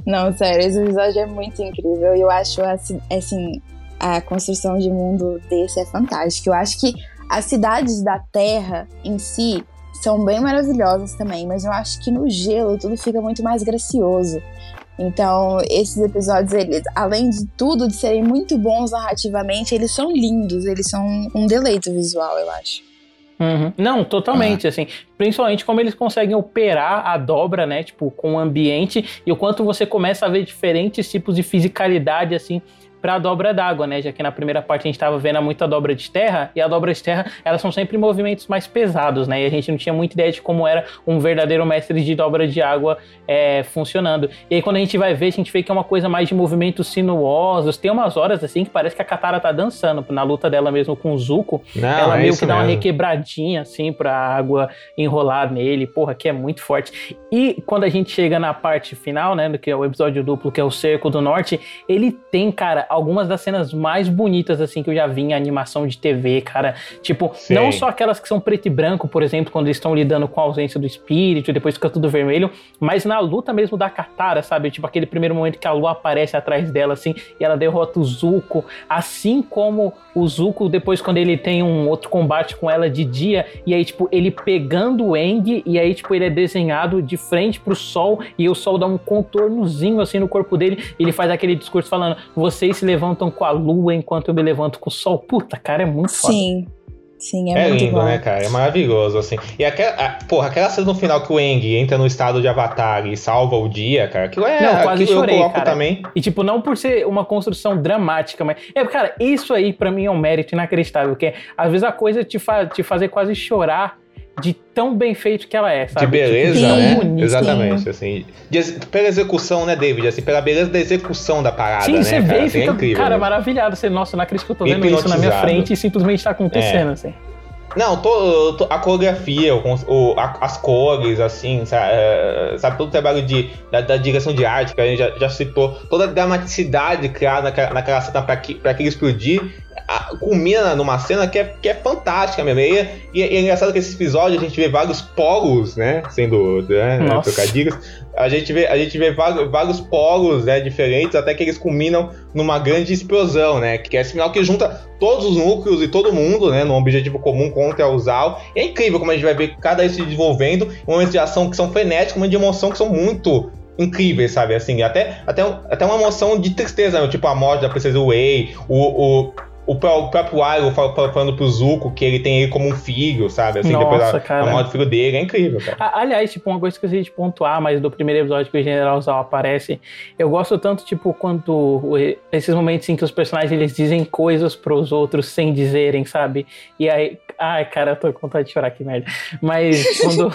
Não, sério, esse episódio é muito incrível. E eu acho, assim, assim, a construção de mundo desse é fantástica. Eu acho que as cidades da Terra em si são bem maravilhosas também, mas eu acho que no gelo tudo fica muito mais gracioso. Então, esses episódios, eles, além de tudo, de serem muito bons narrativamente, eles são lindos, eles são um deleito visual, eu acho. Uhum. Não, totalmente, ah. assim. Principalmente como eles conseguem operar a dobra, né? Tipo, com o ambiente e o quanto você começa a ver diferentes tipos de fisicalidade, assim, pra dobra d'água, né? Já que na primeira parte a gente tava vendo muita dobra de terra, e a dobra de terra, elas são sempre movimentos mais pesados, né? E a gente não tinha muita ideia de como era um verdadeiro mestre de dobra de água é, funcionando. E aí quando a gente vai ver, a gente vê que é uma coisa mais de movimentos sinuosos. Tem umas horas assim que parece que a Katara tá dançando na luta dela mesmo com o Zuko. Não, ela é meio que dá uma mesmo. requebradinha assim pra água enrolar nele. Porra, que é muito forte. E quando a gente chega na parte final, né, do que é o episódio duplo, que é o Cerco do Norte, ele tem, cara, algumas das cenas mais bonitas assim que eu já vi em animação de TV, cara. Tipo, Sim. não só aquelas que são preto e branco, por exemplo, quando eles estão lidando com a ausência do espírito e depois fica tudo vermelho, mas na luta mesmo da Katara, sabe? Tipo aquele primeiro momento que a lua aparece atrás dela assim e ela derrota o Zuko, assim como o Zuko depois quando ele tem um outro combate com ela de dia e aí tipo ele pegando o Aang e aí tipo ele é desenhado de frente pro sol e o sol dá um contornozinho assim no corpo dele e ele faz aquele discurso falando: "Vocês se levantam com a lua enquanto eu me levanto com o sol". Puta, cara, é muito foda. Sim. Sim, é, É, muito lindo, bom. né, cara? É maravilhoso, assim. E aquela, a, porra, aquela cena no final que o Eng entra no estado de avatar e salva o dia, cara, aquilo é. Não, quase aquilo chorei, eu coloco cara. também. E, tipo, não por ser uma construção dramática, mas. É, cara, isso aí pra mim é um mérito inacreditável. Que é, às vezes a coisa te, fa te fazer quase chorar de tão bem feito que ela é, sabe? De beleza, Tipo, né? bonito. Exatamente, assim. De pela execução, né, David? Assim, pela beleza da execução da parada, Sim, né, você cara? vê e Assim, é fica, incrível. cara, né? maravilhado. Você, nossa, não acredito que eu tô vendo isso na minha frente e simplesmente tá acontecendo, É. assim. Não, tô- tô- a coreografia, o o- a- as cores, assim, sabe, é, sabe, todo o trabalho de, da, da direção de arte que a gente já, já citou, toda a dramaticidade criada naquela, naquela cena pra, que, pra aquilo explodir, culmina numa cena que é, que é fantástica mesmo. E, e, e é engraçado que esse episódio a gente vê vários polos, né, sendo né, Nossa. trocadilhos, a gente vê, a gente vê vários, vários polos né, diferentes até que eles culminam numa grande explosão, né? Que é esse final que junta todos os núcleos e todo mundo, né? Num objetivo comum contra o Zal. E é incrível como a gente vai ver cada isso se desenvolvendo, momentos de ação que são frenéticos, momentos de emoção que são muito incríveis, sabe? Assim, até, até, até uma emoção de tristeza, né? tipo a morte da princesa Wei, o, o, o, pró- o próprio Iroh fal- fal- falando pro Zuko que ele tem ele como um filho, sabe? Assim, depois Nossa, da, cara. da morte do filho dele, é incrível, cara. A- Aliás, tipo, uma coisa que eu esqueci de pontuar, mas do primeiro episódio que o General Zal aparece, eu gosto tanto, tipo, quanto esses momentos em que os personagens eles dizem coisas pros outros sem dizerem, sabe? E aí, ai, cara, eu tô com vontade de chorar, que merda. Mas [laughs] quando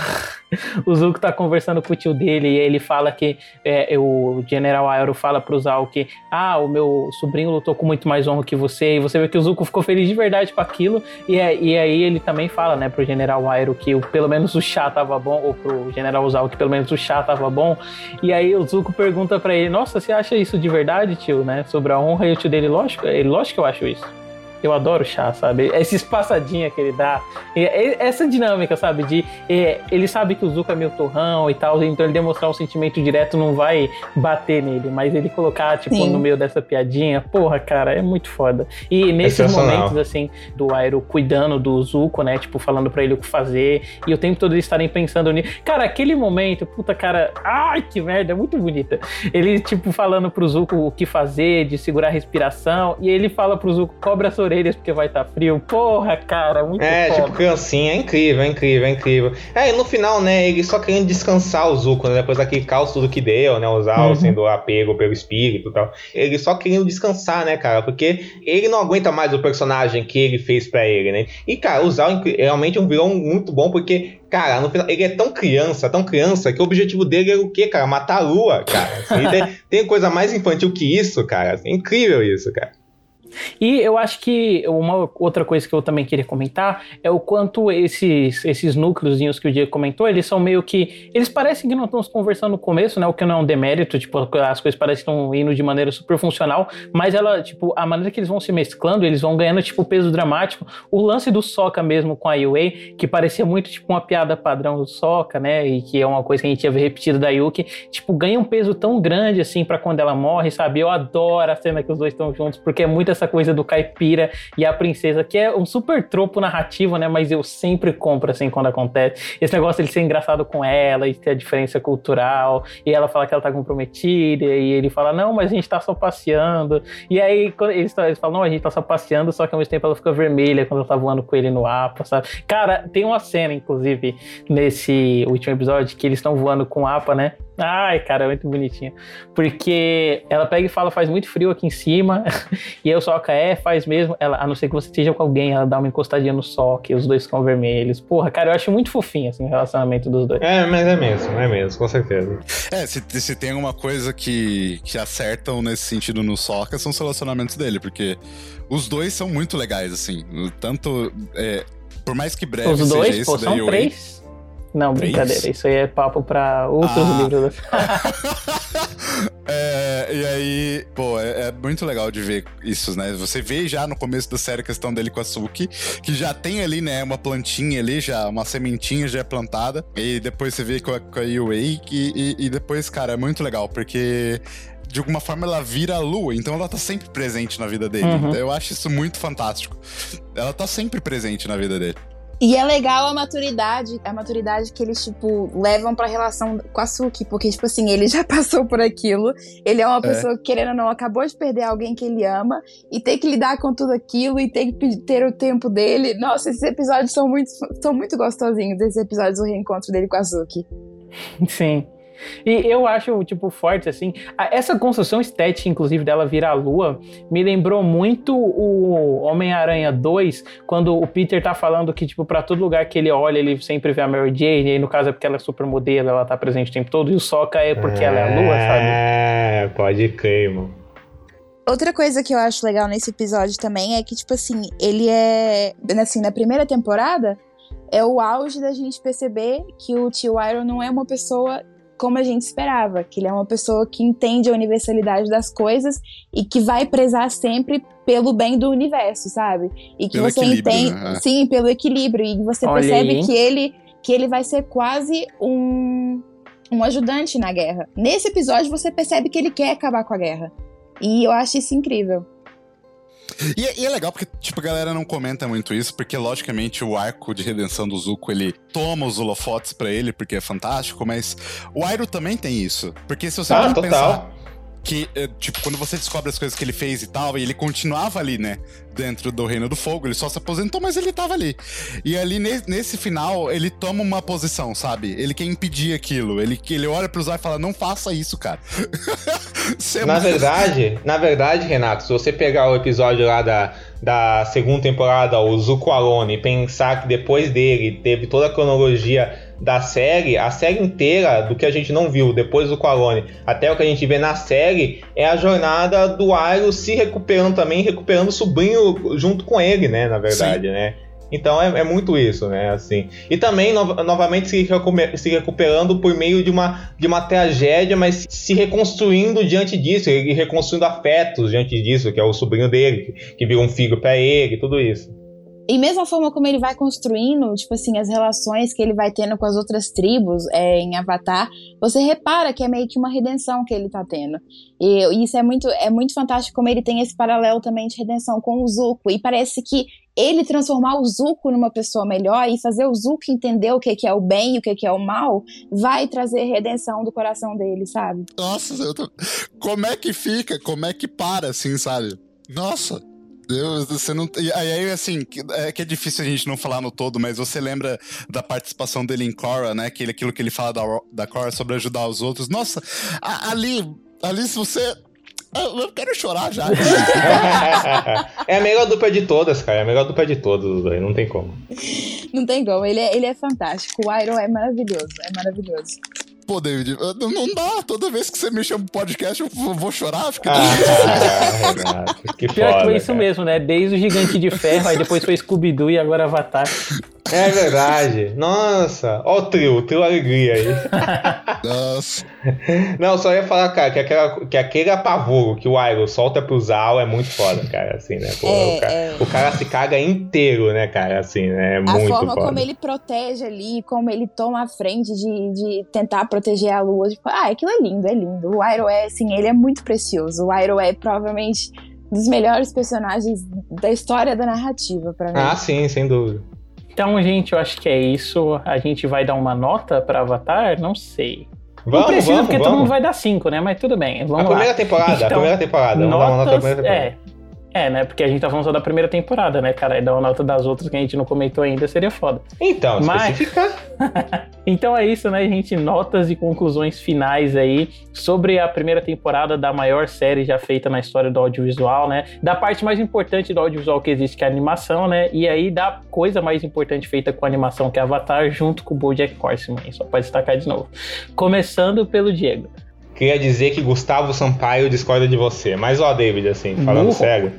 o Zuko tá conversando com o tio dele e ele fala que é, o General Aero fala pro Zal que, ah, o meu sobrinho lutou com muito mais honra que você, e você vê que o Zuko ficou feliz de verdade com aquilo, e, é- e aí ele também fala, né, pro General Aero que o- pelo menos o chá tava bom, ou pro General Zal que pelo menos o chá tava bom, e aí o Zuko pergunta pra ele, nossa, você acha isso de verdade, tio, né, sobre a honra, e o tio dele, lógico, ele, lógico que eu acho isso. Eu adoro chá, sabe? Essa espaçadinha que ele dá. E- e- essa dinâmica, sabe? De é, ele sabe que o Zuko é meio torrão e tal, então ele demonstrar um sentimento direto não vai bater nele, mas ele colocar, tipo, Sim. no meio dessa piadinha, porra, cara, é muito foda. E nesses Sensacional. momentos, assim, do Aero cuidando do Zuko, né? Tipo, falando pra ele o que fazer, e o tempo todo eles estarem pensando nisso. Cara, aquele momento, puta, cara, ai, que merda, é muito bonita. Ele, tipo, falando pro Zuko o que fazer, de segurar a respiração, e ele fala pro Zuko, cobre as orelhas porque vai estar frio. Porra, cara, muito É, foda. tipo, criancinha, é incrível, é incrível, é incrível. É, e no final, né, ele só querendo descansar o Zuko, né, depois daquele caos tudo que deu, né, o Zal Uhum. sendo apego pelo espírito e tal. Ele só querendo descansar, né, cara, porque ele não aguenta mais o personagem que ele fez pra ele, né. E, cara, o Zal realmente é um vilão muito bom, porque, cara, no final, ele é tão criança, tão criança, que o objetivo dele era o quê, cara? Matar a lua, cara. Assim, [laughs] tem, tem coisa mais infantil que isso, cara. É incrível isso, cara. E eu acho que uma outra coisa que eu também queria comentar é o quanto esses, esses núcleozinhos que o Diego comentou, eles são meio que. Eles parecem que não estão se conversando no começo, né? O que não é um demérito, tipo, as coisas parecem que estão indo de maneira super funcional, mas ela, tipo, a maneira que eles vão se mesclando, eles vão ganhando, tipo, peso dramático. O lance do Soca mesmo com a Yue, que parecia muito, tipo, uma piada padrão do Soca, né? E que é uma coisa que a gente ia ver repetida da Yuki, tipo, ganha um peso tão grande, assim, pra quando ela morre, sabe? Eu adoro a cena que os dois estão juntos, porque é muito essa coisa do caipira e a princesa, que é um super tropo narrativo, né? Mas eu sempre compro, assim, quando acontece. Esse negócio de ser engraçado com ela e ter a diferença cultural, e ela fala que ela tá comprometida, e ele fala, não, mas a gente tá só passeando. E aí, quando eles, eles falam, não, a gente tá só passeando, só que ao mesmo tempo ela fica vermelha quando ela tá voando com ele no APA, sabe? Cara, tem uma cena, inclusive, nesse último episódio, que eles estão voando com APA, né? Ai, cara, muito bonitinha. Porque ela pega e fala, faz muito frio aqui em cima. [laughs] e aí o Soca é, faz mesmo. Ela, a não ser que você esteja com alguém, ela dá uma encostadinha no Soca e os dois ficam vermelhos. Porra, cara, eu acho muito fofinho, assim, o relacionamento dos dois. É, mas é mesmo, é mesmo, com certeza. É, se, se tem alguma coisa que, que acertam nesse sentido no Soca, são os relacionamentos dele, porque os dois são muito legais, assim. Tanto. É, por mais que breve Os dois, seja pô, esse são daí, três. Não, Três? brincadeira. Isso aí é papo pra outros Ah. livros. [laughs] [laughs] É, e aí, pô, é, é muito legal de ver isso, né? Você vê já no começo da série a questão dele com a Suki, que já tem ali, né, uma plantinha ali, já, uma sementinha já é plantada. E depois você vê com a, com a Yui, e, e, e depois, cara, é muito legal, porque de alguma forma ela vira a lua, então ela tá sempre presente na vida dele. Uhum. Eu acho isso muito fantástico. Ela tá sempre presente na vida dele. E é legal a maturidade, a maturidade que eles, tipo, levam pra relação com a Suki, porque, tipo assim, ele já [laughs] passou por aquilo, ele é uma pessoa que, querendo ou não, acabou de perder alguém que ele ama, e ter que lidar com tudo aquilo, e ter que ter o tempo dele. Nossa, esses episódios são muito, são muito gostosinhos, esses episódios do reencontro dele com a Suki. Sim. E eu acho, tipo, forte, assim. a- Essa construção estética, inclusive, dela virar a lua, me lembrou muito o Homem-Aranha 2, quando o Peter tá falando que, tipo, pra todo lugar que ele olha, ele sempre vê a Mary Jane, e aí, no caso, é porque ela é super modelo, ela tá presente o tempo todo, e o Soca é porque ela é a lua, sabe? É, pode crer, mano. Outra coisa que eu acho legal nesse episódio também é que, tipo assim, ele é. Assim, na primeira temporada, é o auge da gente perceber que o tio Iron não é uma pessoa como a gente esperava, que ele é uma pessoa que entende a universalidade das coisas e que vai prezar sempre pelo bem do universo, sabe? E que Pelo você entende, né? É. sim, pelo equilíbrio e você Olha percebe aí. que ele que ele vai ser quase um um ajudante na guerra. Nesse episódio você percebe que ele quer acabar com a guerra. E eu acho isso incrível. E, é- e é legal porque, tipo, a galera não comenta muito isso, porque, logicamente, o arco de redenção do Zuko, ele toma os holofotes pra ele, porque é fantástico, mas o Iroh também tem isso. Porque se você Ah, total. pensar que, é, tipo, quando você descobre as coisas que ele fez e tal, e ele continuava ali, né, dentro do Reino do Fogo, ele só se aposentou, mas ele tava ali. E ali, ne- nesse final, ele toma uma posição, sabe? Ele quer impedir aquilo. Ele, ele olha pro Zay e fala, não faça isso, cara. [laughs] É Na verdade, na verdade, Renato, se você pegar o episódio lá da, da segunda temporada, o Zuko Alone, e pensar que depois dele teve toda a cronologia da série, a série inteira do que a gente não viu depois do Alone, até o que a gente vê na série, é a jornada do Airo se recuperando também, recuperando o sobrinho junto com ele, né, na verdade, né? Então é, é muito isso, né? Assim. E também, no- novamente, se, se recuperando por meio de uma, de uma tragédia, mas se reconstruindo diante disso, e reconstruindo afetos diante disso, que é o sobrinho dele, que, que vira um filho pra ele, tudo isso. E mesmo a forma como ele vai construindo, tipo assim, as relações que ele vai tendo com as outras tribos é, em Avatar, você repara que é meio que uma redenção que ele tá tendo. E isso é muito, é muito fantástico como ele tem esse paralelo também de redenção com o Zuko. E parece que ele transformar o Zuko numa pessoa melhor e fazer o Zuko entender o que é o bem e o que é o mal, vai trazer redenção do coração dele, sabe? Nossa, tô... como é que fica? Como é que para, assim, sabe? Nossa. Deus, você não. E aí, assim, é que é difícil a gente não falar no todo, mas você lembra da participação dele em Korra, né? Que ele- aquilo que ele fala da, da Korra sobre ajudar os outros. Nossa, a- ali, ali, se você. Eu eu quero chorar já. [laughs] é a melhor dupla de todas, cara. É a melhor dupla de todas, os dois, não tem como. Não tem como, ele é, ele é fantástico. O Iron é maravilhoso, é maravilhoso. Pô, David, não, dá. Toda vez que você me chama pro podcast, eu vou chorar. Fica Ah, que Pior que foda, foi isso cara. mesmo, né? Desde o Gigante de Ferro, aí depois foi Scooby-Doo e agora Avatar. É verdade. Nossa, ó o trio, o trio alegria aí. Nossa. Não, só ia falar, cara, que, aquela, que aquele apavoro que o Iroh solta pro Zal é muito foda, cara, assim, né? Pô, É, o, cara, é. o cara se caga inteiro, né, cara, assim, né? É A muito forma foda. como ele protege ali, como ele toma a frente de, de tentar proteger a lua. Tipo, ah, aquilo é lindo, é lindo. O Iroh é, assim, ele é muito precioso. O Iroh é provavelmente um dos melhores personagens da história da narrativa, pra mim. Ah, sim, sem dúvida. Então, gente, eu acho que é isso. A gente vai dar uma nota pra Avatar? Não sei. Vamos, não precisa, vamos, porque vamos. todo mundo vai dar cinco, né? Mas tudo bem, a vamos primeira lá. temporada, a Então, primeira temporada. Vamos dar uma nota Notas, primeira temporada. é. É, né? Porque a gente tá falando só da primeira temporada, né, cara? E dar uma nota das outras que a gente não comentou ainda seria foda. Então, Mas- especificar. [laughs] Então é isso, né, gente? Notas e conclusões finais aí sobre a primeira temporada da maior série já feita na história do audiovisual, né? Da parte mais importante do audiovisual que existe, que é a animação, né? E aí da coisa mais importante feita com a animação, que é Avatar, junto com o BoJack Horseman. Só pode destacar de novo. Começando pelo Diego. Queria dizer que Gustavo Sampaio discorda de você. Mas, ó, David, assim, falando Burro. sério.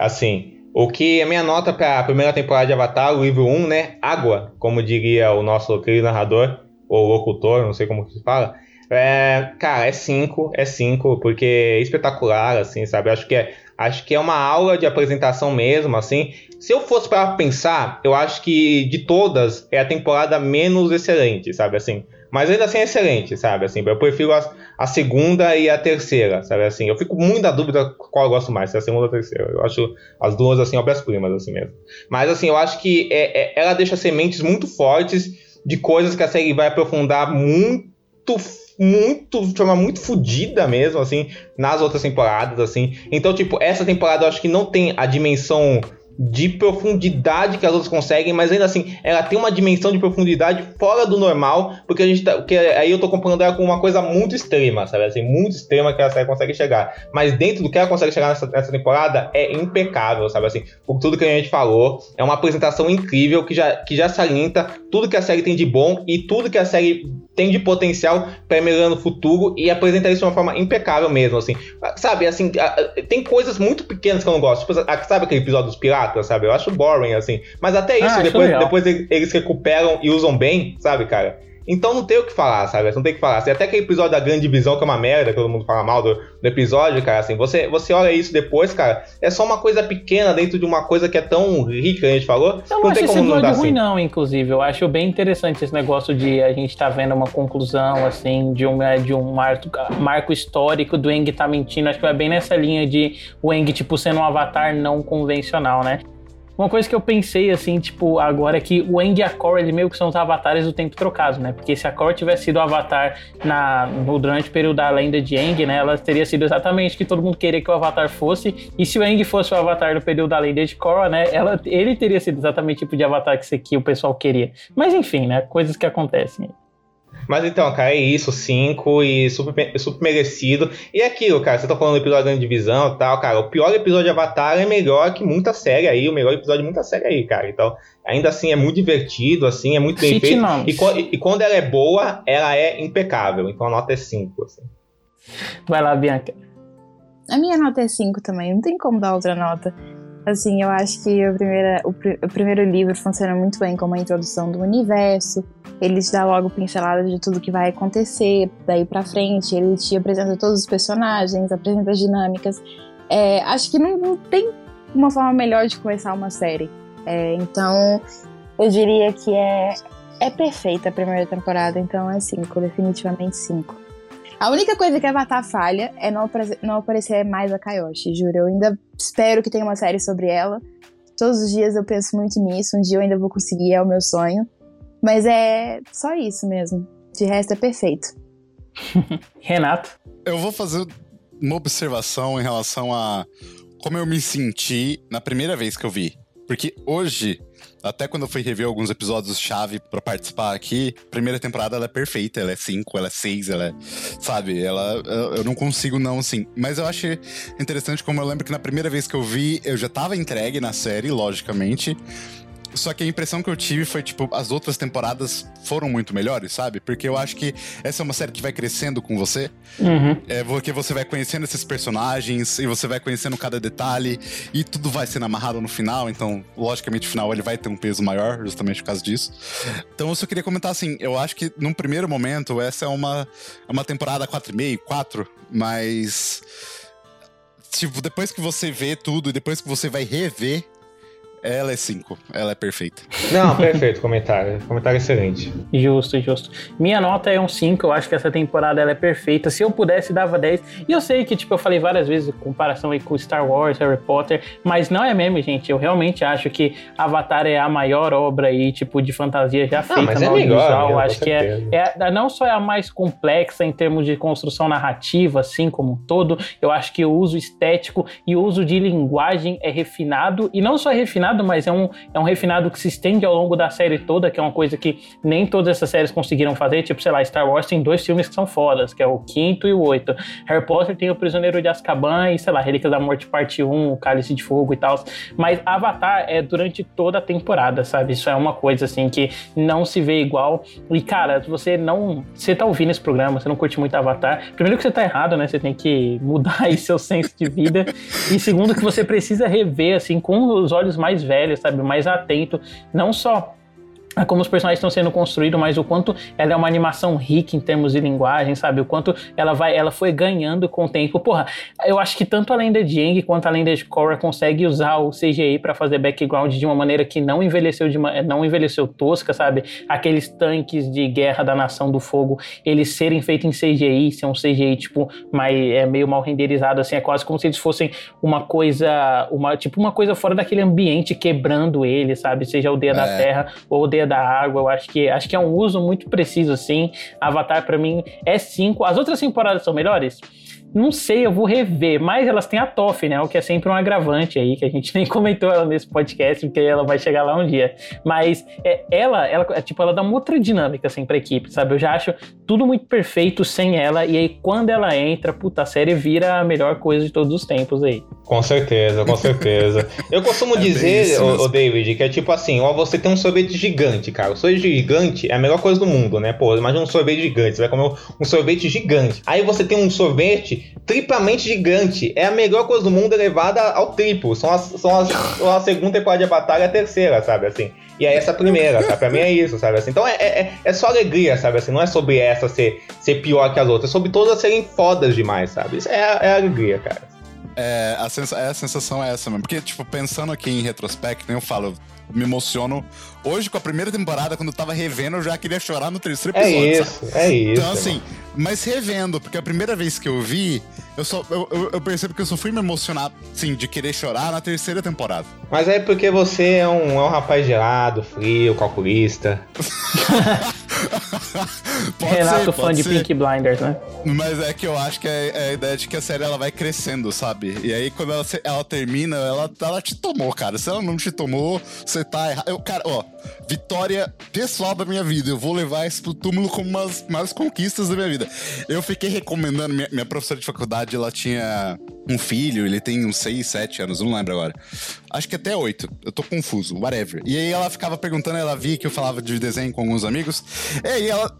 assim, o que a minha nota pra primeira temporada de Avatar, o livro 1, né? Água, como diria o nosso querido narrador, ou locutor, não sei como que se fala. É, cara, é 5, é 5, porque é espetacular, assim, sabe? Acho que é, acho que é uma aula de apresentação mesmo, assim. Se eu fosse para pensar, eu acho que de todas é a temporada menos excelente, sabe? Assim, mas ainda assim é excelente, sabe? Assim, eu prefiro a, a segunda e a terceira, sabe? Assim, eu fico muito na dúvida qual eu gosto mais, se é a segunda ou a terceira. Eu acho as duas, assim, obras-primas, assim mesmo. Mas, assim, eu acho que é, é- ela deixa sementes muito fortes de coisas que a série vai aprofundar muito, muito, de forma muito fodida mesmo, assim, nas outras temporadas, assim. Então, tipo, essa temporada eu acho que não tem a dimensão de profundidade que as outras conseguem, mas ainda assim, ela tem uma dimensão de profundidade fora do normal, porque a gente tá, aí eu tô comparando ela com uma coisa muito extrema, sabe? Assim, muito extrema que a série consegue chegar. Mas dentro do que ela consegue chegar nessa, nessa temporada é impecável, sabe? Assim, por tudo que a gente falou, é uma apresentação incrível que já, que já salienta tudo que a série tem de bom e tudo que a série tem de potencial para melhorar no futuro e apresenta isso de uma forma impecável mesmo, assim. Sabe, assim, tem coisas muito pequenas que eu não gosto. Tipo, sabe aquele episódio dos piratas, sabe? Eu acho boring, assim. Mas até isso, Ah, depois, depois ele- eles recuperam e usam bem, sabe, cara? Então não tem o que falar, sabe? Não tem o que falar. Assim, até aquele episódio da grande divisão, que é uma merda, que todo mundo fala mal do, do episódio, cara, assim, você, você olha isso depois, cara, é só uma coisa pequena dentro de uma coisa que é tão rica que a gente falou. Eu não não acho tem esse episódio ruim, assim. não, inclusive. Eu acho bem interessante esse negócio de a gente tá vendo uma conclusão, assim, de um, de um marco, marco histórico do Eng tá mentindo. Acho que vai bem nessa linha de o Eng, tipo, sendo um avatar não convencional, né? Uma coisa que eu pensei, assim, tipo, agora é que o Eng e a Korra, eles meio que são os avatares do tempo trocado, né? Porque se a Korra tivesse sido o avatar na, no, durante o período da lenda de Eng, né? Ela teria sido exatamente o que todo mundo queria que o avatar fosse. E se o Eng fosse o avatar do período da lenda de Korra, né? Ela, ele teria sido exatamente o tipo de avatar que, que o pessoal queria. Mas enfim, né? Coisas que acontecem. Mas então, cara, é isso, 5 e super, super merecido. E é aquilo, cara, você tá falando do episódio da divisão e tal, cara. O pior episódio de Avatar é melhor que muita série aí, o melhor episódio de muita série aí, cara. Então, ainda assim, é muito divertido, assim, é muito bem feito. E, e- e quando ela é boa, ela é impecável. Então a nota é 5, assim. Vai lá, Bianca. A minha nota é 5 também, não tem como dar outra nota. Assim, eu acho que a primeira, o, pri- o primeiro livro funciona muito bem como a introdução do universo. Ele te dá logo pincelada de tudo que vai acontecer daí pra frente. Ele te apresenta todos os personagens, apresenta as dinâmicas. É, acho que não, não tem uma forma melhor de começar uma série. É, então, eu diria que é, é perfeita a primeira temporada, então é 5, definitivamente 5. A única coisa que Avatar falha é não, não aparecer mais a Kayoshi, juro. Eu ainda espero que tenha uma série sobre ela. Todos os dias eu penso muito nisso. Um dia eu ainda vou conseguir, é o meu sonho. Mas é só isso mesmo. De resto é perfeito. [laughs] Renato. Eu vou fazer uma observação em relação a como eu me senti na primeira vez que eu vi. Porque hoje, até quando eu fui rever alguns episódios-chave pra participar aqui, primeira temporada ela é perfeita, ela é 5, ela é 6, ela é. Sabe? Ela. Eu não consigo não, assim. Mas eu achei interessante como eu lembro que na primeira vez que eu vi, eu já tava entregue na série, logicamente. Só que a impressão que eu tive foi, tipo, as outras temporadas foram muito melhores, sabe? Porque eu acho que essa é uma série que vai crescendo com você. Uhum. É porque você vai conhecendo esses personagens e você vai conhecendo cada detalhe e tudo vai sendo amarrado no final. Então, logicamente, o final ele vai ter um peso maior, justamente por causa disso. Então, eu só queria comentar assim: eu acho que num primeiro momento, essa é uma, é uma temporada 4,5, 4, mas. Tipo, depois que você vê tudo e depois que você vai rever Ela é 5. Ela é perfeita. Não, perfeito, comentário. Comentário excelente. Justo, justo. Minha nota é um 5, eu acho que essa temporada ela é perfeita. Se eu pudesse, dava 10. E eu sei que, tipo, eu falei várias vezes comparação aí com Star Wars, Harry Potter, mas não é mesmo, gente. Eu realmente acho que Avatar é a maior obra aí, tipo, de fantasia já feita mas no é audiovisual. mesmo, acho que é, certeza. é, não só é a mais complexa em termos de construção narrativa, assim como um todo, eu acho que o uso estético e o uso de linguagem é refinado, e não só é refinado, mas é um, é um refinado que se estende ao longo da série toda, que é uma coisa que nem todas essas séries conseguiram fazer, tipo, sei lá, Star Wars tem dois filmes que são fodas, que é o quinto e o oito. Harry Potter tem o Prisioneiro de Azkaban e, sei lá, Relíquias da Morte parte 1, o Cálice de Fogo e tal, mas Avatar é durante toda a temporada, sabe? Isso é uma coisa, assim, que não se vê igual, e, cara, você não... Você tá ouvindo esse programa, você não curte muito Avatar, primeiro que você tá errado, né? Você tem que mudar aí seu senso de vida, e segundo que você precisa rever, assim, com os olhos mais velhos, sabe? Mais atento, não só [laughs] como os personagens estão sendo construídos, mas o quanto ela é uma animação rica em termos de linguagem, sabe? O quanto ela vai, ela foi ganhando com o tempo. Porra, eu acho que tanto a lenda de Aang quanto a lenda de Korra consegue usar o CGI para fazer background de uma maneira que não envelheceu de uma, não envelheceu tosca, sabe? Aqueles tanques de guerra da Nação do Fogo, eles serem feitos em CGI, ser um CGI tipo, mais, é meio mal renderizado assim, é quase como se eles fossem uma coisa, uma tipo uma coisa fora daquele ambiente quebrando ele, sabe? Seja a aldeia da É. terra ou da água. Eu acho que acho que é um uso muito preciso assim. Avatar pra mim é 5. As outras temporadas são melhores? Não sei, eu vou rever, mas elas têm a Toff, né? O que é sempre um agravante aí, que a gente [laughs] nem comentou ela nesse podcast, porque ela vai chegar lá um dia. Mas é, ela, ela, é, tipo, ela dá uma outra dinâmica, assim, pra equipe, sabe? Eu já acho tudo muito perfeito sem ela, e aí quando ela entra, puta, a série vira a melhor coisa de todos os tempos aí. Com certeza, com certeza. [laughs] Eu costumo É dizer, ô, David, que é tipo assim, ó, você tem um sorvete gigante, cara. O sorvete gigante é a melhor coisa do mundo, né? Pô, imagina um sorvete gigante, você vai comer um sorvete gigante. Aí você tem um sorvete triplamente gigante. É a melhor coisa do mundo elevada ao triplo. São as, são as, são a segunda temporada de batalha e a terceira, sabe? Assim. E aí essa primeira, sabe? Pra mim é isso, sabe? Assim, então é, é, é só alegria, sabe? Assim, não é sobre essa ser, ser pior que as outras, é sobre todas serem fodas demais, sabe? Isso é, é alegria, cara. É, a, é, a sensação é essa mesmo. Porque, tipo, pensando aqui em retrospecto, eu falo, me emociono. Hoje, com a primeira temporada, quando eu tava revendo, eu já queria chorar no terceiro É episódio. sabe? isso, é isso. Então, assim, mas revendo, porque a primeira vez que eu vi, eu, só, eu, eu- eu percebo que eu só fui me emocionar, sim, de querer chorar na terceira temporada. Mas é porque você é um, é um rapaz gelado, frio, calculista. [laughs] Pode Renato, ser, fã pode de ser. Pink Blinders, né? Mas é que eu acho que é, é a ideia de que a série ela vai crescendo, sabe? E aí, quando ela, ela termina, ela, ela te tomou, cara. Se ela não te tomou, você tá errado. Eu, cara, ó, vitória pessoal da minha vida. Eu vou levar isso pro túmulo como umas maiores conquistas da minha vida. Eu fiquei recomendando, minha, minha professora de faculdade, ela tinha um filho, ele tem uns 6, 7 anos, não lembro agora. Acho que até 8. Eu tô confuso, whatever. E aí ela ficava perguntando, ela via que eu falava de desenho com alguns amigos. E aí ela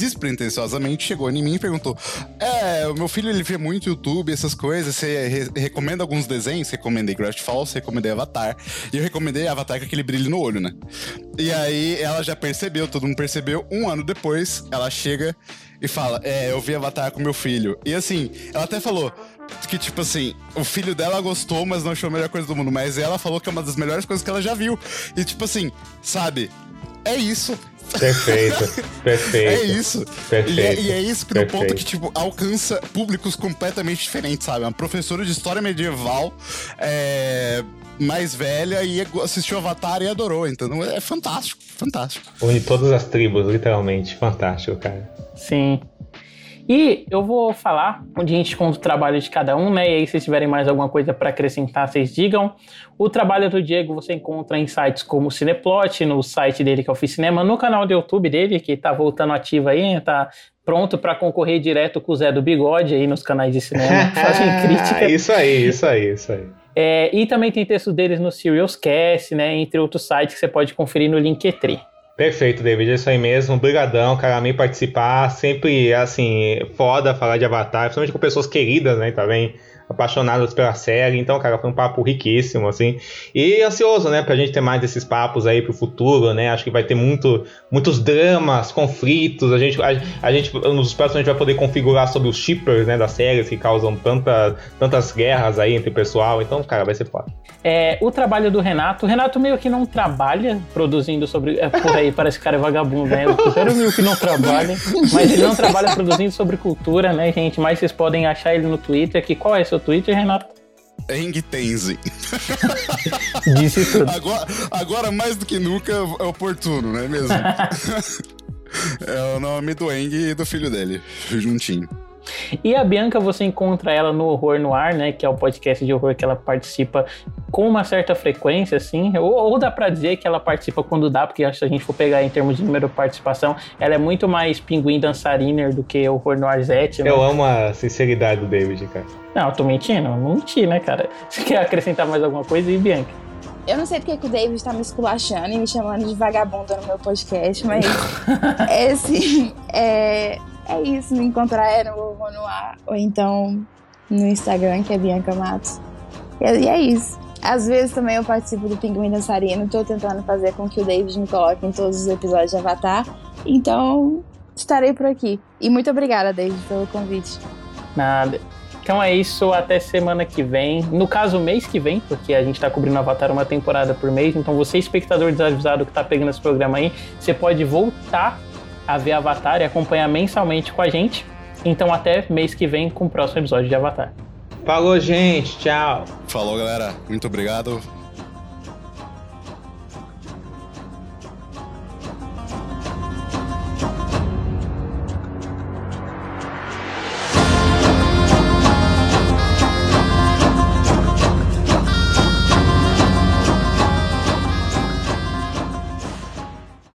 despretensiosamente chegou em mim e perguntou: É, o meu filho ele vê muito YouTube, essas coisas. Você re- recomenda alguns desenhos? Recomendei Gravity Falls, recomendei Avatar. E eu recomendei Avatar com aquele brilho no olho, né? E aí ela já percebeu, todo mundo percebeu. Um ano depois, ela chega e fala: É, eu vi Avatar com meu filho. E assim, ela até falou. Que, tipo assim, o filho dela gostou, mas não achou a melhor coisa do mundo. Mas ela falou que é uma das melhores coisas que ela já viu. E, tipo assim, sabe? É isso. Perfeito, perfeito. É isso. Perfeito. E é, e é isso que no Perfeito. ponto que, tipo, alcança públicos completamente diferentes, sabe? Uma professora de história medieval é, mais velha e assistiu Avatar e adorou. Então é fantástico, fantástico. Une todas as tribos, literalmente. Fantástico, cara. Sim. E eu vou falar onde a gente conta o trabalho de cada um, né? E aí, se tiverem mais alguma coisa para acrescentar, vocês digam. O trabalho do Diego você encontra em sites como o Cineplot, no site dele que é o Cinema, no canal do YouTube dele, que tá voltando ativo aí, tá pronto para concorrer direto com o Zé do Bigode aí nos canais de cinema, [laughs] fazem crítica. isso aí, isso aí, isso aí. É, e também tem texto deles no Serials Cast, né? Entre outros sites que você pode conferir no Linktree. Perfeito, David, é isso aí mesmo. Obrigadão, cara, a mim participar. Sempre, assim, foda falar de Avatar, principalmente com pessoas queridas, né, também. Apaixonadas pela série. Então, cara, foi um papo riquíssimo, assim. E ansioso, né, pra gente ter mais desses papos aí pro futuro, né? Acho que vai ter muito, muitos dramas, conflitos. A gente, a, a gente nos próximos a gente vai poder configurar sobre os shippers, né, das séries que causam tanta, tantas guerras aí entre o pessoal. Então, cara, vai ser foda. É, o trabalho do Renato, o Renato meio que não trabalha produzindo sobre. É, por aí, parece que cara é vagabundo, né? O Cruzeiro meio que não trabalha, mas ele não trabalha produzindo sobre cultura, né, gente? Mas vocês podem achar ele no Twitter. Que qual é seu Twitter, Renato? Eng Tenzi. [laughs] Disse tudo. Agora, agora, mais do que nunca, é oportuno, não é mesmo? [laughs] é o nome do Eng e do filho dele, juntinho. E a Bianca, você encontra ela no Horror no Ar, né? Que é o podcast de horror que ela participa com uma certa frequência, assim. Ou, ou dá pra dizer que ela participa quando dá, porque se a gente for pegar em termos de número de participação, ela é muito mais pinguim dançariner do que o Horror no Ar Zete, né? Eu amo a sinceridade do David, cara. Não, eu tô mentindo? Eu não menti, né, cara? Você quer acrescentar mais alguma coisa? E Bianca? Eu não sei porque que o David tá me esculachando e me chamando de vagabunda no meu podcast, mas esse [laughs] é, é isso, me encontrar é no Ovo no Ar, ou então no Instagram, que é Bianca Matos. E é isso. Às vezes também eu participo do Pinguim Dançarino, tô tentando fazer com que o David me coloque em todos os episódios de Avatar. Então, estarei por aqui. E muito obrigada, David, pelo convite. Nada. Então é isso, até semana que vem. No caso, mês que vem, porque a gente tá cobrindo Avatar uma temporada por mês. Então você, espectador desavisado que tá pegando esse programa aí, você pode voltar a ver Avatar e acompanhar mensalmente com a gente. Então até mês que vem com o próximo episódio de Avatar. Falou, gente. Tchau. Falou, galera. Muito obrigado.